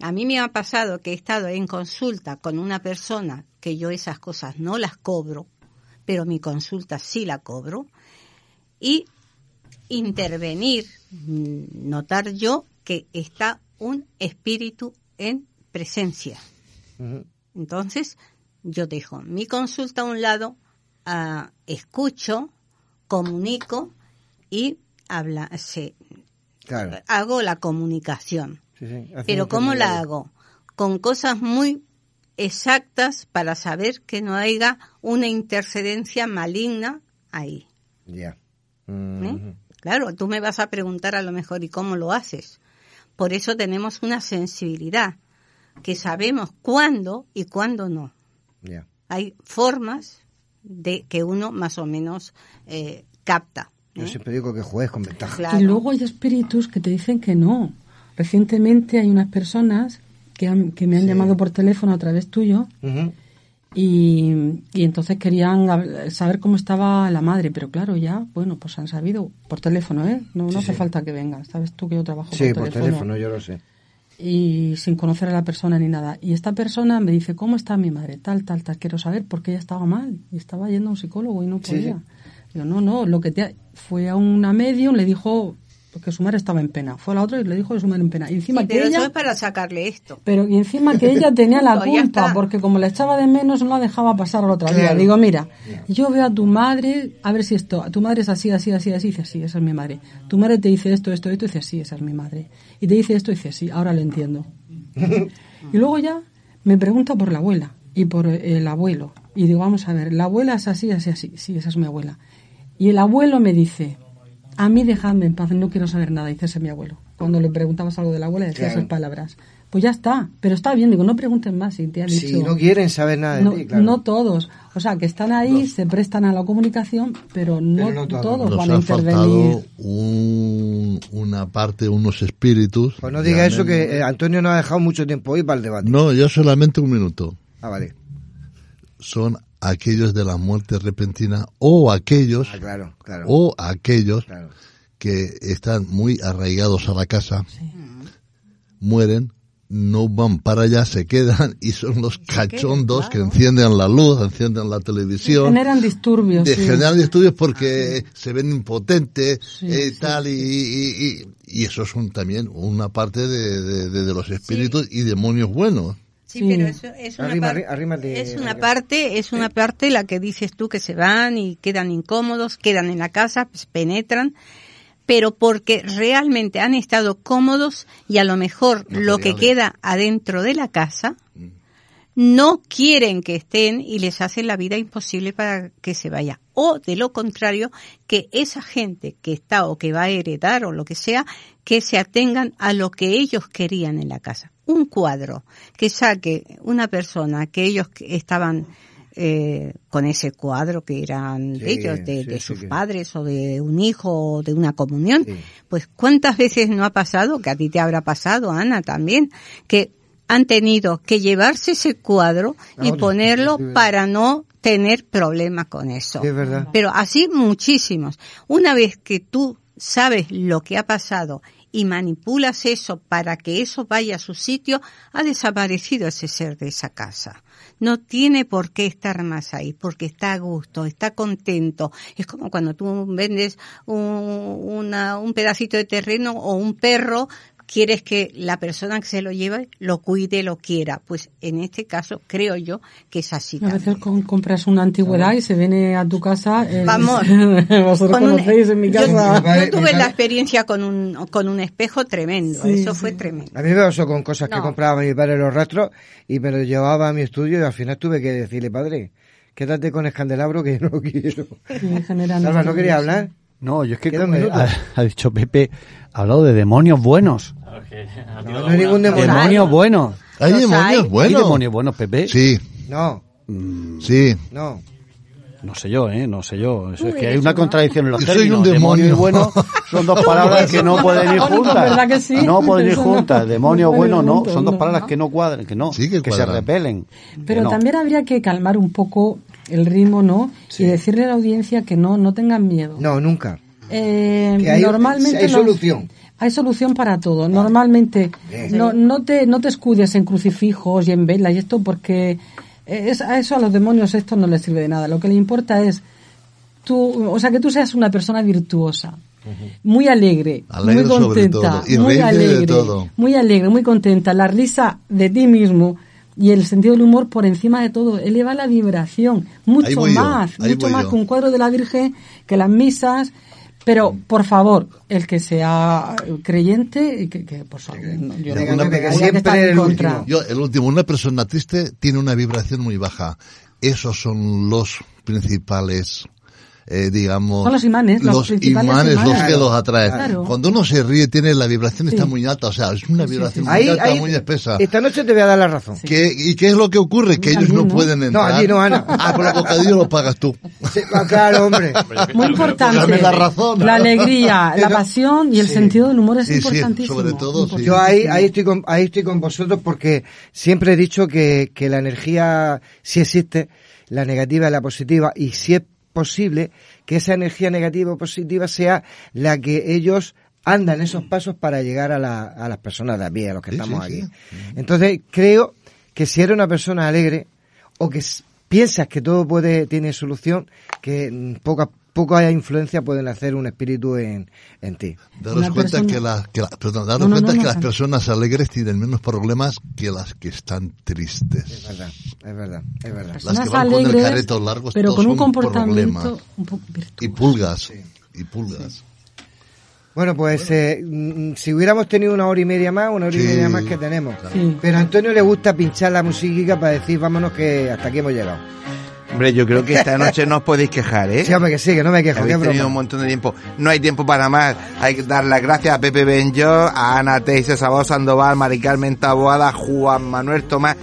A mí me ha pasado que he estado en consulta con una persona que yo esas cosas no las cobro, pero mi consulta sí la cobro, y intervenir, mm, notar yo que está un espíritu en presencia. Entonces, yo dejo mi consulta a un lado, ah, escucho, comunico y habla, se- Claro. hago la comunicación. Sí, sí. Hace Pero ¿cómo la hago? Con cosas muy exactas para saber que no haya una intercedencia maligna ahí. Ya. ¿eh? Claro, tú me vas a preguntar a lo mejor, ¿y cómo lo haces? Por eso tenemos una sensibilidad, que sabemos cuándo y cuándo no. Hay formas de que uno más o menos eh, capta. Yo ¿eh? siempre digo que juegues con ventaja. Claro. Y luego hay espíritus que te dicen que no. Recientemente hay unas personas que, han- que me han llamado por teléfono a través tuyo y, y entonces querían saber cómo estaba la madre, pero claro, ya, bueno, pues han sabido por teléfono, ¿eh? No, no Sí, hace sí. falta que vengan, sabes tú que yo trabajo Sí, por por teléfono. teléfono, yo lo sé. Y sin conocer a la persona ni nada. Y esta persona me dice, ¿cómo está mi madre? Tal, tal, tal. Quiero saber por qué ella estaba mal. Y estaba yendo a un psicólogo y no podía. sí. Digo, no, no, lo que te ha- fue a una medium, le dijo que su madre estaba en pena. Fue a la otra y le dijo que su madre en pena. Y encima Sí, que pero eso ella... es para sacarle esto. Pero y encima que ella tenía la ya culpa, porque como la echaba de menos, no la dejaba pasar a la otra vida. Claro. Digo, mira, yo veo a tu madre, a ver si esto, tu madre es así, así, así, así, dice, sí, esa es mi madre. Tu madre te dice esto, esto, esto, dice, sí, esa es mi madre. Y te dice esto, dice, sí, ahora lo entiendo. y luego ya me pregunta por la abuela y por el abuelo. Y digo, vamos a ver, la abuela es así, así, así, sí, esa es mi abuela. Y el abuelo me dice, A mí dejadme en paz, no quiero saber nada, dice ese mi abuelo. Cuando le preguntabas algo de la abuela decía Claro. esas palabras. Pues ya está, pero está bien, digo, no pregunten más si te han dicho. Si no quieren saber nada de no, ti, claro. no todos. O sea, que están ahí, se prestan a la comunicación, pero no, Pero no todos. todos Nos van a intervenir. faltado un- una parte, unos espíritus. Pues no diga eso que eh, Antonio nos ha dejado mucho tiempo hoy para el debate. No, yo solamente un minuto. Ah, vale. Son aquellos de la muerte repentina o aquellos, Ah, claro, claro. o aquellos Claro. que están muy arraigados a la casa, mueren, no van para allá, se quedan y son los cachondos que encienden la luz, encienden la televisión. Generan disturbios. de sí. generar disturbios porque se ven impotentes Sí, eh, sí, tal y, y, y- y eso es un, también una parte de, de- de- de los espíritus y demonios buenos Sí, pero eso es una, Arrima, par- arri- arrímate, es una parte, es una parte la que dices tú que se van y quedan incómodos, quedan en la casa, pues, penetran, pero porque realmente han estado cómodos y a lo mejor lo que queda adentro de la casa no quieren que estén y les hacen la vida imposible para que se vaya. O de lo contrario, que esa gente que está o que va a heredar o lo que sea, que se atengan a lo que ellos querían en la casa. Un cuadro que saque una persona que ellos que estaban eh, con ese cuadro que eran de ellos, de, sí, de sí sus padres o de un hijo o de una comunión, pues cuántas veces no ha pasado, que a ti te habrá pasado, Ana, también, que han tenido que llevarse ese cuadro y ponerlo para no tener problemas con eso. Es verdad. Pero así muchísimos. Una vez que tú sabes lo que ha pasado y manipulas eso para que eso vaya a su sitio, ha desaparecido ese ser de esa casa. No tiene por qué estar más ahí, porque está a gusto, está contento. Es como cuando tú vendes un, una- un pedacito de terreno o un perro, quieres que la persona que se lo lleve lo cuide, lo quiera. Pues en este caso creo yo que es así. A también. veces con- compras una antigüedad y se viene a tu casa. el- Vamos. Vosotros Con un- conocéis en mi yo, casa. yo tuve la experiencia con un, con un espejo tremendo. Sí, Eso sí. fue tremendo. A mí me pasó con cosas que No. compraba mi padre en los rastros y me lo llevaba a mi estudio y al final tuve que decirle, padre, quédate con el candelabro que no quiero. Sí, generan Salva, ¿no quería sí. hablar? No, yo es que como, ha, ha dicho Pepe, ha hablado de demonios buenos. No, no hay ningún demonio. Demonios buenos. hay demonios hay. ¿Hay buenos demonios buenos, Pepe? sí No, sí no. No sé yo, ¿eh? No sé yo. Eso es que hay una contradicción en los Yo soy términos. un Demonio bueno son dos palabras que no pueden ir juntas. ¿Verdad que sí? No pueden ir juntas. Demonio bueno no. Son dos palabras que no cuadran, que no. Sí que se repelen. Pero Que no. también habría que calmar un poco el ritmo, ¿no? Y decirle a la audiencia que no, no tengan miedo. No, nunca. Eh, Que hay- normalmente hay nos- solución. Hay solución para todo. Normalmente Bien. no, no te no te escudes en crucifijos y en velas y esto porque es, a eso a los demonios esto no les sirve de nada. Lo que le importa es tú, o sea, que tú seas una persona virtuosa, muy alegre, Alegre muy sobre contenta, todo, y muy de alegre, todo. muy alegre, muy contenta. La risa de ti mismo y el sentido del humor por encima de todo eleva la vibración mucho yo, más, mucho más yo. que un cuadro de la Virgen, que las misas. Pero, por favor, el que sea creyente, y que, que por favor, no, yo no Pepe, que siempre en el contra. último. yo el último una persona triste tiene una vibración muy baja esos son los principales eh, digamos Son los imanes, los principales imanes, los imanes. que los atraen Claro. cuando uno se ríe tiene la vibración está Sí. muy alta o sea es una vibración muy Ahí, alta ahí- muy espesa Esta noche te voy a dar la razón. ¿Qué- ¿Y qué es lo que ocurre? Que ellos no, no. pueden entrar. allí no, Ana. Ah, pero el bocadillo lo pagas tú. Sí, ah, claro, hombre. Muy importante. Dame la razón. La alegría, la pasión y el Sí. sentido del humor es Sí, sí, importantísimo. sobre todo, sí. Yo ahí, ahí estoy con, ahí estoy con vosotros porque siempre he dicho que, que la energía sí existe, la negativa y la positiva, y si es posible que esa energía negativa o positiva sea la que ellos andan esos pasos para llegar a, la, a las personas de a pie, a los que Sí, estamos sí, aquí. sí. Entonces, creo que si eres una persona alegre o que piensas que todo puede, tiene solución, que mm, poca, poca influencia pueden hacer un espíritu en, en ti. Daros cuenta persona- que, la- que la- perdón, daros No, no, cuenta no, que no, las personas alegres tienen menos problemas que las que están Es tristes. verdad, es verdad, es verdad. Las que van con el alegres, careto largo, pero todos con un son comportamiento problemas. un poco. Y pulgas. Y pulgas. Bueno, pues eh, mm, si hubiéramos tenido una hora y media más, una hora y media más que tenemos. Sí. Pero a Antonio le gusta pinchar la musiquita para decir, vámonos que hasta aquí hemos llegado. Hombre, yo creo que esta noche no os podéis quejar, ¿eh? Sí, hombre, que sí, que no me quejo. Habéis tenido broma. un montón de tiempo. No hay tiempo para más. Hay que dar las gracias a Pepe Benjo, a Ana Teise, Sabado Sandoval, Mari Carmen Taboada, Juan Manuel Tomás,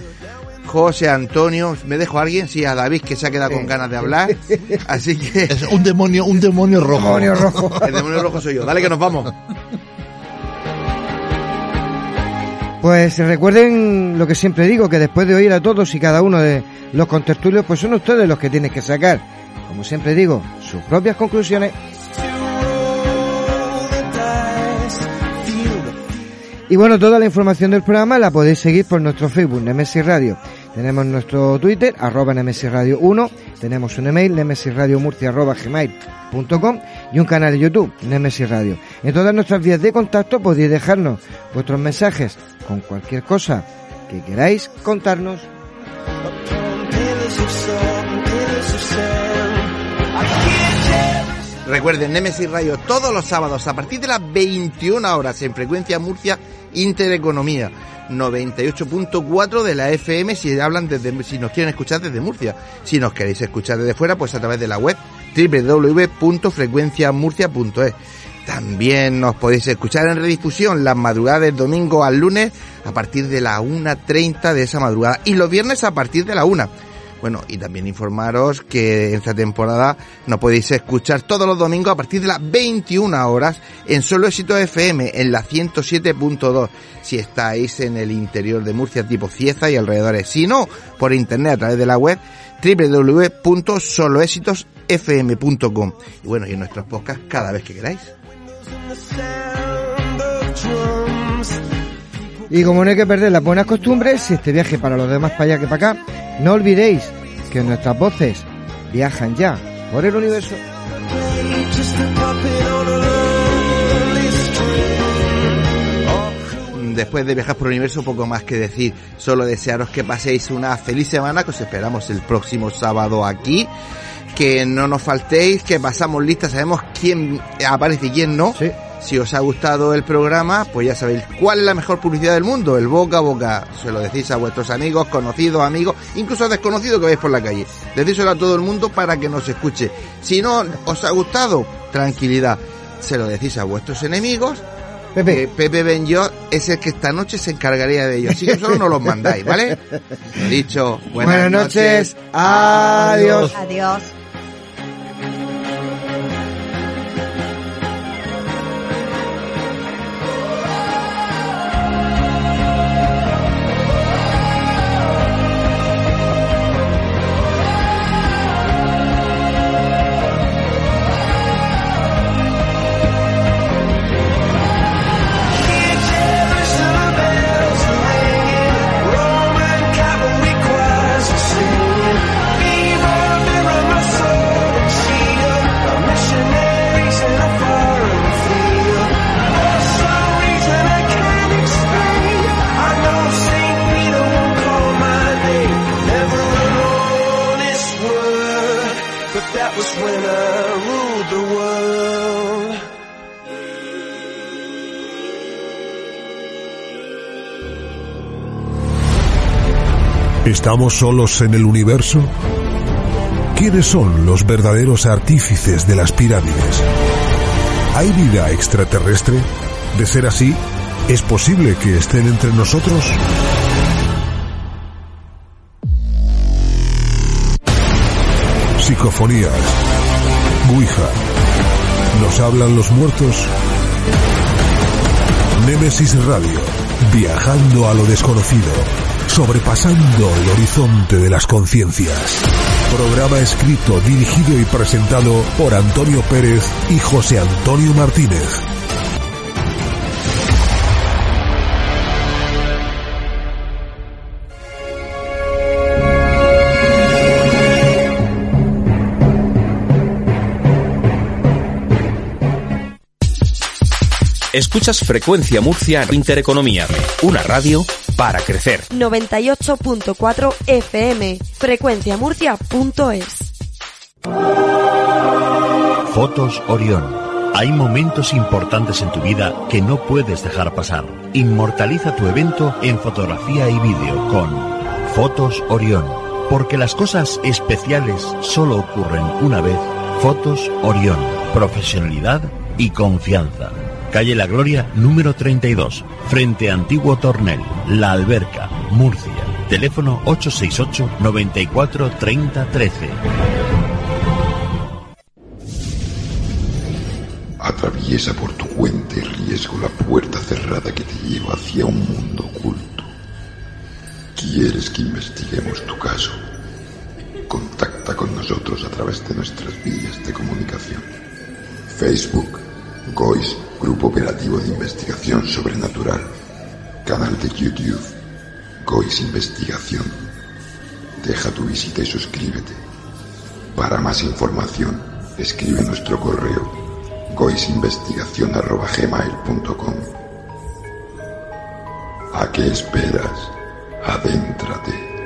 José Antonio. ¿Me dejo a alguien? Sí, a David, que se ha quedado con ganas de hablar. Así que... Es un demonio, un demonio rojo. Demonio rojo. El demonio rojo soy yo. Dale que nos vamos. Pues recuerden lo que siempre digo, que después de oír a todos y cada uno de los contertulios, pues son ustedes los que tienen que sacar, como siempre digo, sus propias conclusiones. Y bueno, toda la información del programa la podéis seguir por nuestro Facebook, Nemesis Radio. Tenemos nuestro Twitter, arroba Nemesis Radio 1, tenemos un email, nemesisradiomurcia gmail.com y un canal de YouTube, Nemesis Radio. En todas nuestras vías de contacto podéis dejarnos vuestros mensajes con cualquier cosa que queráis contarnos. Recuerden, Nemesis Radio todos los sábados a partir de las 21 horas en frecuencia Murcia Intereconomía. 98.4 de la FM si hablan desde, si nos quieren escuchar desde Murcia. Si nos queréis escuchar desde fuera, pues a través de la web www.frecuenciamurcia.es. También nos podéis escuchar en redifusión las madrugadas del domingo al lunes a partir de la 1.30 de esa madrugada y los viernes a partir de la 1. Bueno, y también informaros que esta temporada nos podéis escuchar todos los domingos a partir de las 21 horas en Solo Éxito FM en la 107.2 si estáis en el interior de Murcia tipo Cieza y alrededores. Si no, por internet a través de la web www.soloexitosfm.com y bueno, y en nuestros podcasts cada vez que queráis. Y como no hay que perder las buenas costumbres, si este viaje para los demás para allá que para acá, no olvidéis que nuestras voces viajan ya por el universo. Después de viajar por el universo, poco más que decir. Solo desearos que paséis una feliz semana, que os esperamos el próximo sábado aquí. Que no nos faltéis, que pasamos lista, sabemos quién aparece y quién no. Si os ha gustado el programa, pues ya sabéis cuál es la mejor publicidad del mundo, el boca a boca. Se lo decís a vuestros amigos, conocidos, amigos, incluso a desconocidos que veis por la calle. Decíselo a todo el mundo para que nos escuche. Si no os ha gustado, tranquilidad. Se lo decís a vuestros enemigos. Pepe. Pepe Benjot es el que esta noche se encargaría de ellos. Así que solo nos los mandáis, ¿vale? Lo dicho, buenas, Buenas noches. Adiós. Adiós. ¿Estamos solos en el universo? ¿Quiénes son los verdaderos artífices de las pirámides? ¿Hay vida extraterrestre? De ser así, ¿es posible que estén entre nosotros? Psicofonías. Ouija. ¿Nos hablan los muertos? Némesis Radio. Viajando a lo desconocido. Sobrepasando el horizonte de las conciencias. Programa escrito, dirigido y presentado por Antonio Pérez y José Antonio Martínez. Escuchas Frecuencia Murcia Intereconomía, una radio para crecer. 98.4 FM, frecuenciamurcia.es. Fotos Orión. Hay momentos importantes en tu vida que no puedes dejar pasar. Inmortaliza tu evento en fotografía y vídeo con Fotos Orión. Porque las cosas especiales solo ocurren una vez. Fotos Orión. Profesionalidad y confianza. Calle La Gloria, número 32. Frente a Antiguo Tornel. La Alberca, Murcia. Teléfono 868 94 30 13. Atraviesa por tu cuenta y riesgo la puerta cerrada que te lleva hacia un mundo oculto. ¿Quieres que investiguemos tu caso? Contacta con nosotros a través de nuestras vías de comunicación. Facebook, GOIS, Grupo Operativo de Investigación Sobrenatural. Canal de YouTube, GOIS Investigación. Deja tu visita y suscríbete. Para más información, escribe nuestro correo goisinvestigación.gmail.com ¿A qué esperas? Adéntrate.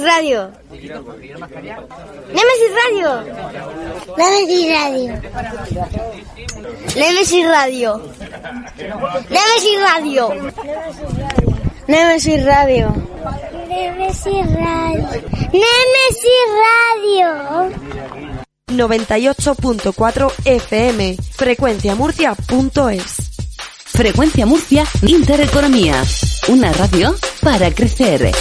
Nemesis Radio. Nemesis Radio. Nemesis Radio. Nemesis Radio. Nemesis Radio. Nemesis Radio. Nemesis Radio. Nemesis Radio. 98.4 FM. Frecuenciamurcia.es. Frecuencia Murcia Intereconomía. Una radio para crecer.